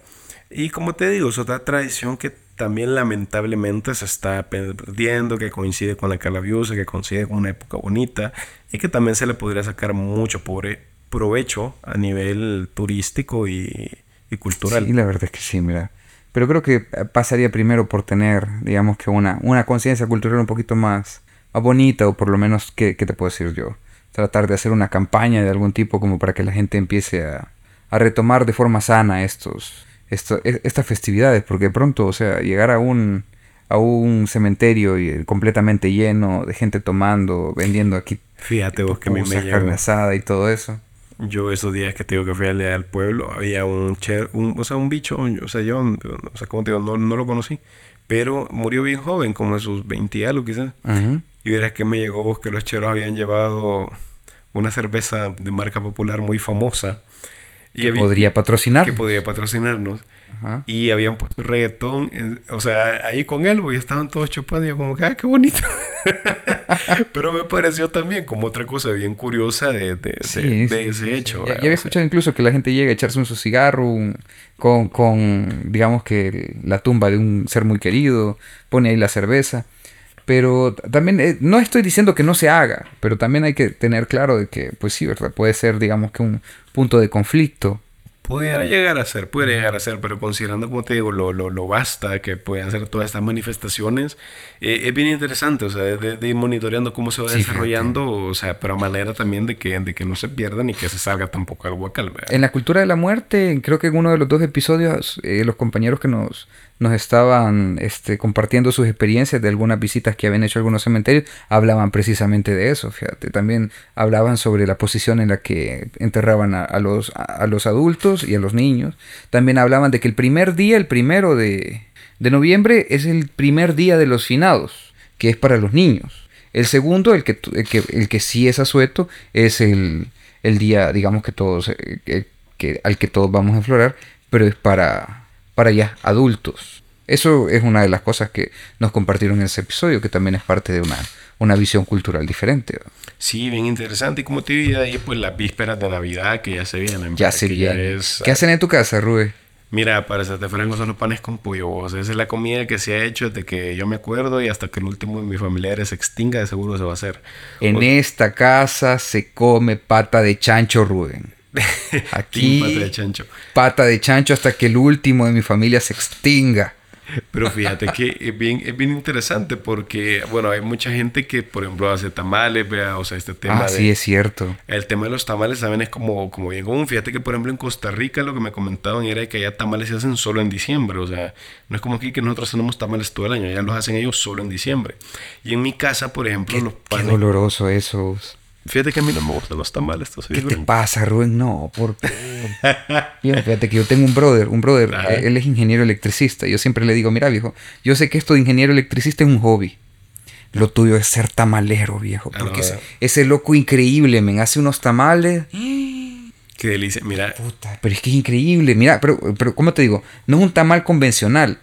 Y como te digo, es otra tradición que también lamentablemente se está perdiendo, que coincide con la calabiusa, que coincide con una época bonita y que también se le podría sacar mucho pobre provecho a nivel turístico y, cultural. Sí, la verdad es que sí, mira. Pero creo que pasaría primero por tener, digamos que una, una conciencia cultural un poquito más, bonita, o por lo menos, ¿qué, te puedo decir yo? Tratar de hacer una campaña de algún tipo como para que la gente empiece a, a retomar de forma sana estos, e, estas festividades, porque pronto, o sea, llegar a un, a un cementerio y, completamente lleno de gente tomando, vendiendo aquí. Fíjate vos que me, me carne asada y todo eso. Yo esos días que te digo que fui al, al pueblo, había un, cher, un, o sea, un bicho, o sea, yo, o sea, como te digo, no, no lo conocí, pero murió bien joven, como de sus 20 y algo quizás. Y verás que me llegó vos que los cheros habían llevado una cerveza de marca popular muy famosa que podría patrocinar. Que podría patrocinarnos. Y habían puesto reggaetón, o sea, ahí con él, y estaban todos chupando, y yo como que, ah, qué bonito. Pero me pareció también como otra cosa bien curiosa de, de, ese hecho. Ya, había escuchado incluso que la gente llega a echarse un su cigarro con, con, digamos que la tumba de un ser muy querido, pone ahí la cerveza. Pero también, eh, no estoy diciendo que no se haga, pero también hay que tener claro de que, pues sí, ¿verdad? Puede ser, digamos que un punto de conflicto. Pudiera llegar a ser, puede llegar a ser, pero considerando, como te digo, lo, lo, lo basta que pueden hacer todas estas manifestaciones, eh, es bien interesante, o sea, de, ir monitoreando cómo se va desarrollando, o sea, pero a manera también de que, de que no se pierdan y que se salga tampoco al guacal. En la cultura de la muerte, creo que en uno de los dos episodios, eh, los compañeros que nos nos estaban este, compartiendo sus experiencias de algunas visitas que habían hecho a algunos cementerios, hablaban precisamente de eso, fíjate, también hablaban sobre la posición en la que enterraban a, los, a, los adultos y a los niños, también hablaban de que el primer día, el primero de, de noviembre, es el primer día de los finados, que es para los niños. El segundo, el que, el que, el que sí es asueto, es el, el día, digamos que todos, eh, que, al que todos vamos a enflorar, pero es para para ya adultos. Eso es una de las cosas que nos compartieron en ese episodio, que también es parte de una, una visión cultural diferente. Sí, bien interesante. Y como te dije ahí, pues las vísperas de Navidad que ya se vienen. Ya se vienen. ¿Qué hacen en tu casa, Rubén? Mira, para serte franco son los panes con pollo. O sea, esa es la comida que se ha hecho desde que yo me acuerdo y hasta que el último de mis familiares se extinga, de seguro se va a hacer. En esta casa se come pata de chancho, Rubén. Aquí, pata de chancho. Pata de chancho hasta que el último de mi familia se extinga. Pero fíjate que es bien, es bien interesante porque, bueno, hay mucha gente que, por ejemplo, hace tamales, vea, o sea, este tema. Ah, sí, es cierto. El tema de los tamales también es como, como bien común. Fíjate que, por ejemplo, en Costa Rica lo que me comentaban era que allá tamales se hacen solo en diciembre. O sea, no es como aquí que nosotros tenemos tamales todo el año, allá los hacen ellos solo en diciembre. Y en mi casa, por ejemplo, los panes. Qué doloroso eso. Fíjate que a mí no me gustan los tamales. ¿Qué te pasa, Rubén? No, por Fíjate que yo tengo un brother, un brother, él es ingeniero electricista. Yo siempre le digo, mira, viejo, yo sé que esto de ingeniero electricista es un hobby. Lo tuyo es ser tamalero, viejo. Ah, porque ese, loco increíble, me hace unos tamales. Qué delicia, mira. pero es que es increíble. Mira, pero, pero ¿cómo te digo? No es un tamal convencional.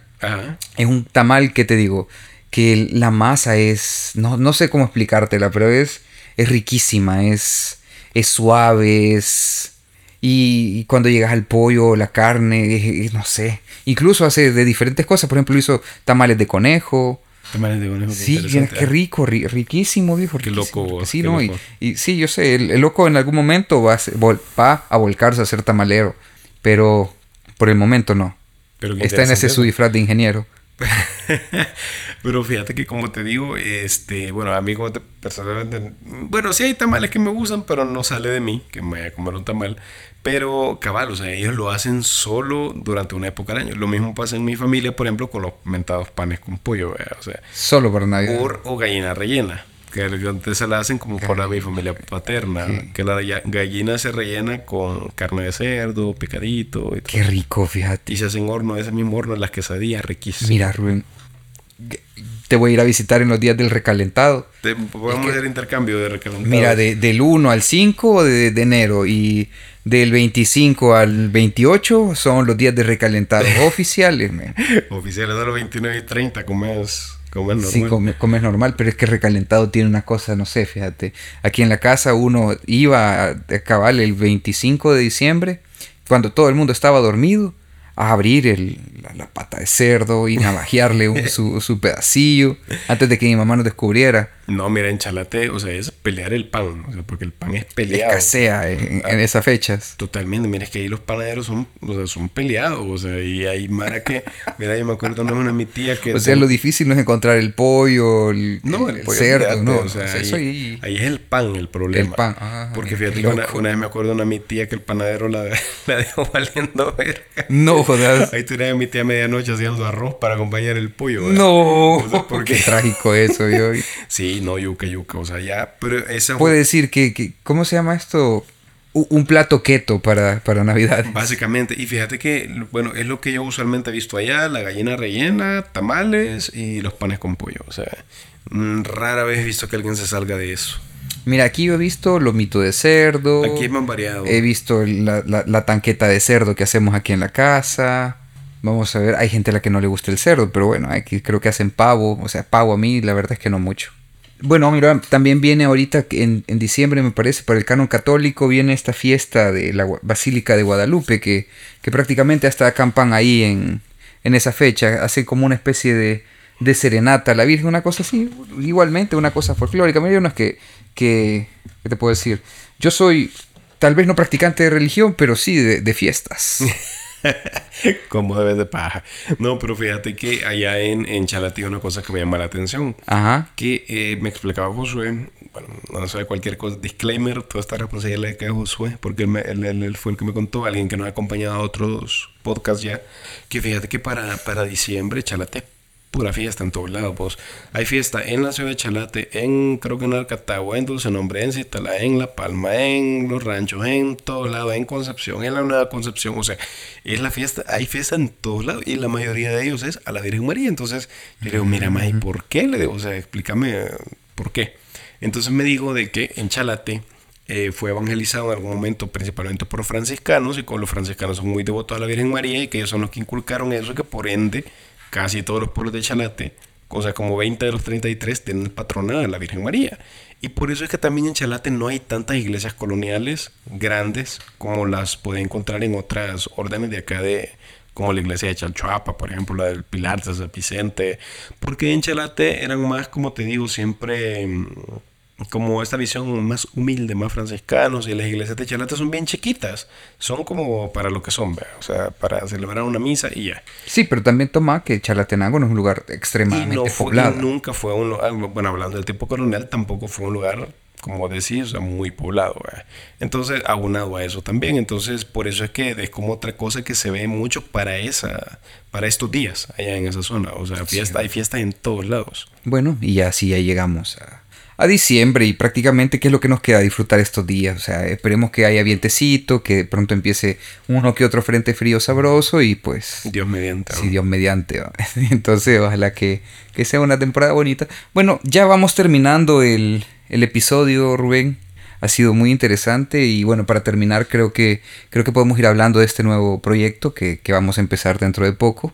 Es un tamal que te digo, que la masa es. No, no sé cómo explicártela, pero es es riquísima, es, es suave, es... Y, cuando llegas al pollo, la carne, no sé. Incluso hace de diferentes cosas. Por ejemplo, hizo tamales de conejo. Tamales de conejo. Sí, qué rico, riquísimo, viejo. Qué loco. Sí, no, Y, sí, yo sé, el, loco en algún momento va a, va a volcarse a ser tamalero. Pero por el momento no. Está en ese su disfraz de ingeniero. Pero fíjate que como te digo, este, bueno, amigo personalmente, bueno, sí hay tamales que me gustan, pero no sale de mí que me vaya a comer un tamal. Pero cabal, o sea, ellos lo hacen solo durante una época del año. Lo mismo pasa en mi familia, por ejemplo, con los mentados panes con pollo, o sea. Solo para Navidad. o gallina rellena que antes se la hacen como por la mi familia paterna, que la gallina se rellena con carne de cerdo, picadito. Y Qué rico, fíjate. Y se hacen horno, ese mismo horno, las quesadillas riquísimas. Mira, Rubén, te voy a ir a visitar en los días del recalentado. Te, podemos hacer intercambio de recalentado. Mira, del 1 al 5 de, de, enero y del 25 al 28 son los días de recalentado oficiales. oficiales de los 29 y 30, comes Comer normal. Sí, comes normal, pero es que recalentado tiene una cosa, no sé, fíjate. Aquí en la casa uno iba a cabal el 25 de diciembre, cuando todo el mundo estaba dormido, a abrir el, la, pata de cerdo y su, su, pedacillo antes de que mi mamá nos descubriera. No, mira, en Chalate, o sea, es pelear el pan, o sea, porque el pan es peleado. Escasea en, en, esas fechas. Totalmente, mira, es que ahí los panaderos son, o sea, son peleados, o sea, y hay mara que, mira, yo me acuerdo no una mi tía que... O sea, lo difícil no es encontrar el pollo, el, no, el, cerdo, no, o sea, ahí, ahí, es el pan el problema. El pan, Porque fíjate que una, vez me acuerdo una mi tía que el panadero la, la dejó valiendo ver. No, joder. Ahí tenía mi tía a medianoche haciendo arroz para acompañar el pollo. No, porque... Qué trágico eso, yo. Sí, no, yuca, yuca, o sea, ya, pero esa... Puede decir que, ¿cómo se llama esto? Un plato keto para, para Navidad. Básicamente, y fíjate que, bueno, es lo que yo usualmente he visto allá, la gallina rellena, tamales y los panes con pollo, o sea, mm, rara vez he visto que alguien se salga de eso. Mira, aquí yo he visto lomito de cerdo. Aquí es más variado. He visto la, la, tanqueta de cerdo que hacemos aquí en la casa. Vamos a ver, hay gente a la que no le gusta el cerdo, pero bueno, aquí creo que hacen pavo. O sea, pavo a mí, la verdad es que no mucho. Bueno, mira, también viene ahorita en, en, diciembre, me parece, para el canon católico, viene esta fiesta de la Basílica de Guadalupe, que, que prácticamente hasta acampan ahí en, en esa fecha, hacen como una especie de, de serenata a la Virgen, una cosa así, igualmente una cosa folclórica. Mira, unas que, que, ¿qué te puedo decir? Yo soy tal vez no practicante de religión, pero sí de, de fiestas. Como debe de paja. No, pero fíjate que allá en, en Chalati una cosa que me llama la atención. Ajá. Que eh, me explicaba Josué, bueno, no sabe cualquier cosa, disclaimer, toda esta responsabilidad que Josué, porque él, él, fue el que me contó, alguien que nos ha acompañado a otros podcasts ya, que fíjate que para, para diciembre Chalate pura fiesta en todos lados. Pues. Hay fiesta en la ciudad de Chalate, en creo que en Arcatagua, en Dulce Nombre, en Citala, en La Palma, en Los Ranchos, en todos lados, en Concepción, en la Nueva Concepción. O sea, es la fiesta, hay fiesta en todos lados y la mayoría de ellos es a la Virgen María. Entonces, yo le digo, mira, ¿y ¿por qué? Le digo, o sea, explícame por qué. Entonces me dijo de que en Chalate eh, fue evangelizado en algún momento principalmente por franciscanos y con los franciscanos son muy devotos a la Virgen María y que ellos son los que inculcaron eso y que por ende casi todos los pueblos de Chalate, cosa como 20 de los 33, tienen patronada a la Virgen María. Y por eso es que también en Chalate no hay tantas iglesias coloniales grandes como las puede encontrar en otras órdenes de acá de, como la iglesia de Chalchuapa, por ejemplo, la del Pilar de San Vicente, porque en Chalate eran más, como te digo, siempre mm, como esta visión más humilde, más franciscanos, y las iglesias de Chalate son bien chiquitas, son como para lo que son, o sea, para celebrar una misa y ya. Sí, pero también toma que Chalatenango no es un lugar extremadamente poblado. nunca fue un lugar, bueno, hablando del tiempo colonial, tampoco fue un lugar, como decís, o sea, muy poblado. Entonces, aunado a eso también, entonces, por eso es que es como otra cosa que se ve mucho para esa, para estos días allá en esa zona, o sea, fiesta, hay fiesta en todos lados. Bueno, y así ya llegamos a a diciembre y prácticamente qué es lo que nos queda disfrutar estos días. O sea, esperemos que haya vientecito, que pronto empiece uno que otro frente frío sabroso y pues... Dios mediante. Sí, Dios mediante. Entonces, ojalá que, que, sea una temporada bonita. Bueno, ya vamos terminando el, el episodio, Rubén. Ha sido muy interesante y bueno, para terminar creo que, creo que podemos ir hablando de este nuevo proyecto que, que vamos a empezar dentro de poco.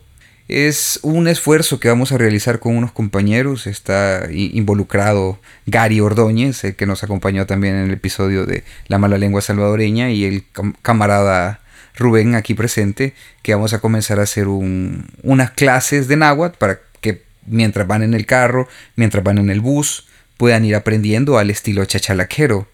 Es un esfuerzo que vamos a realizar con unos compañeros. Está involucrado Gary Ordóñez, el que nos acompañó también en el episodio de La mala lengua salvadoreña, y el camarada Rubén aquí presente, que vamos a comenzar a hacer unas clases de náhuatl para que mientras van en el carro, mientras van en el bus, puedan ir aprendiendo al estilo chachalaquero.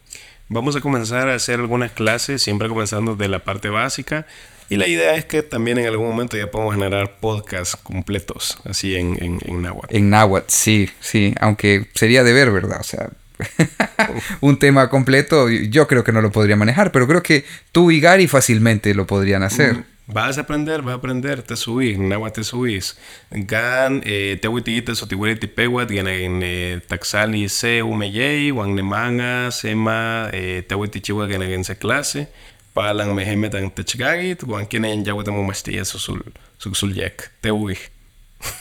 Vamos a comenzar a hacer algunas clases, siempre comenzando de la parte básica y la idea es que también en algún momento ya podemos generar podcasts completos, así en, en, en náhuatl. En náhuatl, sí, sí, aunque sería de ver, ¿verdad? O sea, un tema completo yo creo que no lo podría manejar, pero creo que tú y Gary fácilmente lo podrían hacer. Mm, vas a aprender, vas a aprender, te subís, náhuatl te subís. Gan, eh, te huitiguita, sotihueli tipehuat, en eh, taxali se umeyei, wan nemanga, sema, eh, te huitichiwa, en se clase palang meheme tang techgagi tuan kinen ya wata mo mastia susul susul yek te uy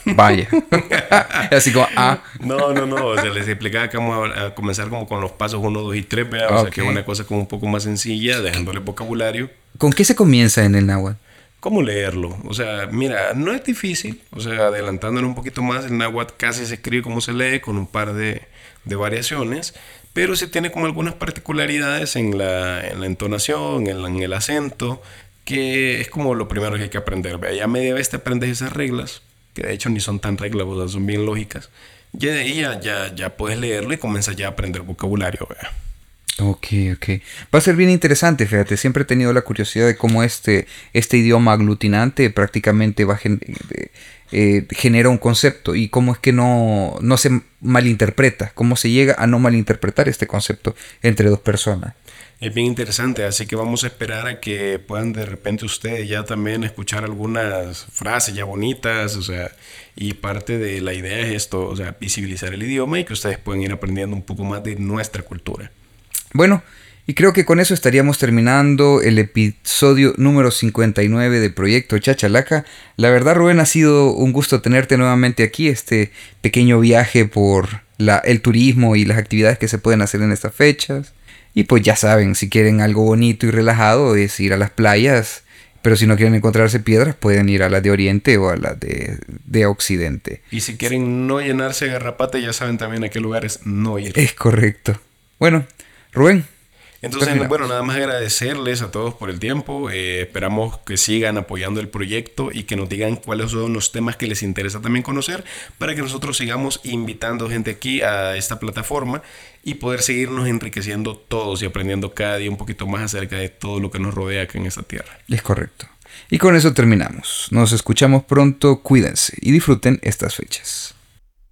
Vaya. Así como, ah. No, no, no. O sea, les explicaba que vamos a, comenzar como con los pasos 1, 2 y 3, ¿vea? O sea, que es una cosa como un poco más sencilla, dejándole vocabulario. ¿Con qué se comienza en el náhuatl? ¿Cómo leerlo? O sea, mira, no es difícil. O sea, adelantándonos un poquito más, el náhuatl casi se escribe como se lee, con un par de, de variaciones pero sí tiene como algunas particularidades en la, en la entonación, en, el acento, que es como lo primero que hay que aprender. Ya media vez te aprendes esas reglas, que de hecho ni son tan reglas, son bien lógicas, ya de ahí ya, ya, puedes leerlo y comienzas ya a aprender vocabulario. ¿vea? Ok, ok. Va a ser bien interesante, fíjate. Siempre he tenido la curiosidad de cómo este, este idioma aglutinante prácticamente va eh, genera un concepto y cómo es que no, no se malinterpreta, cómo se llega a no malinterpretar este concepto entre dos personas. Es bien interesante, así que vamos a esperar a que puedan de repente ustedes ya también escuchar algunas frases ya bonitas, o sea, y parte de la idea es esto, o sea, visibilizar el idioma y que ustedes puedan ir aprendiendo un poco más de nuestra cultura. Bueno, y creo que con eso estaríamos terminando el episodio número 59 de Proyecto Chachalaca. La verdad, Rubén, ha sido un gusto tenerte nuevamente aquí, este pequeño viaje por la, el turismo y las actividades que se pueden hacer en estas fechas. Y pues ya saben, si quieren algo bonito y relajado es ir a las playas, pero si no quieren encontrarse piedras pueden ir a las de Oriente o a las de, de Occidente. Y si quieren no llenarse de garrapata ya saben también a qué lugares no ir. Es correcto. Bueno, Rubén, entonces, bueno, nada más agradecerles a todos por el tiempo. Eh, esperamos que sigan apoyando el proyecto y que nos digan cuáles son los temas que les interesa también conocer para que nosotros sigamos invitando gente aquí a esta plataforma y poder seguirnos enriqueciendo todos y aprendiendo cada día un poquito más acerca de todo lo que nos rodea aquí en esta tierra. Es correcto. Y con eso terminamos. Nos escuchamos pronto, cuídense y disfruten estas fechas.